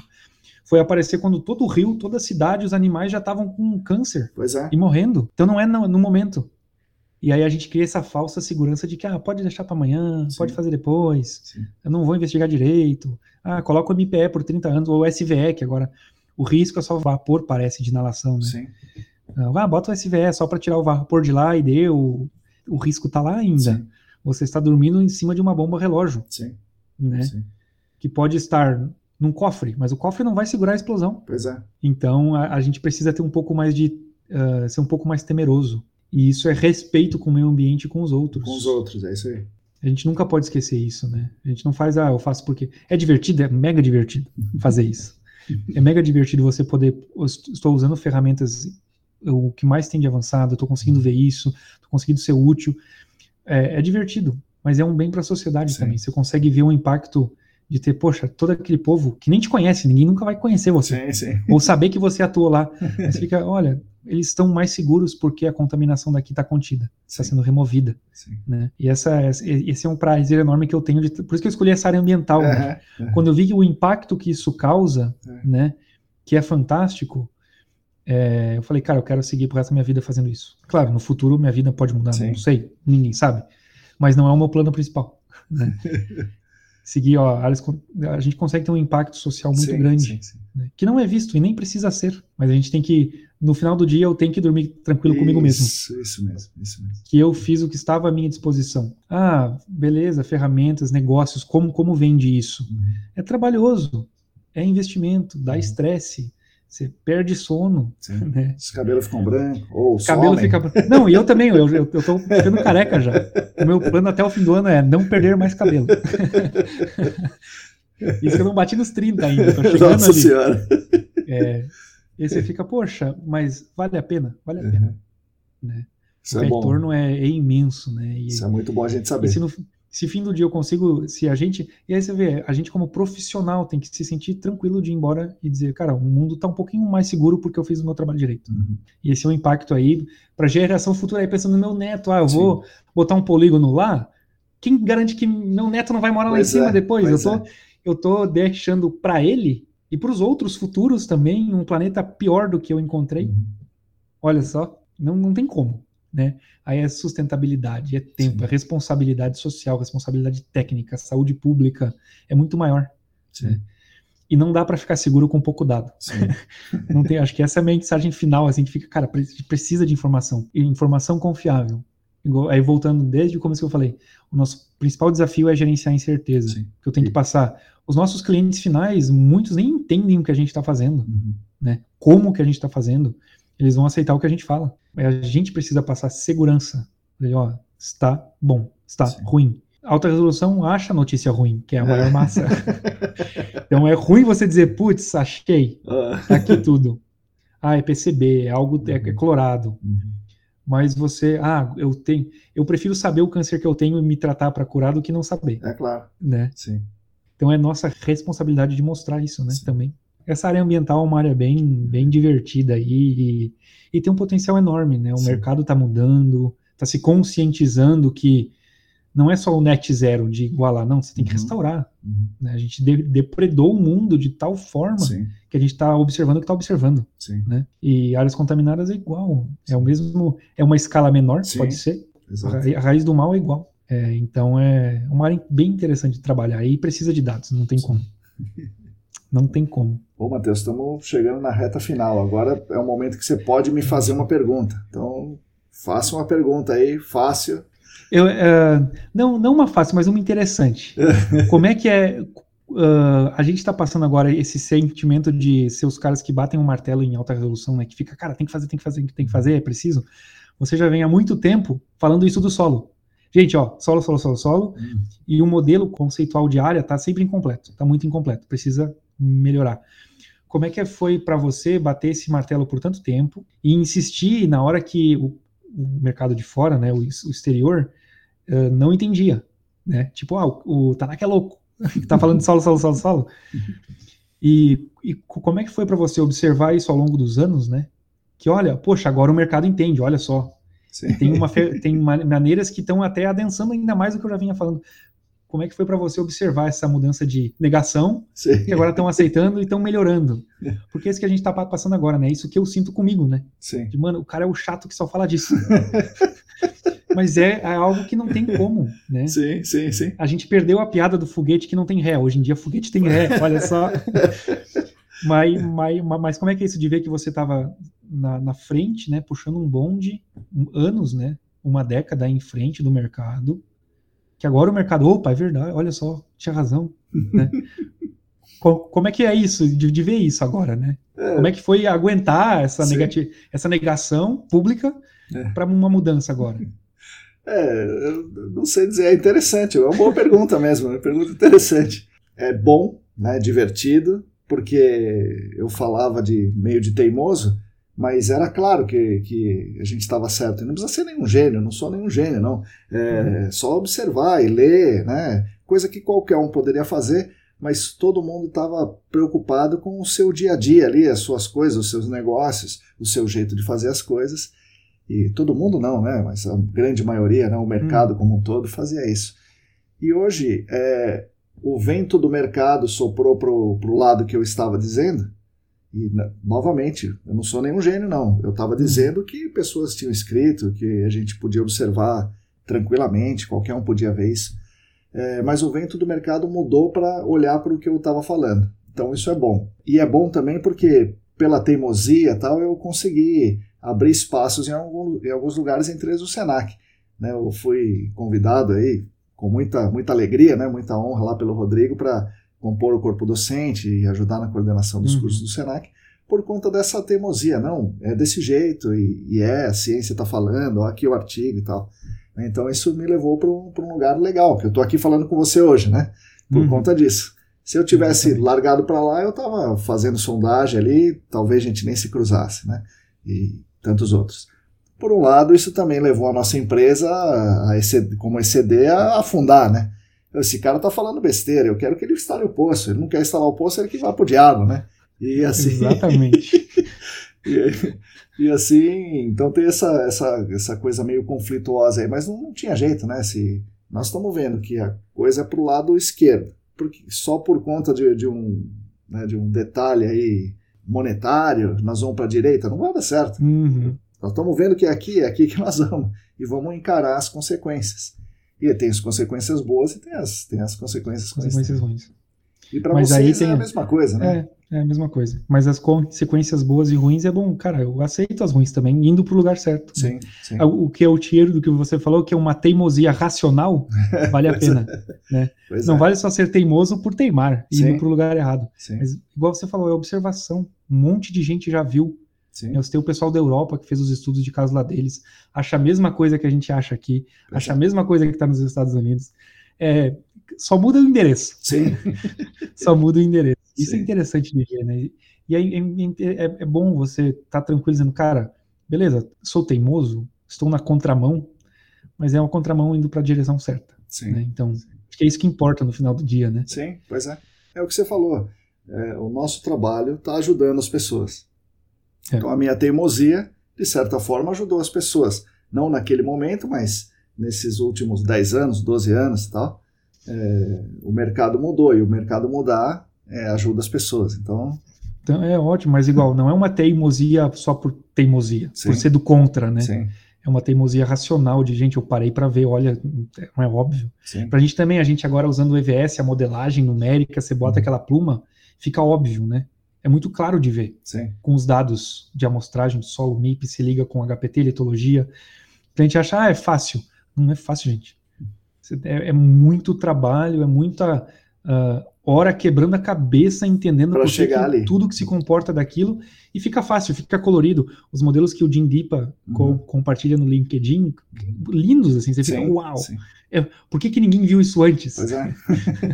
Foi aparecer quando todo o rio, toda a cidade, os animais já estavam com câncer é. e morrendo. Então não é no, no momento. E aí a gente cria essa falsa segurança de que ah, pode deixar para amanhã, Sim. pode fazer depois, Sim. eu não vou investigar direito. Ah, coloca o MPE por 30 anos, ou o SVE, que agora o risco é só vapor, parece, de inalação, né? Sim. Ah, bota o SVE só para tirar o vapor de lá e deu, o risco tá lá ainda. Sim. Você está dormindo em cima de uma bomba relógio. Sim. Né? Sim. Que pode estar num cofre, mas o cofre não vai segurar a explosão. Pois é. Então a, a gente precisa ter um pouco mais de. Uh, ser um pouco mais temeroso. E isso é respeito com o meio ambiente e com os outros. Com os outros, é isso aí. A gente nunca pode esquecer isso, né? A gente não faz, ah, eu faço porque. É divertido, é mega divertido <laughs> fazer isso. É mega divertido você poder. Estou usando ferramentas o que mais tem de avançado, estou conseguindo ver isso, estou conseguindo ser útil. É, é, divertido, mas é um bem para a sociedade Sim. também. Você consegue ver o impacto de ter, poxa, todo aquele povo que nem te conhece, ninguém nunca vai conhecer você. Sim, sim. Ou saber que você atuou lá. <laughs> Você fica, olha, eles estão mais seguros porque a contaminação daqui está contida, está sendo removida. Né? E essa, esse é um prazer enorme que eu tenho. De, por isso que eu escolhi essa área ambiental. né? Quando eu vi o impacto que isso causa, é. né, que é fantástico, é, eu falei, cara, eu quero seguir pro resto da minha vida fazendo isso. Claro, no futuro minha vida pode mudar, Sim. não sei, ninguém sabe. Mas não é o meu plano principal. Né? <laughs> seguir, ó, a gente consegue ter um impacto social muito sim, grande, sim, sim. Né? que não é visto e nem precisa ser, mas a gente tem que, no final do dia, eu tenho que dormir tranquilo isso, comigo mesmo. Isso, mesmo, isso mesmo. Que eu fiz o que estava à minha disposição. Ah, beleza, ferramentas, negócios, como, como vende isso? Uhum. É trabalhoso, é investimento, dá uhum. Você perde sono. <laughs> Né? Os cabelos ficam brancos, ou cabelo fica Não, e eu também, eu, eu, eu tô ficando careca já. O meu plano até o fim do ano é não perder mais cabelo. <laughs> Isso que eu não bati nos 30 ainda, tô chegando Nossa ali. Senhora. É, e você fica, poxa, mas vale a pena? Vale a pena. Uhum. Né? Isso o é retorno é, é, imenso, né? E, Isso é muito bom a gente saber. se no, se fim do dia eu consigo, se a gente, e aí você vê, a gente como profissional tem que se sentir tranquilo de ir embora e dizer, cara, o mundo está um pouquinho mais seguro porque eu fiz o meu trabalho direito. Uhum. E esse é o um impacto aí para geração futura aí pensando no meu neto, ah, eu Sim. vou botar um polígono lá, quem garante que meu neto não vai morar pois lá em cima é, depois? Eu tô, é. eu tô deixando para ele e para os outros futuros também um planeta pior do que eu encontrei. Uhum. Olha só, não, não tem como né? Aí é sustentabilidade, é tempo, Sim. é responsabilidade social, responsabilidade técnica, saúde pública, é muito maior. Né? E não dá para ficar seguro com pouco dado. <laughs> não tem, acho que essa é a mensagem final, assim, que fica, cara, precisa de informação, e informação confiável. Aí voltando desde o começo que eu falei, o nosso principal desafio é gerenciar a incerteza. Sim. Que eu tenho que passar. Os nossos clientes finais, muitos nem entendem o que a gente está fazendo, uhum. né? Como que a gente está fazendo eles vão aceitar o que a gente fala. A gente precisa passar segurança. Ó, está bom, está Sim. ruim. Alta resolução acha notícia ruim, que é a maior massa. <laughs> então é ruim você dizer, putz, achei, ah. tá aqui tudo. Ah, é PCB, é algo é, é clorado. Uhum. Mas você, ah, eu tenho, eu prefiro saber o câncer que eu tenho e me tratar para curar do que não saber. É claro. Né? Sim. Então é nossa responsabilidade de mostrar isso, né, Sim. também essa área ambiental é uma área bem, bem divertida aí e, e tem um potencial enorme, né? O Sim. mercado está mudando, está se conscientizando que não é só o net zero de igualar, não, você tem que uhum. restaurar. Uhum. Né? A gente de, depredou o mundo de tal forma Sim. que a gente está observando o que está observando. Sim. Né? E áreas contaminadas é igual, é o mesmo, é uma escala menor, pode ser. Exato. A raiz do mal é igual. É, então é uma área bem interessante de trabalhar e precisa de dados, não tem como. <laughs> Não tem como. Ô, Matheus, estamos chegando na reta final. Agora é o momento que você pode me fazer uma pergunta. Então, faça uma pergunta aí, fácil. Eu, uh, não, não uma fácil, mas uma interessante. <laughs> Como é que é. Uh, a gente está passando agora esse sentimento de ser os caras que batem um martelo em alta resolução, né? Que fica, cara, tem que fazer, tem que fazer, tem que fazer, é preciso. Você já vem há muito tempo falando isso do solo. Gente, ó, solo, solo, solo, solo. Hum. E o modelo conceitual de área está sempre incompleto, está muito incompleto. Precisa melhorar. Como é que foi para você bater esse martelo por tanto tempo e insistir na hora que o, o mercado de fora, né, o, o exterior, uh, não entendia, né? Tipo, ah, o, o Tanaka é louco, <laughs> tá falando de solo, solo, solo, solo. E, e como é que foi para você observar isso ao longo dos anos, né? Que olha, poxa, agora o mercado entende, olha só. Tem, uma, tem maneiras que estão até adensando ainda mais do que eu já vinha falando como é que foi para você observar essa mudança de negação, Sim. que agora estão aceitando e estão melhorando? Porque é isso que a gente está passando agora, né? Isso que eu sinto comigo, né? Sim. De, mano, o cara é o chato que só fala disso. <laughs> Mas é, é, algo que não tem como, né? Sim, sim, sim. A gente perdeu a piada do foguete que não tem ré. Hoje em dia, foguete tem ré, olha só. <laughs> mas, mas, mas como é que é isso de ver que você estava na, na frente, né, puxando um bonde, anos, né, uma década em frente do mercado, que agora o mercado, opa, é verdade, olha só, tinha razão, né? <laughs> como é que é isso, de, de ver isso agora, né? É. Como é que foi aguentar essa, negati essa negação pública é. para uma mudança agora? É, não sei dizer, é interessante, é uma boa pergunta mesmo, é uma pergunta interessante. É bom, né, divertido, porque eu falava de meio de teimoso, mas era claro que, que a gente estava certo. não precisa ser nenhum gênio, não sou nenhum gênio, não. É uhum. só observar e ler, né? Coisa que qualquer um poderia fazer, mas todo mundo estava preocupado com o seu dia a dia ali, as suas coisas, os seus negócios, o seu jeito de fazer as coisas. E todo mundo não, né? Mas a grande maioria, né? o mercado hum. como um todo fazia isso. E hoje é, o vento do mercado soprou para o lado que eu estava dizendo. E, novamente, eu não sou nenhum gênio, não. Eu estava hum. dizendo que pessoas tinham escrito, que a gente podia observar tranquilamente, qualquer um podia ver isso é, mas o vento do mercado mudou para olhar para o que eu estava falando. Então isso é bom. E é bom também porque, pela teimosia tal, eu consegui abrir espaços em, algum, em alguns lugares, entre eles o Senac. Né, eu fui convidado aí, com muita, muita alegria, né, muita honra lá pelo Rodrigo, para compor o corpo docente e ajudar na coordenação dos uhum. cursos do Senac, por conta dessa teimosia. Não, é desse jeito, e, e é, a ciência está falando, ó, aqui o artigo e tal. Então isso me levou para um, um, lugar legal, que eu estou aqui falando com você hoje, né? Por uhum. conta disso. Se eu tivesse largado para lá, eu estava fazendo sondagem ali, talvez a gente nem se cruzasse, né? E tantos outros. Por um lado, isso também levou a nossa empresa, a ECD, como ECD, a afundar, né? Esse cara está falando besteira, eu quero que ele instale o poço. Ele não quer instalar o poço, ele que vá para o diabo, né? E assim. Exatamente. <laughs> e, e assim, então tem essa, essa, essa coisa meio conflituosa aí, mas não, não tinha jeito, né? Se, nós estamos vendo que a coisa é para o lado esquerdo, porque só por conta de, de, um, né, de um detalhe aí monetário, nós vamos para a direita, não vai dar certo. Uhum. Nós estamos vendo que é aqui, é aqui que nós vamos, e vamos encarar as consequências. E tem as consequências boas e tem as, tem as consequências, consequências ruins. E para vocês aí tem... é a mesma coisa, né? É. É a mesma coisa. Mas as consequências boas e ruins é bom, cara, eu aceito as ruins também, indo para o lugar certo. Sim, né? sim. O que é o tiro do que você falou, que é uma teimosia racional, <laughs> vale a pena. É. Né? Não é. vale só ser teimoso por teimar, sim. indo para o lugar errado. Sim. Mas, igual você falou, é observação. Um monte de gente já viu. Sim. Você tem o pessoal da Europa que fez os estudos de caso lá deles, acha a mesma coisa que a gente acha aqui, acha a mesma coisa que está nos Estados Unidos. É, só muda o endereço. Sim. <laughs> só muda o endereço. Isso é Sim. é interessante de ver, né? E aí é, é, é bom você estar tá tranquilo dizendo, cara, beleza, sou teimoso, estou na contramão, mas é uma contramão indo para a direção certa. Sim. Né? Então, acho que é isso que importa no final do dia, né? Sim, pois é. É o que você falou. É, o nosso trabalho está ajudando as pessoas. É. Então, a minha teimosia, de certa forma, ajudou as pessoas. Não naquele momento, mas nesses últimos 10 anos, 12 anos e tal, é, o mercado mudou. E o mercado mudar é, ajuda as pessoas. Então. então. É ótimo, mas igual, não é uma teimosia só por teimosia, Sim. por ser do contra, né? Sim. É uma teimosia racional de gente, eu parei para ver, olha, não é óbvio. Para a gente também, a gente agora usando o EVS, a modelagem numérica, você bota uhum. aquela pluma, fica óbvio, né? É muito claro de ver. Sim. Com os dados de amostragem de solo MIP, se liga com HPT, litologia. A gente acha, ah, é fácil. Não é fácil, gente. É, é muito trabalho, é muita uh, hora quebrando a cabeça, entendendo que, tudo que se comporta daquilo, e fica fácil, fica colorido. Os modelos que o Jim Dipa uhum. co compartilha no LinkedIn, lindos, assim, você sim, fica, uau! É, por que, que ninguém viu isso antes? Pois é.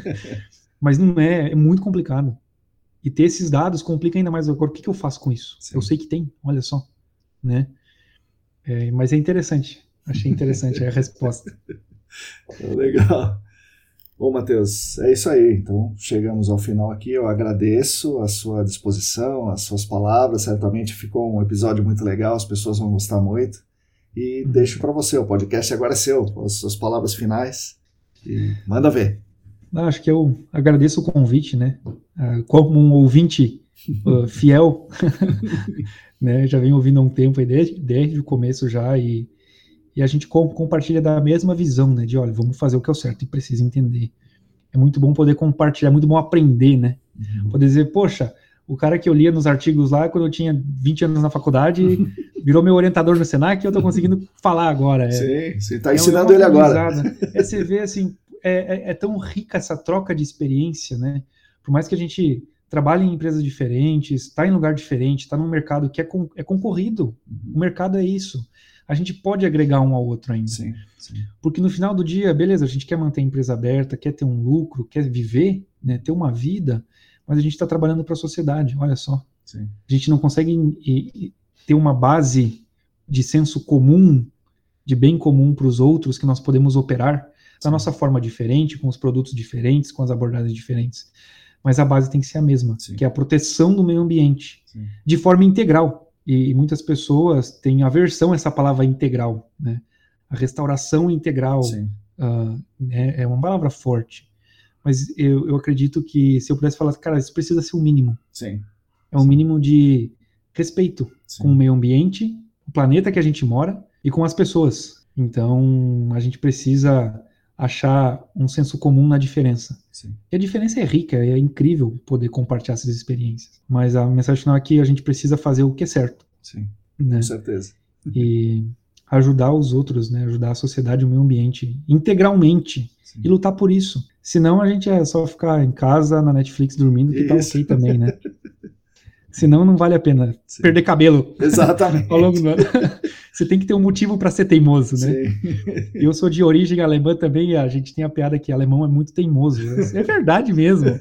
<laughs> Mas não é, é muito complicado. E ter esses dados complica ainda mais agora. O que, que eu faço com isso? Sim. Eu sei que tem, olha só. Né? É, mas é interessante. Achei interessante a <laughs> resposta. Legal. Bom, Matheus, é isso aí. Então, chegamos ao final aqui. Eu agradeço a sua disposição, as suas palavras. Certamente ficou um episódio muito legal, as pessoas vão gostar muito. E uhum. deixo para você, o podcast agora é seu, as suas palavras finais. E manda ver. Acho que eu agradeço o convite, né? Ah, como um ouvinte uh, fiel, <laughs> né? Já venho ouvindo há um tempo aí, desde, desde o começo já, e e a gente compartilha da mesma visão, né? De olha, vamos fazer o que é o certo e precisa entender. É muito bom poder compartilhar, é muito bom aprender, né? Uhum. Poder dizer, poxa, o cara que eu lia nos artigos lá quando eu tinha 20 anos na faculdade virou meu orientador no Senac e eu tô conseguindo falar agora. É, Sim, você está ensinando é ele agora. É, você vê assim, é, é, é, tão rica essa troca de experiência, né? Por mais que a gente trabalhe em empresas diferentes, está em lugar diferente, está num mercado que é, con é concorrido. Uhum. O mercado é isso a gente pode agregar um ao outro ainda. Sim, sim. Porque no final do dia, beleza, a gente quer manter a empresa aberta, quer ter um lucro, quer viver, né, ter uma vida, mas a gente está trabalhando para a sociedade, olha só. Sim. A gente não consegue ter uma base de senso comum, de bem comum para os outros que nós podemos operar da nossa forma diferente, com os produtos diferentes, com as abordagens diferentes. Mas a base tem que ser a mesma, Sim. que é a proteção do meio ambiente, Sim. de forma integral. E, muitas pessoas têm aversão a essa palavra integral, né? A restauração integral uh, é, é, uma palavra forte. Mas eu, eu acredito que se eu pudesse falar, cara, isso precisa ser um mínimo. Sim. É um mínimo de respeito Sim. com o meio ambiente, o planeta que a gente mora e com as pessoas. Então, a gente precisa achar um senso comum na diferença. Sim. E a diferença é rica, é incrível poder compartilhar essas experiências. Mas a mensagem final aqui é que a gente precisa fazer o que é certo. Sim, né? com certeza. E ajudar os outros, né? ajudar a sociedade, o meio ambiente, integralmente. Sim. E lutar por isso. Senão a gente é só ficar em casa, na Netflix, dormindo, que tá isso. tá ok também, né? <laughs> Senão não vale a pena Sim. perder cabelo. Exatamente. <laughs> ao longo do ano. <laughs> Você tem que ter um motivo para ser teimoso, né? Sim. Eu sou de origem alemã também, e a gente tem a piada que alemão é muito teimoso. É verdade mesmo.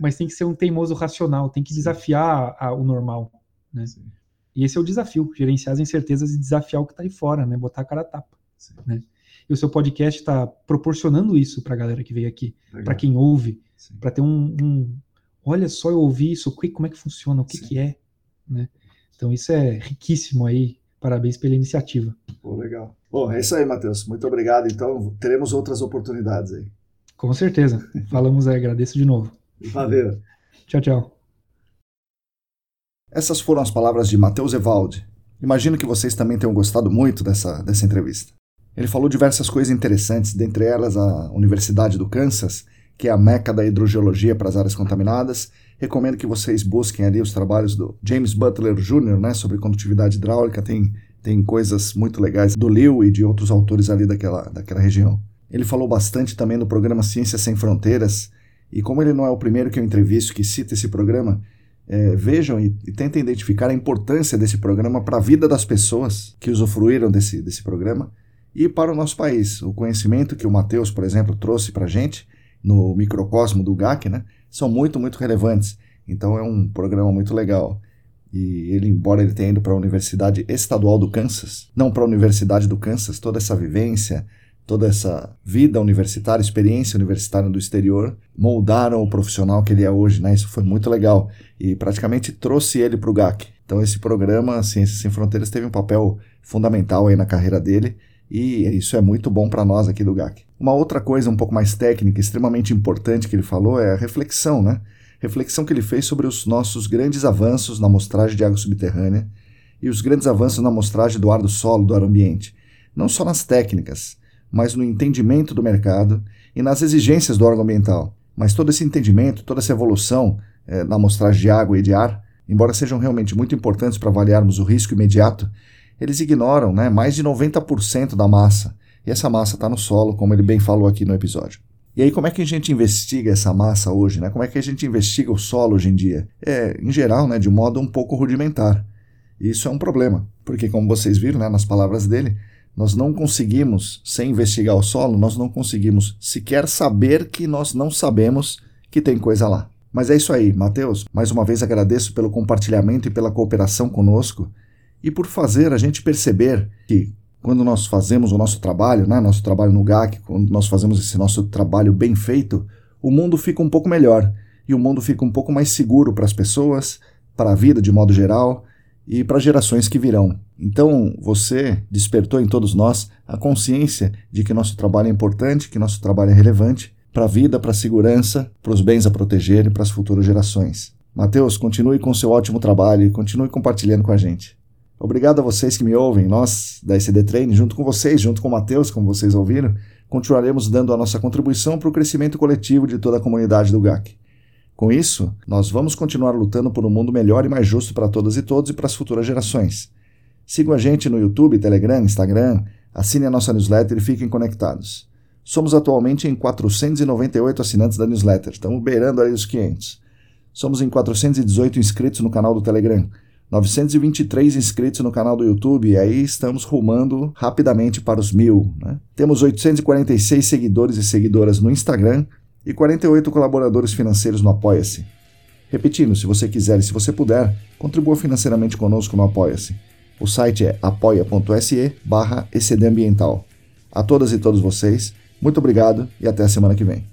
Mas tem que ser um teimoso racional, tem que desafiar a, o normal, né? Sim. E esse é o desafio, gerenciar as incertezas e desafiar o que está aí fora, né? Botar a cara a tapa, né? E o seu podcast está proporcionando isso para a galera que veio aqui, para quem ouve, para ter um, um olha só, eu ouvi isso, como é que funciona, o que, que é, né? Então isso é riquíssimo aí, parabéns pela iniciativa. Pô, legal. Bom, é isso aí, Matheus, muito obrigado, então teremos outras oportunidades aí. Com certeza, falamos aí, agradeço de novo. Valeu. Tchau, tchau. Essas foram as palavras de Matheus Evaldi. Imagino que vocês também tenham gostado muito dessa, dessa entrevista. Ele falou diversas coisas interessantes, dentre elas a Universidade do Kansas que é a meca da hidrogeologia para as áreas contaminadas. Recomendo que vocês busquem ali os trabalhos do James Butler Jr., né, sobre condutividade hidráulica. Tem, tem coisas muito legais do Liu e de outros autores ali daquela, daquela região. Ele falou bastante também do programa Ciências Sem Fronteiras, e como ele não é o primeiro que eu entrevisto que cita esse programa, é, vejam e, e, tentem identificar a importância desse programa para a vida das pessoas que usufruíram desse, desse programa e para o nosso país. O conhecimento que o Matheus, por exemplo, trouxe para a gente no microcosmo do GAC, né, são muito, muito relevantes. Então é um programa muito legal. E ele, embora ele tenha ido para a Universidade Estadual do Kansas, não para a Universidade do Kansas, toda essa vivência, toda essa vida universitária, experiência universitária do exterior, moldaram o profissional que ele é hoje, né? Isso foi muito legal e praticamente trouxe ele para o GAC. Então esse programa Ciências Sem Fronteiras teve um papel fundamental aí na carreira dele e isso é muito bom para nós aqui do GAC. Uma outra coisa um pouco mais técnica, extremamente importante que ele falou é a reflexão, né? Reflexão que ele fez sobre os nossos grandes avanços na amostragem de água subterrânea e os grandes avanços na amostragem do ar do solo, do ar ambiente. Não só nas técnicas, mas no entendimento do mercado e nas exigências do órgão ambiental. Mas todo esse entendimento, toda essa evolução é, na amostragem de água e de ar, embora sejam realmente muito importantes para avaliarmos o risco imediato, eles ignoram né, mais de 90% da massa. E essa massa está no solo, como ele bem falou aqui no episódio. E aí, como é que a gente investiga essa massa hoje? Né? Como é que a gente investiga o solo hoje em dia? É, em geral, né, de modo um pouco rudimentar. E isso é um problema, porque, como vocês viram né, nas palavras dele, nós não conseguimos, sem investigar o solo, nós não conseguimos sequer saber que nós não sabemos que tem coisa lá. Mas é isso aí, Mateus. Mais uma vez agradeço pelo compartilhamento e pela cooperação conosco e por fazer a gente perceber que quando nós fazemos o nosso trabalho, né, nosso trabalho no GAC, quando nós fazemos esse nosso trabalho bem feito, o mundo fica um pouco melhor e o mundo fica um pouco mais seguro para as pessoas, para a vida de modo geral e para gerações que virão. Então, você despertou em todos nós a consciência de que nosso trabalho é importante, que nosso trabalho é relevante para a vida, para a segurança, para os bens a proteger e para as futuras gerações. Mateus, continue com seu ótimo trabalho e continue compartilhando com a gente. Obrigado a vocês que me ouvem. Nós, da ECD Train, junto com vocês, junto com o Matheus, como vocês ouviram, continuaremos dando a nossa contribuição para o crescimento coletivo de toda a comunidade do GAC. Com isso, nós vamos continuar lutando por um mundo melhor e mais justo para todas e todos e para as futuras gerações. Sigam a gente no YouTube, Telegram, Instagram, assinem a nossa newsletter e fiquem conectados. Somos atualmente em 498 assinantes da newsletter, estamos beirando aí os 500. Somos em 418 inscritos no canal do Telegram, 923 inscritos no canal do YouTube e aí estamos rumando rapidamente para os mil. Né? Temos 846 seguidores e seguidoras no Instagram e 48 colaboradores financeiros no Apoia-se. Repetindo, se você quiser e se você puder, contribua financeiramente conosco no Apoia-se. O site é apoia.se barra A todas e todos vocês, muito obrigado e até a semana que vem.